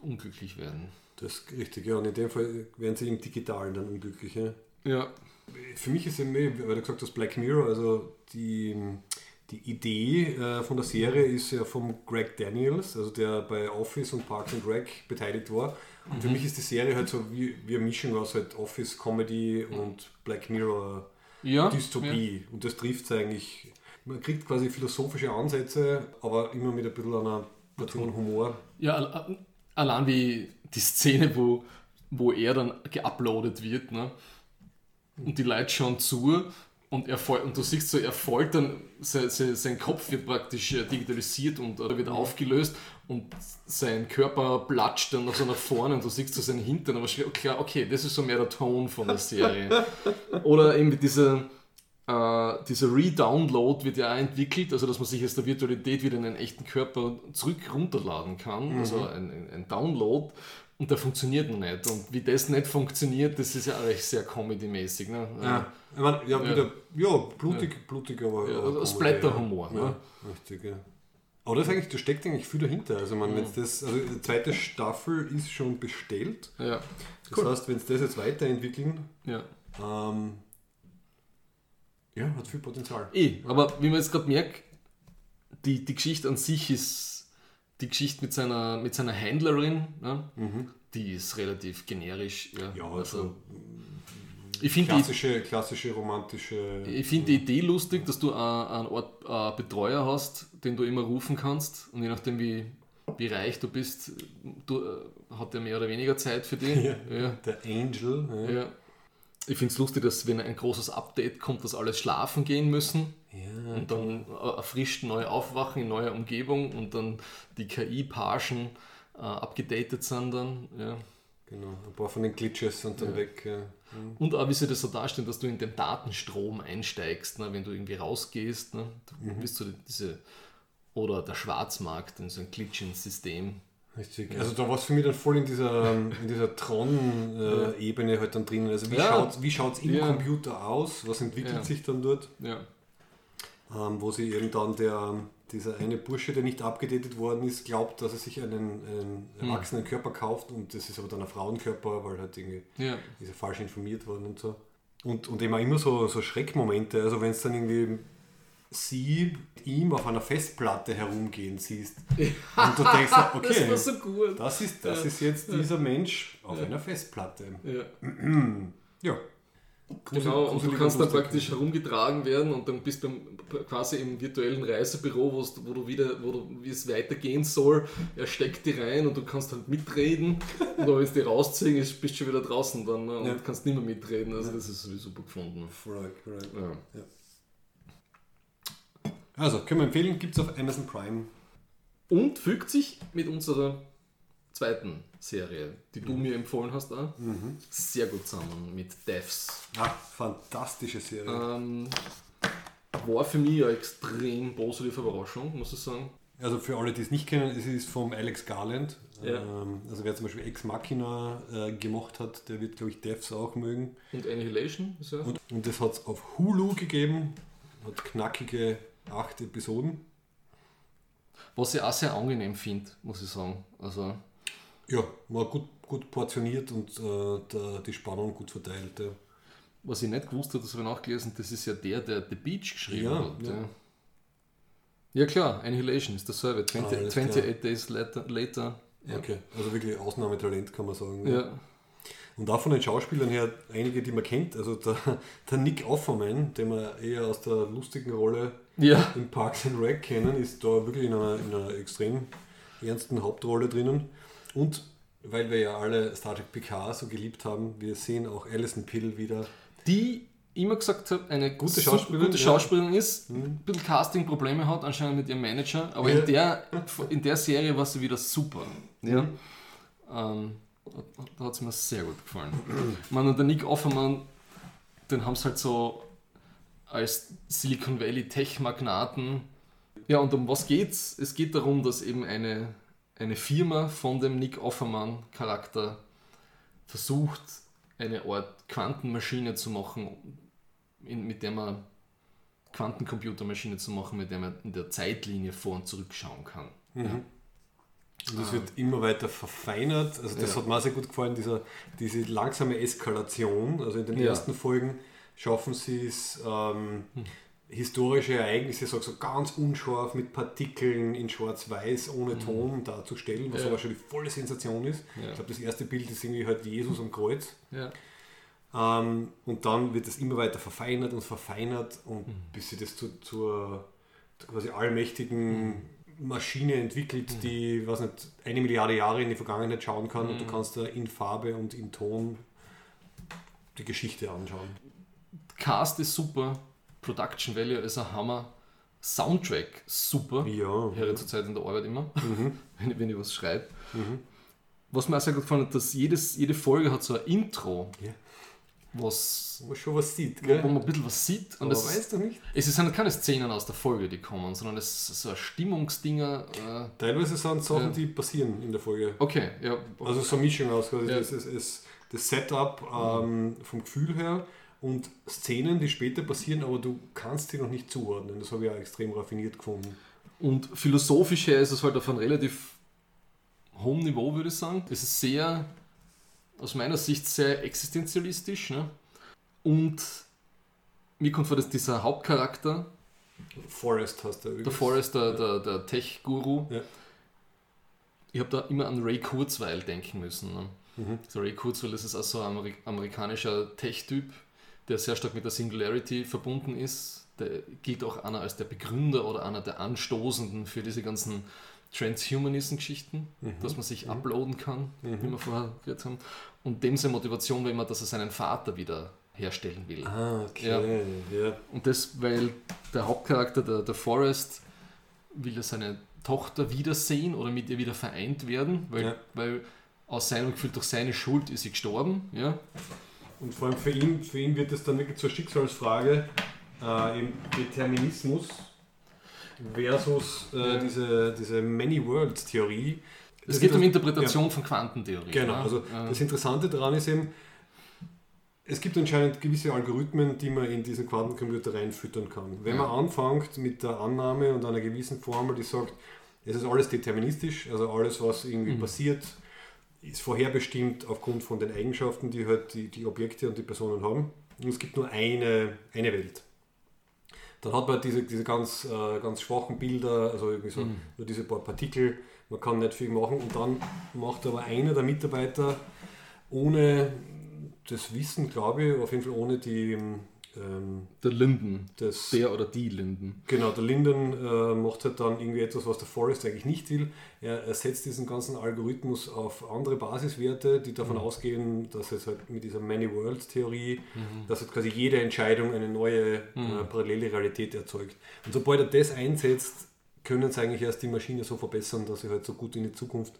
unglücklich werden. Das ist richtig, ja. Und in dem Fall werden sie im Digitalen dann unglücklich. Ja. Ja. Für mich ist eh, weil du gesagt hast, Black Mirror, also die, die Idee äh, von der Serie ist ja vom Greg Daniels, also der bei Office und Parks and Rec beteiligt war. Und für Mhm. mich ist die Serie halt so wie, wie eine Mischung aus halt Office, Comedy und Black Mirror Ja. Dystopie. Und das trifft es eigentlich. Man kriegt quasi philosophische Ansätze, aber immer mit ein bisschen einer Portion Humor. Ja, al- allein wie die Szene, wo, wo er dann geuploadet wird, ne? Und die Leute schauen zu und, er und du siehst so, er fällt dann, sein, sein, sein Kopf wird praktisch äh, digitalisiert und oder wird aufgelöst und sein Körper platscht dann noch so nach vorne und du siehst so seinen Hintern, aber klar, okay, das ist so mehr der Ton von der Serie. Oder eben mit dieser, äh, dieser Re-Download wird ja auch entwickelt, also dass man sich aus der Virtualität wieder in einen echten Körper zurück runterladen kann, also ein, ein, ein Download. Und der funktioniert noch nicht. Und wie das nicht funktioniert, das ist ja recht sehr comedy-mäßig. Ne? Ja, ich mein, ja, wieder, ja blutig, blutig, aber. Ja, aber also Splatter-Humor, Ja, ne? richtig, ja. Aber das eigentlich, da steckt eigentlich viel dahinter. Also, man, wenn's das, also die zweite Staffel ist schon bestellt. Ja, Das heißt, wenn sie das jetzt weiterentwickeln, ja. ähm, ja, hat viel Potenzial. Eh, aber wie man jetzt gerade merkt, die, die Geschichte an sich ist, die Geschichte mit seiner, mit seiner Händlerin, ne? die ist relativ generisch. Ja, Mhm. Ja, also, ich finde die, klassische, klassische romantische. ich find die Idee lustig, dass du einen, einen Ort, einen Betreuer hast, den du immer rufen kannst und je nachdem wie, wie reich du bist, du, äh, hat er mehr oder weniger Zeit für dich. Ja. Ja. Der Angel. Ja. Ich finde es lustig, dass wenn ein großes Update kommt, dass alle schlafen gehen müssen Ja, und dann erfrischt neu aufwachen in neuer Umgebung und dann die KI-Pagen äh, abgedatet sind dann. Ja. genau. Ein paar von den Glitches sind dann Ja. weg. Ja. Und auch wie sie das so darstellen, dass du in den Datenstrom einsteigst, ne, wenn du irgendwie rausgehst. Ne, du bist so diese, oder der Schwarzmarkt in so ein Glitch ins System. Richtig. Also da war es für mich dann voll in dieser, in dieser Tron-Ebene halt dann drinnen. Also wie Ja. schaut wie schaut's im Ja. Computer aus? Was entwickelt Ja. sich dann dort? Ja. Ähm, wo sie eben dann der, dieser eine Bursche, der nicht abgedatet worden ist, glaubt, dass er sich einen, einen Hm. erwachsenen Körper kauft und das ist aber dann ein Frauenkörper, weil halt irgendwie Ja. ist er falsch informiert worden und so. Und, und eben auch immer so, so Schreckmomente, also wenn es dann irgendwie sie mit ihm auf einer Festplatte herumgehen siehst und du denkst, okay, Das so gut. das ist, das ist jetzt dieser Mensch auf einer Festplatte. Ja. Ja. Grusel- Genau, und du kannst dann praktisch herumgetragen werden und dann bist du quasi im virtuellen Reisebüro, wo du wieder, wo du, wie es weitergehen soll, er steckt die rein und du kannst halt mitreden und wenn es die rausziehen ist, bist du schon wieder draußen dann ne, und Ja. kannst nicht mehr mitreden. Also das ist sowieso super gefunden. Right, right. Ja. Also, können wir empfehlen, gibt es auf Amazon Prime. Und fügt sich mit unserer zweiten Serie, die du mir empfohlen hast, auch, sehr gut zusammen mit Devs. Ah, fantastische Serie. Ähm, war für mich eine extrem positive Überraschung, muss ich sagen. Also für alle, die es nicht kennen, es ist vom Alex Garland. Ja. Ähm, also wer zum Beispiel Ex Machina äh, gemacht hat, der wird, glaube ich, Devs auch mögen. Und Annihilation ist ja. Und, und das hat es auf Hulu gegeben. Hat knackige acht Episoden. Was ich auch sehr angenehm finde, muss ich sagen. Also, Ja, war gut, gut portioniert und äh, der, die Spannung gut verteilt. Ja. was ich nicht gewusst habe, das habe ich nachgelesen, das ist ja der, der The Beach geschrieben Ja, hat. ja. Ja. klar, Annihilation ist dasselbe. 20, Alles 28 klar. Days later. later. Okay, also wirklich Ausnahmetalent kann man sagen. Ja. Und auch von den Schauspielern her einige, die man kennt. Also der, der Nick Offerman, den wir eher aus der lustigen Rolle ja. in Parks and Rec kennen, ist da wirklich in einer, in einer extrem ernsten Hauptrolle drinnen. Und weil wir ja alle Star Trek Picard so geliebt haben, wir sehen auch Alison Pill wieder. Die immer gesagt hat, eine Gute Schauspielerin, gute ja. Mhm. Hat, ist, ein bisschen Casting-Probleme hat anscheinend mit ihrem Manager, aber Ja. in, der, in der Serie war sie wieder super. Ja. Ähm, da hat es mir sehr gut gefallen. Man und der Nick Offermann, den haben sie halt so als Silicon Valley Tech-Magnaten. Ja, und um was geht's? Es geht darum, dass eben eine, eine Firma von dem Nick Offermann-Charakter versucht, eine Art Quantenmaschine zu machen, in, mit der man Quantencomputermaschine zu machen, mit der man in der Zeitlinie vor und zurückschauen kann. Und das wird immer weiter verfeinert. Also das Ja. hat mir sehr gut gefallen, dieser, diese langsame Eskalation. Also in den Ja. ersten Folgen schaffen sie es, ähm, historische Ereignisse so, so ganz unscharf mit Partikeln in schwarz-weiß ohne Ton darzustellen, was Mhm. Ja. aber schon die volle Sensation ist. Ja. Ich glaube, das erste Bild ist irgendwie halt Jesus am Kreuz. Ja. Ähm, und dann wird es immer weiter verfeinert und verfeinert und Mhm. bis sie das zu, zur quasi allmächtigen Mhm. Maschine entwickelt, die, was nicht, eine Milliarde Jahre in die Vergangenheit schauen kann und du Mhm. kannst da in Farbe und in Ton die Geschichte anschauen. Cast ist super, Production Value ist ein Hammer, Soundtrack super. Ja. höre zurzeit in der Arbeit immer, Mhm. wenn, ich, wenn ich was schreibe. Was mir auch sehr gut gefallen hat, dass jedes, jede Folge hat so ein Intro, Ja. was, Wo man schon was sieht, wo gell? man ein bisschen was sieht. Und Aber es, weißt du nicht? es sind keine Szenen aus der Folge, die kommen, sondern es ist so ein Stimmungsdinger. Äh, Teilweise sind Sachen, Ja. die passieren in der Folge. okay, ja. Also so eine Mischung aus quasi Ja. das, ist, ist das Setup ähm, vom Gefühl her und Szenen, die später passieren, aber du kannst sie noch nicht zuordnen. Das habe ich auch extrem raffiniert gefunden. Und philosophisch her ist es halt auf einem relativ hohen Niveau, würde ich sagen. Es ist sehr, aus meiner Sicht, sehr existenzialistisch. Ne? Und mir kommt vor, dass dieser Hauptcharakter, Forest hast du der übrigens. Forrest, der, der, der Tech-Guru, Ja. ich habe da immer an Ray Kurzweil denken müssen. Ne? Also Ray Kurzweil, das ist also ein Ameri amerikanischer Tech-Typ, der sehr stark mit der Singularity verbunden ist. Der gilt auch einer als der Begründer oder einer der Anstoßenden für diese ganzen Transhumanism-Geschichten, dass man sich uploaden kann, wie wir vorher gehört haben. Und dem seine Motivation war immer, dass er seinen Vater wieder herstellen will. Ah, okay. Ja. Und das, weil der Hauptcharakter, der, der Forrest, will ja seine Tochter wiedersehen oder mit ihr wieder vereint werden, weil, Ja. weil aus seinem Gefühl, durch seine Schuld ist sie gestorben. Ja? Und vor allem für ihn, für ihn wird es dann wirklich zur Schicksalsfrage, äh, eben Determinismus versus äh, diese, diese Many-Worlds-Theorie. Es geht um Interpretation von Quantentheorie. Genau, ja? also Äh, das Interessante daran ist eben, es gibt anscheinend gewisse Algorithmen, die man in diesen Quantencomputer reinfüttern kann. Wenn Ja. man anfängt mit der Annahme und einer gewissen Formel, die sagt, es ist alles deterministisch, also alles, was irgendwie Mhm. passiert, ist vorherbestimmt aufgrund von den Eigenschaften, die halt die, die Objekte und die Personen haben. Und es gibt nur eine, eine Welt. Dann hat man diese, diese ganz, äh, ganz schwachen Bilder, also irgendwie so Mhm. nur diese paar Partikel, man kann nicht viel machen und dann macht aber einer der Mitarbeiter ohne das Wissen, glaube ich, auf jeden Fall ohne die ähm, der Linden. das Der oder die Linden. Genau, der Linden äh, macht halt dann irgendwie etwas, was der Forrest eigentlich nicht will. Er, er setzt diesen ganzen Algorithmus auf andere Basiswerte, die davon ausgehen, dass es halt mit dieser Many-Worlds-Theorie, dass halt quasi jede Entscheidung eine neue äh, parallele Realität erzeugt. Und sobald er das einsetzt, können es eigentlich erst die Maschine so verbessern, dass sie halt so gut in die Zukunft,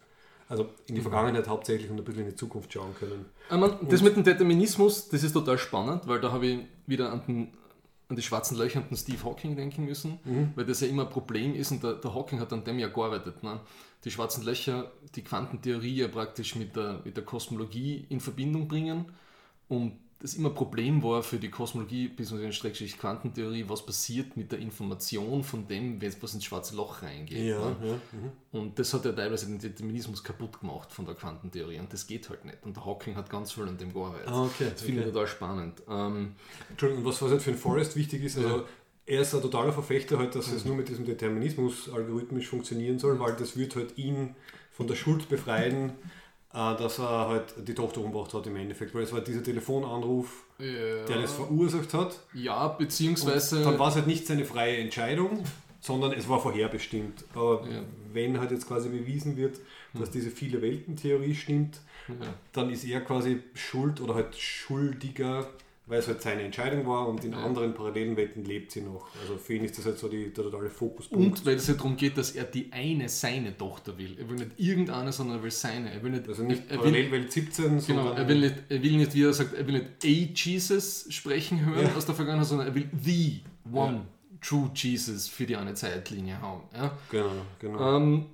also in die Vergangenheit hauptsächlich und ein bisschen in die Zukunft schauen können. Ich mein, das mit dem Determinismus, das ist total spannend, weil da habe ich wieder an, den, an die schwarzen Löcher und den Steve Hawking denken müssen, weil das ja immer ein Problem ist und der, der Hawking hat an dem ja gearbeitet. Ne? Die schwarzen Löcher, die Quantentheorie ja praktisch mit der, mit der Kosmologie in Verbindung bringen und das immer ein Problem war für die Kosmologie bzw. Quantentheorie, was passiert mit der Information von dem, was ins schwarze Loch reingeht. Ne? ja. mhm. Und das hat ja teilweise den Determinismus kaputt gemacht von der Quantentheorie und das geht halt nicht. Und der Hawking hat ganz viel an dem gearbeitet. Ah, okay, Das finde ich okay. total spannend. Ähm, Entschuldigung, was, was halt für den Forrest wichtig ist, also Ja. er ist ein totaler Verfechter halt, dass es nur mit diesem Determinismus algorithmisch funktionieren soll, weil das wird halt ihn von der Schuld befreien, dass er halt die Tochter umgebracht hat im Endeffekt, weil es war dieser Telefonanruf, der das verursacht hat. ja, Und beziehungsweise. dann war es halt nicht seine freie Entscheidung, sondern es war vorherbestimmt. Aber Ja. wenn halt jetzt quasi bewiesen wird, dass diese viele Welten-Theorie stimmt, ja. dann ist er quasi schuld oder halt schuldiger, weil es halt seine Entscheidung war und in Ja. anderen parallelen Welten lebt sie noch. Also für ihn ist das halt so die, der totale Fokuspunkt. Und weil es ja darum geht, dass er die eine seine Tochter will. Er will nicht irgendeine, sondern er will seine. Er will nicht, also nicht er, er will, Parallelwelt 17, Genau, sondern er will, nicht, er will nicht, wie er sagt, er will nicht a Jesus sprechen hören Ja. aus der Vergangenheit, sondern er will the one true Jesus für die eine Zeitlinie haben. Ja? Genau, genau. Ähm,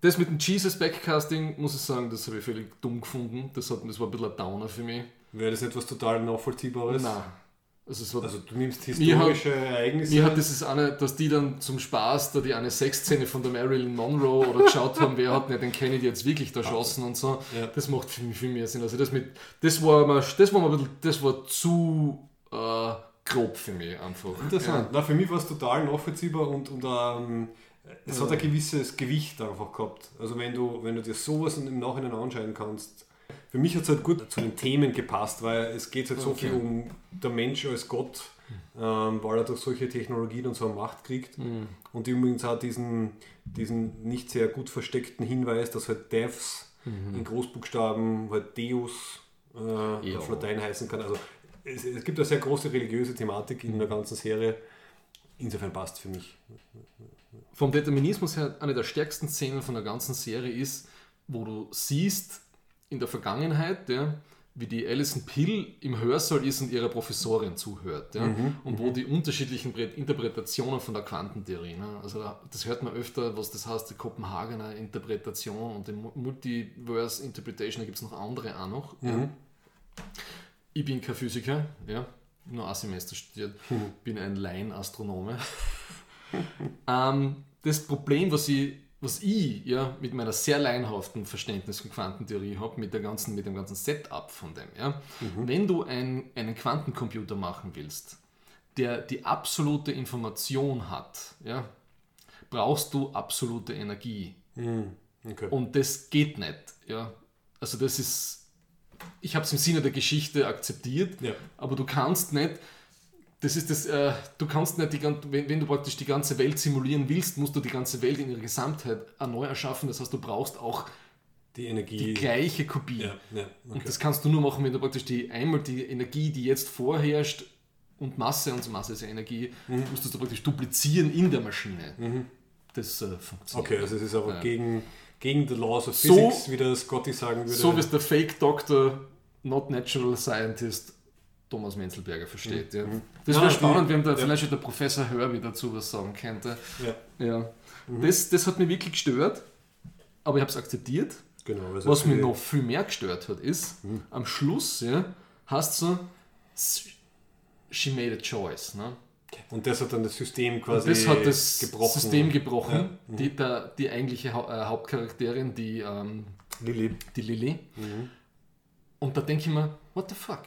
das mit dem Jesus Backcasting, muss ich sagen, das habe ich völlig dumm gefunden. Das, hat, das war ein bisschen ein Downer für mich. Wäre das etwas total Nachvollziehbares? Nein. Also, Also du nimmst Mir hat- historische Ereignisse. mir hat dieses eine, dass die dann zum Spaß da die eine Sexszene von der Marilyn Monroe oder geschaut haben, wer hat nicht den Kennedy jetzt wirklich erschossen und so. Ja. Das macht für mich viel mehr Sinn. Also das mit, das war mal, das war mal ein bisschen, das war zu äh, grob für mich einfach. Interessant. Na, für mich war es total nachvollziehbar und, und ähm, es hat ein gewisses Gewicht einfach gehabt. Also wenn du, wenn du dir sowas im Nachhinein anschauen kannst. Für mich hat es halt gut zu den Themen gepasst, weil es geht halt so Okay. viel um der Mensch als Gott, ähm, weil er durch solche Technologien und so eine Macht kriegt. Mhm. Und übrigens auch diesen, diesen nicht sehr gut versteckten Hinweis, dass halt Devs in Großbuchstaben halt Deus äh, Mhm. Auf Latein heißen kann. Also es, es gibt eine sehr große religiöse Thematik in der ganzen Serie. Insofern passt für mich. Vom Determinismus her eine der stärksten Szenen von der ganzen Serie ist, wo du siehst in der Vergangenheit, ja, wie die Alison Pill im Hörsaal ist und ihrer Professorin zuhört. Ja, und wo die unterschiedlichen Interpretationen von der Quantentheorie. Ne, also da- das hört man öfter, was das heißt, die Kopenhagener Interpretation und die Mu- Multiverse Interpretation, da gibt es noch andere auch noch. Ja. Ich bin kein Physiker, ja, nur ein Semester studiert, bin ein Laienastronome. ähm, das Problem, was ich, was ich ja, mit meiner sehr laienhaften Verständnis von Quantentheorie habe, mit, der ganzen, mit dem ganzen Setup von dem, ja, wenn du ein, einen Quantencomputer machen willst, der die absolute Information hat, ja, brauchst du absolute Energie. Okay. Und das geht nicht. Ja. Also das ist, ich habe es im Sinne der Geschichte akzeptiert, Ja. aber du kannst nicht, das ist das, äh, du kannst nicht, die, wenn, wenn du praktisch die ganze Welt simulieren willst, musst du die ganze Welt in ihrer Gesamtheit neu erschaffen. Das heißt, du brauchst auch Die Energie. die gleiche Kopie. ja, ja, okay. Und das kannst du nur machen, wenn du praktisch die einmal die Energie, die jetzt vorherrscht, und Masse, und Masse ist ja Energie, Mhm. musst du praktisch duplizieren in der Maschine. Das äh, funktioniert. okay, also es ist aber Ja. gegen, gegen the laws of So- physics, wie der Scotty sagen würde. So wie es der Fake Doctor, not natural scientist Thomas Menzelberger versteht. Ja. Das Ja, wäre spannend, wenn da ja. vielleicht der Professor Herbie dazu was sagen könnte. ja, Ja. Das, das hat mich wirklich gestört, aber ich habe es akzeptiert. genau. Was mich noch viel mehr gestört hat, ist, am Schluss ja, hast du She made a choice. Ne? Und das hat dann das System quasi Das hat das gebrochen. System gebrochen. Die, der, die eigentliche Hau- äh, Hauptcharakterin, die, ähm, Lilly. die Lilly. Und da denke ich mir, what the fuck?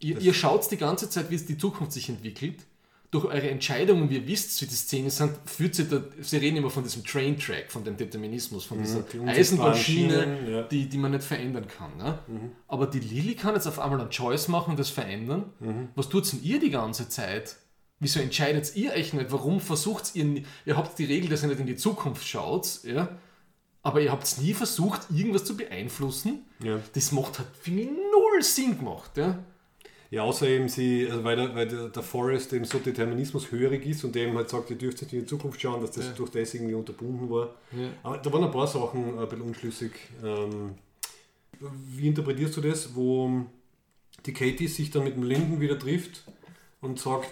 Ihr, ihr schaut die ganze Zeit, wie es die Zukunft sich entwickelt. Durch eure Entscheidungen, wie ihr wisst, wie die Szene sind, führt sie da, sie reden immer von diesem Train-Track, von dem Determinismus, von dieser Mhm, die unsichtbaren Eisenbahnschiene, ja. die, die man nicht verändern kann. Ne? Mhm. Aber die Lilly kann jetzt auf einmal einen Choice machen und das verändern. Mhm. Was tut denn ihr die ganze Zeit? Wieso entscheidet ihr euch nicht? Warum versucht ihr, ihr habt die Regel, dass ihr nicht in die Zukunft schaut, ja? aber ihr habt nie versucht, irgendwas zu beeinflussen? Ja. Das macht halt, finde ich, null Sinn gemacht. Ja? Ja, außer eben sie, also weil, der, weil der, der Forest eben so determinismushörig ist und eben halt sagt, ihr dürft nicht in die Zukunft schauen, dass das Ja. durch das irgendwie unterbunden war. Ja. Aber da waren ein paar Sachen ein bisschen unschlüssig. Ähm, wie interpretierst du das, wo die Katie sich dann mit dem Linden wieder trifft und sagt,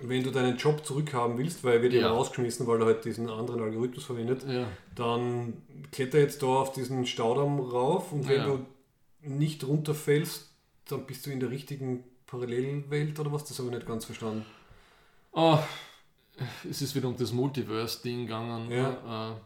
wenn du deinen Job zurückhaben willst, weil er wird Ja. rausgeschmissen, weil er halt diesen anderen Algorithmus verwendet, Ja. dann kletter jetzt da auf diesen Staudamm rauf und wenn Ja. du nicht runterfällst, dann bist du in der richtigen Parallelwelt oder was? Das habe ich nicht ganz verstanden. Oh, es ist wieder um das Multiverse-Ding gegangen. Ja. ne?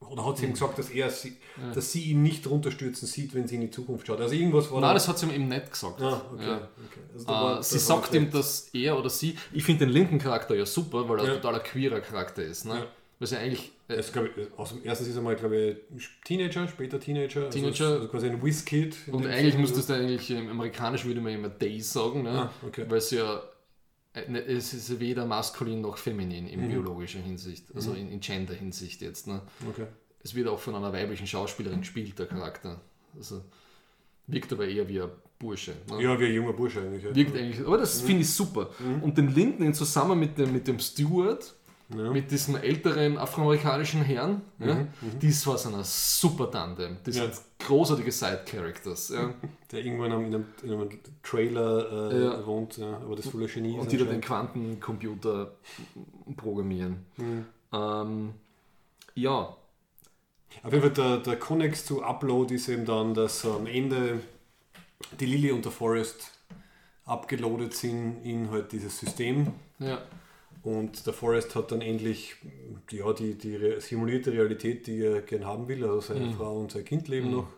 Oder hat sie ihm Hm. gesagt, dass, er sie, dass sie ihn nicht runterstürzen sieht, wenn sie in die Zukunft schaut? Also irgendwas war Äh, Nein, da- das hat sie ihm eben nicht gesagt. Ah, okay. Ja. okay. Also da war- Äh, sie sagt ihm, dass er oder sie, ich finde den linken Charakter ja super, weil er Ja. ein totaler queerer Charakter ist. Ne? Ja. Was ja eigentlich, äh, Es, glaub aus dem ersten ist er mal, glaube ich, Teenager, später Teenager. Teenager. Also, also quasi ein Whiz-Kid. in und eigentlich Sinne. müsstest du eigentlich im Amerikanischen würde man immer they sagen, ne? Ah, okay. weil es ja äh, ne, es ist weder maskulin noch feminin Mhm. in biologischer Hinsicht, also in, in Gender-Hinsicht jetzt. Ne? Okay. Es wird auch von einer weiblichen Schauspielerin gespielt, der Charakter. Also wirkt aber eher wie ein Bursche. Ne? Ja, wie ein junger Bursche eigentlich. Ja. Wirkt eigentlich, aber das finde ich super. Und den Linden in zusammen mit dem, mit dem Stewart, mit diesem älteren afroamerikanischen Herrn, ja, das war so eine super Tandem. Die Ja. sind großartige Side-Characters. Ja. Der irgendwann in einem, in einem Trailer äh, Ja. wohnt, ja, aber das voller Genie Und die da den. Quantencomputer programmieren. Ähm, ja, Auf jeden Fall der, der Connex zu Upload ist eben dann, dass am Ende die Lily und der Forest abgeloadet sind in halt dieses System ja, und der Forest hat dann endlich ja, die, die simulierte Realität, die er gern haben will, also seine Frau und sein Kind leben noch.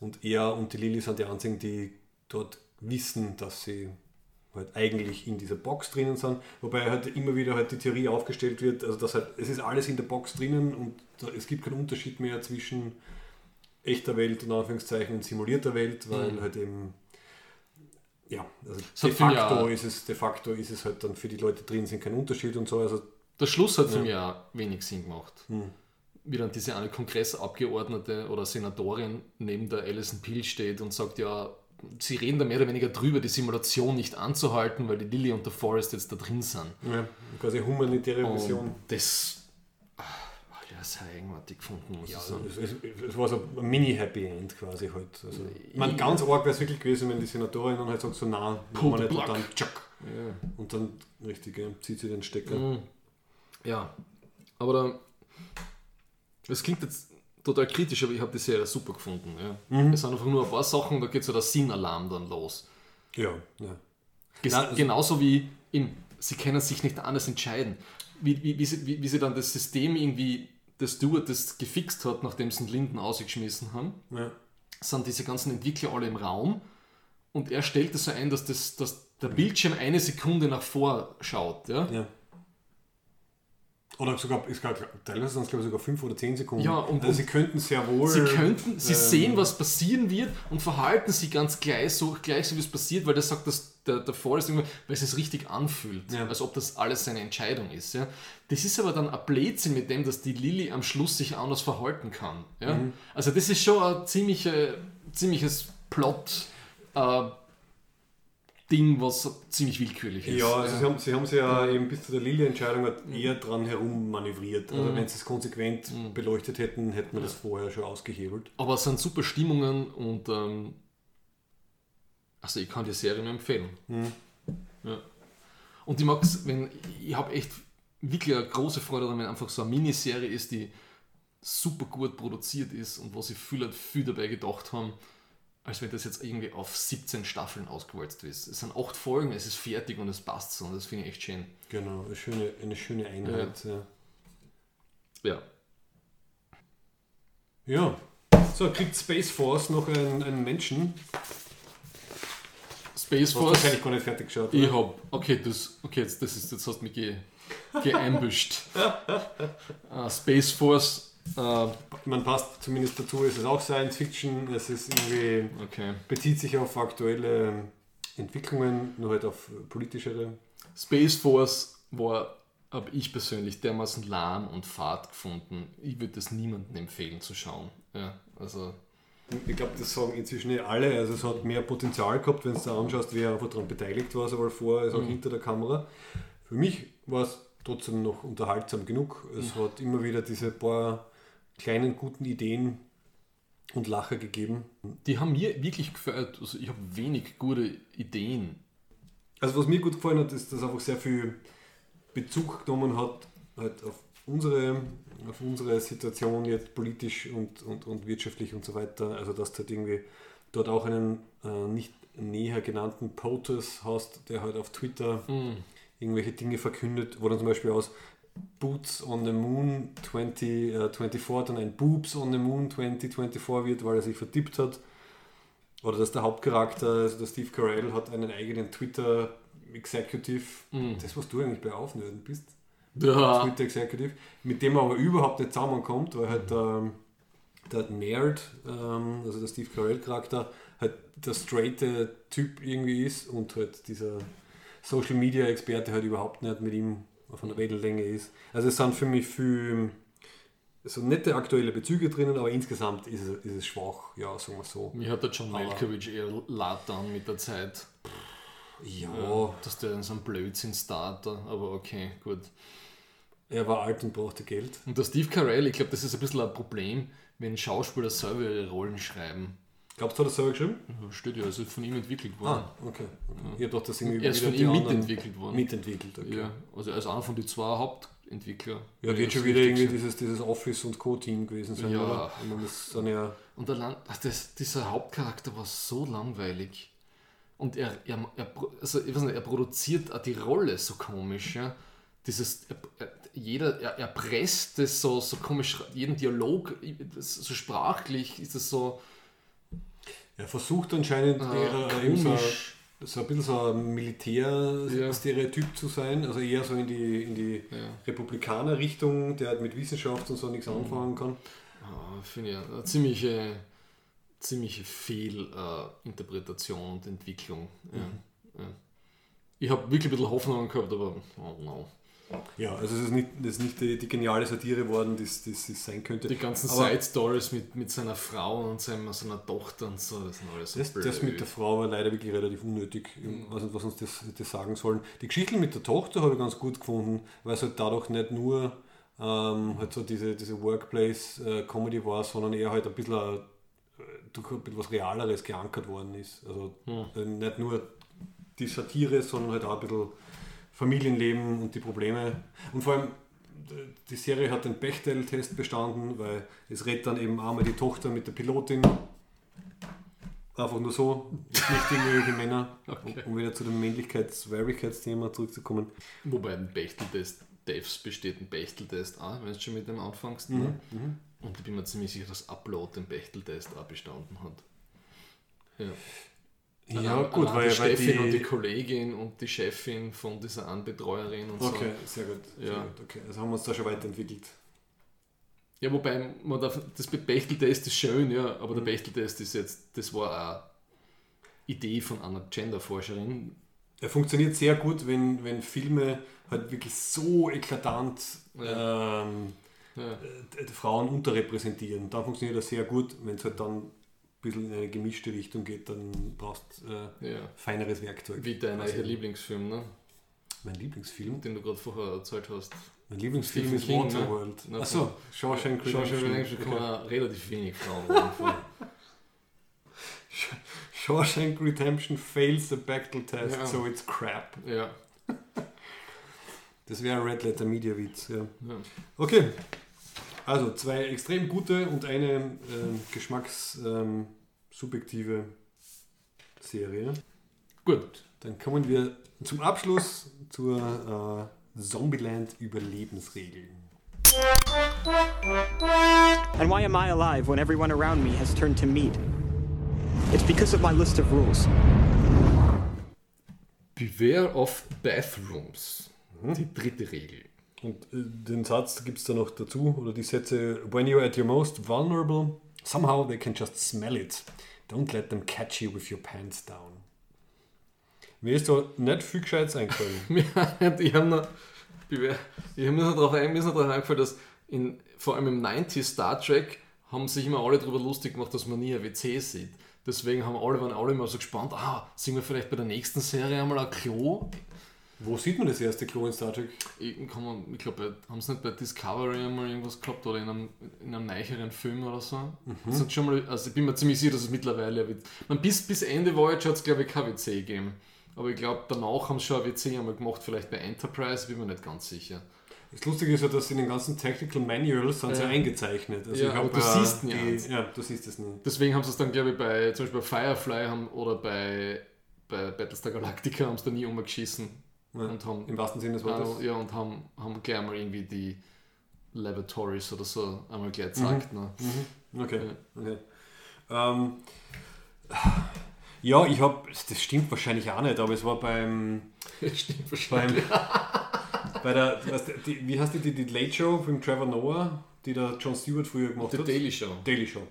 Und er und die Lily sind die einzigen, die dort wissen, dass sie halt eigentlich in dieser Box drinnen sind, wobei halt immer wieder halt die Theorie aufgestellt wird, also dass halt, es ist alles in der Box drinnen und da, es gibt keinen Unterschied mehr zwischen echter Welt und Anführungszeichen und simulierter Welt, weil halt eben ja, also de facto, auch- ist es, de facto ist es halt dann für die Leute drin sind kein Unterschied und so, also der Schluss hat für mich auch wenig Sinn gemacht. Hm. Wie dann diese eine Kongressabgeordnete oder Senatorin neben der Alison Peel steht und sagt, ja, sie reden da mehr oder weniger drüber, die Simulation nicht anzuhalten, weil die Lily und der Forest jetzt da drin sind. ja, quasi humanitäre Mission. Und das ja sehr eigenartig gefunden, muss Ja, ich sagen. es, es, es war so ein Mini-Happy End quasi halt. Also, man, ganz arg wäre es wirklich gewesen, wenn die Senatorin dann halt sagt so, Pull machen wir nicht und dann tschack. Und dann richtig, ja, zieht sie den Stecker. Mhm. Ja, aber da, das klingt jetzt total kritisch, aber ich habe die Serie super gefunden. Ja. Mhm. Es sind einfach nur ein paar Sachen, da geht so der Sinnalarm dann los. Ja, ja. Ges Na, also- genauso wie im, sie können sich nicht anders entscheiden. Wie, wie, wie, sie, wie, wie sie dann das System irgendwie, das Steward das gefixt hat, nachdem sie den Linden ausgeschmissen haben, ja. sind diese ganzen Entwickler alle im Raum und er stellt es so ein, dass, das, dass der Bildschirm eine Sekunde nach vor schaut. Ja? ja. Oder sogar, es gab, teilweise sind es glaube ich sogar 5 oder 10 Sekunden. Ja, und- also sie könnten sehr wohl. Sie könnten, sie ähm, sehen, was passieren wird und verhalten sich ganz gleich so, gleich so wie es passiert, weil das sagt, dass der, der irgendwie, weil es sich richtig anfühlt, Ja. als ob das alles seine Entscheidung ist. Ja. Das ist aber dann ein Blödsinn mit dem, dass die Lilly am Schluss sich anders verhalten kann. Ja. Mhm. Also das ist schon ein ziemliche, ziemliches Plot. Äh, Ding, was ziemlich willkürlich ist. Ja, also Sie, haben, sie haben sich ja eben bis zu der Lilly-Entscheidung halt eher dran herum manövriert. Also wenn sie es konsequent beleuchtet hätten, hätten wir das vorher schon ausgehebelt. Aber es sind super Stimmungen und ähm, also ich kann die Serie nur empfehlen. Ja. Und ich mag es, wenn ich habe echt wirklich eine große Freude daran, wenn einfach so eine Miniserie ist, die super gut produziert ist und wo sie viel, viel dabei gedacht haben, als wenn das jetzt irgendwie auf 17 Staffeln ausgewalzt ist. Es sind acht Folgen, es ist fertig und es passt so und das finde ich echt schön. Genau, eine schöne, eine schöne Einheit. Ja. Ja. ja. So, kriegt Space Force noch einen, einen Menschen? Space Du hast Force. wahrscheinlich gar nicht fertig geschaut. Ich oder? hab, okay, das, okay, jetzt, das ist, jetzt hast du mich ge, geambusht. uh, Space Force, Man passt zumindest dazu, es ist auch Science Fiction, es ist irgendwie, okay. bezieht sich auf aktuelle Entwicklungen, nur halt auf politischere. Space Force war, habe ich persönlich dermaßen lahm und fad gefunden. Ich würde das niemandem empfehlen zu schauen. Ja, also, Ich glaube, das sagen inzwischen eh alle. Also es hat mehr Potenzial gehabt, wenn du dir anschaust, wer einfach daran beteiligt war, sowohl vor als auch hinter der Kamera. Für mich war es trotzdem noch unterhaltsam genug. Es hat immer wieder diese paar kleinen guten Ideen und Lacher gegeben. die haben mir wirklich gefällt. Also, ich habe wenig gute Ideen. Also was mir gut gefallen hat, ist, dass einfach sehr viel Bezug genommen hat halt auf unsere, auf unsere Situation jetzt politisch und, und, und wirtschaftlich und so weiter. Also dass du halt irgendwie dort auch einen äh, nicht näher genannten POTUS hast, der halt auf Twitter irgendwelche Dinge verkündet, wo dann zum Beispiel aus Boots on the Moon 20, äh, 24 dann ein Boobs on the Moon 2024 wird, weil er sich vertippt hat. Oder dass der Hauptcharakter, also der Steve Carell, hat einen eigenen Twitter Executive, das was du eigentlich bei Aufnörden bist, Ja, Twitter Executive, mit dem er aber überhaupt nicht zusammenkommt, weil halt ähm, der Nerd, ähm, also der Steve Carell Charakter, halt der straighte Typ irgendwie ist und halt dieser Social Media Experte halt überhaupt nicht mit ihm auf einer Wellenlänge ist. Also es sind für mich viel so nette aktuelle Bezüge drinnen, aber insgesamt ist es, ist es schwach, ja, sagen wir so. mir hat der John Malkovich eher leid dann mit der Zeit. Ja, Dass der in so einem Blödsinn starter, aber okay, gut. er war alt und brauchte Geld. Und der Steve Carell, ich glaube, das ist ein bisschen ein Problem, wenn Schauspieler selber ihre Rollen schreiben. Glaubst du, hat er selber geschrieben? Ja, Steht ja, also von ihm entwickelt worden. Ah, okay. okay. Ich hab doch das irgendwie Er ist von ihm mitentwickelt worden. Mitentwickelt, okay. Ja, also er ist einer von den zwei Hauptentwickler. Ja, wird schon das wieder irgendwie dieses, dieses Office- und Co-Team gewesen sein, Ja. oder? Ich meine, das sind ja... Und allein, ach, das, dieser Hauptcharakter war so langweilig. Und er, er, er, also, ich weiß nicht, er produziert auch die Rolle so komisch. Ja? Dieses, er, er, jeder, er, er presst das so, so komisch, jeden Dialog, das- so sprachlich ist es so Er versucht anscheinend Ah, eher, eben so, ein bisschen so ein Militärstereotyp zu sein, also eher so in die, in die Ja. Republikaner-Richtung, der halt mit Wissenschaft und so nichts anfangen kann. Ah, finde ich eine ziemliche, ziemliche Fehlinterpretation und Entwicklung. Ja. Ja. Ich habe wirklich ein bisschen Hoffnung gehabt, aber oh no. Ja, also es ist nicht, das ist nicht die, die geniale Satire geworden, die es es sein könnte. Die ganzen Side-Stories mit, mit seiner Frau und seinem, seiner Tochter und so, das sind alles so Das, das mit der Frau war leider wirklich relativ unnötig. Ich weiß nicht, was uns das hätte sagen sollen. Die Geschichte mit der Tochter habe ich ganz gut gefunden, weil es halt dadurch nicht nur ähm, halt so diese, diese Workplace-Comedy war, sondern eher halt ein bisschen, äh, durch ein bisschen was Realeres geankert worden ist. Also äh, nicht nur die Satire, sondern halt auch ein bisschen Familienleben und die Probleme. Und vor allem, die Serie hat den Bechtel-Test bestanden, weil es redet dann eben einmal die Tochter mit der Pilotin Einfach nur so, nicht irgendwelche Männer, Okay. um wieder zu dem Männlichkeits-Weiblichkeitsthema zurückzukommen. Wobei ein Bechteltest, Devs besteht ein Bechteltest auch, wenn du schon mit dem anfängst. Ne? Und ich bin mir ziemlich sicher, dass Upload den Bechteltest auch bestanden hat. Ja. Ja, gut, weil- die Steffin die- und die Kollegin und die Chefin von dieser Anbetreuerin und Okay, so. sehr gut. Sehr Ja. gut. Okay. Also haben wir uns da schon weiterentwickelt. Ja, wobei man darf, das Bechteltest ist schön, ja, Mhm. aber der Bechteltest ist jetzt, das war eine Idee von einer Genderforscherin. Er funktioniert sehr gut, wenn, wenn Filme halt wirklich so eklatant Ja. ähm, Ja. äh, Frauen unterrepräsentieren. Dann funktioniert das sehr gut. Wenn es halt dann bisschen in eine gemischte Richtung geht, dann brauchst du äh, Ja. feineres Werkzeug. Wie dein eigener Lieblingsfilm, ne? Mein Lieblingsfilm? den du gerade vorher erzählt hast. Mein Lieblingsfilm ist King, ne? Waterworld. Na, Achso, Shawshank Shawshank Redemption. Redemption kann man relativ wenig vor. Shawshank Redemption fails the Bechtel test, Ja. so it's crap. Ja. Das wäre ein Red Letter Media Witz, ja. ja. Okay, also zwei extrem gute und eine ähm, geschmackssubjektive Serie. Gut. Dann kommen wir zum Abschluss zur äh, Zombieland Überlebensregeln. And why am I alive when everyone around me has turned to meat? It's because of my list of rules. Beware of Bathrooms. Die dritte Regel. Und äh, den Satz gibt es da noch dazu, oder die Sätze, when you're at your most vulnerable, somehow they can just smell it. Don't let them catch you with your pants down. Mir ist da nicht viel Gescheites eingefallen. ich habe noch, hab mir noch darauf eingefallen, dass in, vor allem im 90s Star Trek haben sich immer alle darüber lustig gemacht, dass man nie ein WC sieht. Deswegen haben alle, waren alle immer so gespannt, ah, sehen wir vielleicht bei der nächsten Serie einmal ein Klo? Wo sieht man das erste Klo in Star Trek? Ich, man- ich glaube, haben sie nicht bei Discovery einmal irgendwas gehabt oder in einem, in einem neueren Film oder so? Das hat schon mal, also ich bin mir ziemlich sicher, dass es mittlerweile wird. Man, bis, bis Ende Voyager hat es, glaube ich, kein WC gegeben. Aber ich glaube, danach haben sie schon ein WC einmal gemacht, vielleicht bei Enterprise, bin mir nicht ganz sicher. Das Lustige ist ja, dass in den ganzen Technical Manuals sind sie Ja. eingezeichnet. Also Ja, aber du siehst ja die, nicht. Ja, du siehst es nicht. Deswegen haben sie es dann, glaube ich, bei zum Beispiel bei Firefly haben, oder bei, bei Battlestar Galactica haben sie da nie umgeschissen. Ja, Und haben, Im wahrsten Sinne des Wortes. äh, ja, und haben, haben gleich mal irgendwie die Lavatories oder so einmal gleich gezeigt. Ne? Okay. okay. Ähm, ja, ich habe, das stimmt wahrscheinlich auch nicht, aber es war beim, Stimmt beim wahrscheinlich. bei der, weißt die, wie heißt die, die, die Late Show mit Trevor Noah, die der John Stewart früher gemacht The hat? Daily Show. Daily Show.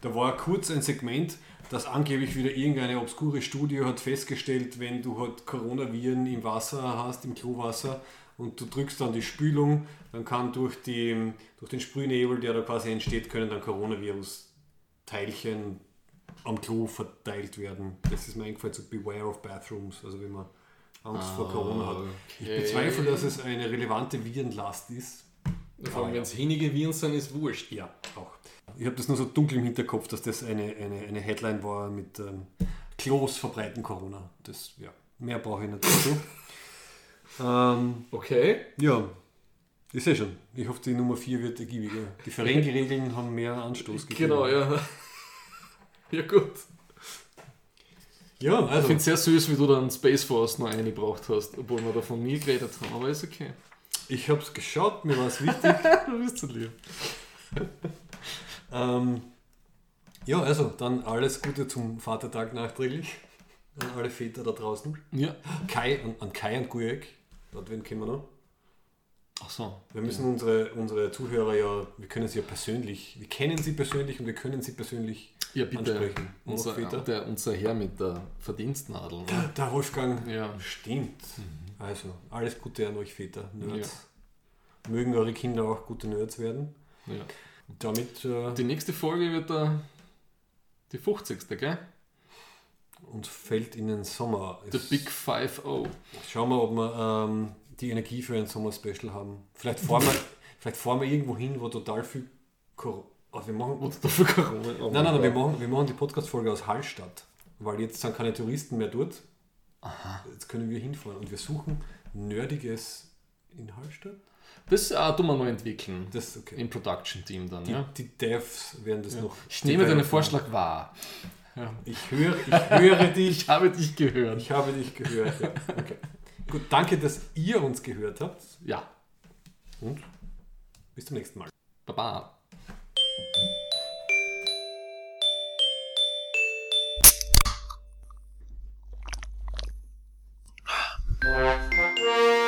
Da war kurz ein Segment, das angeblich wieder irgendeine obskure Studie hat festgestellt, wenn du halt Coronaviren im Wasser hast, im Klowasser, und du drückst dann die Spülung, dann kann durch, die, durch den Sprühnebel, der da quasi entsteht, können dann Coronavirus-Teilchen am Klo verteilt werden. Das ist mir eingefallen, so Beware of Bathrooms, also wenn man Angst vor Corona hat. Ich okay. bezweifle, dass es eine relevante Virenlast ist. Vor allem, wenn es hinige Viren sind, ist wurscht. Ja, auch. Ich habe das nur so dunkel im Hinterkopf, dass das eine, eine, eine Headline war mit ähm, Klos verbreiten Corona. Das, ja, mehr brauche ich nicht dazu. ähm, Okay. ja, ich sehe schon. Ich hoffe, die Nummer 4 wird ergiebiger. Die Ferengi-Regeln haben mehr Anstoß gegeben. Genau, ja. Ja, gut. Ja, Ich also, finde es sehr süß, wie du dann Space Force noch eingebracht hast, obwohl wir da von mir geredet haben, aber ist okay. ich habe es geschaut, mir war es wichtig. Du bist so lieb. Ähm, ja, also, dann alles Gute zum Vatertag nachträglich. An alle Väter da draußen. Ja. Kai, an, an Kai und Gujek. Dort wen kennen wir noch? Ach so. Wir müssen unsere, unsere Zuhörer ja, wir können sie ja persönlich, wir kennen sie persönlich und wir können sie persönlich Ja, bitte. ansprechen. Unser, Väter? der, unser Herr mit der Verdienstnadel. Ne? Der Wolfgang, Ja. stimmt. Also, alles Gute an euch Väter, Nerds. Mögen eure Kinder auch gute Nerds werden. Ja. Damit äh, Die nächste Folge wird der, die 50. gell? uns fällt in den Sommer. The Es- Big 5-0. Schauen wir, ob wir ähm, die Energie für ein Sommer-Special haben. Vielleicht fahren, wir, vielleicht fahren wir irgendwo hin, wo total viel Cor also wir machen, Und dafür Corona. Oh Nein, nein, nein, wir machen, wir machen die Podcast-Folge aus Hallstatt, weil jetzt sind keine Touristen mehr dort. Jetzt können wir hinfahren und wir suchen Nerdiges in Hallstatt. Das äh, tun wir noch entwickeln. Das okay. Im Production Team dann. Die, ja. die Devs werden das ja. noch. Ich nehme deinen Vorschlag wahr. Ja. Ich, höre, ich höre dich. ich habe dich gehört. Ich habe dich gehört. Ja. Okay. Gut, danke, dass ihr uns gehört habt. Ja. Und bis zum nächsten Mal. Baba. Thank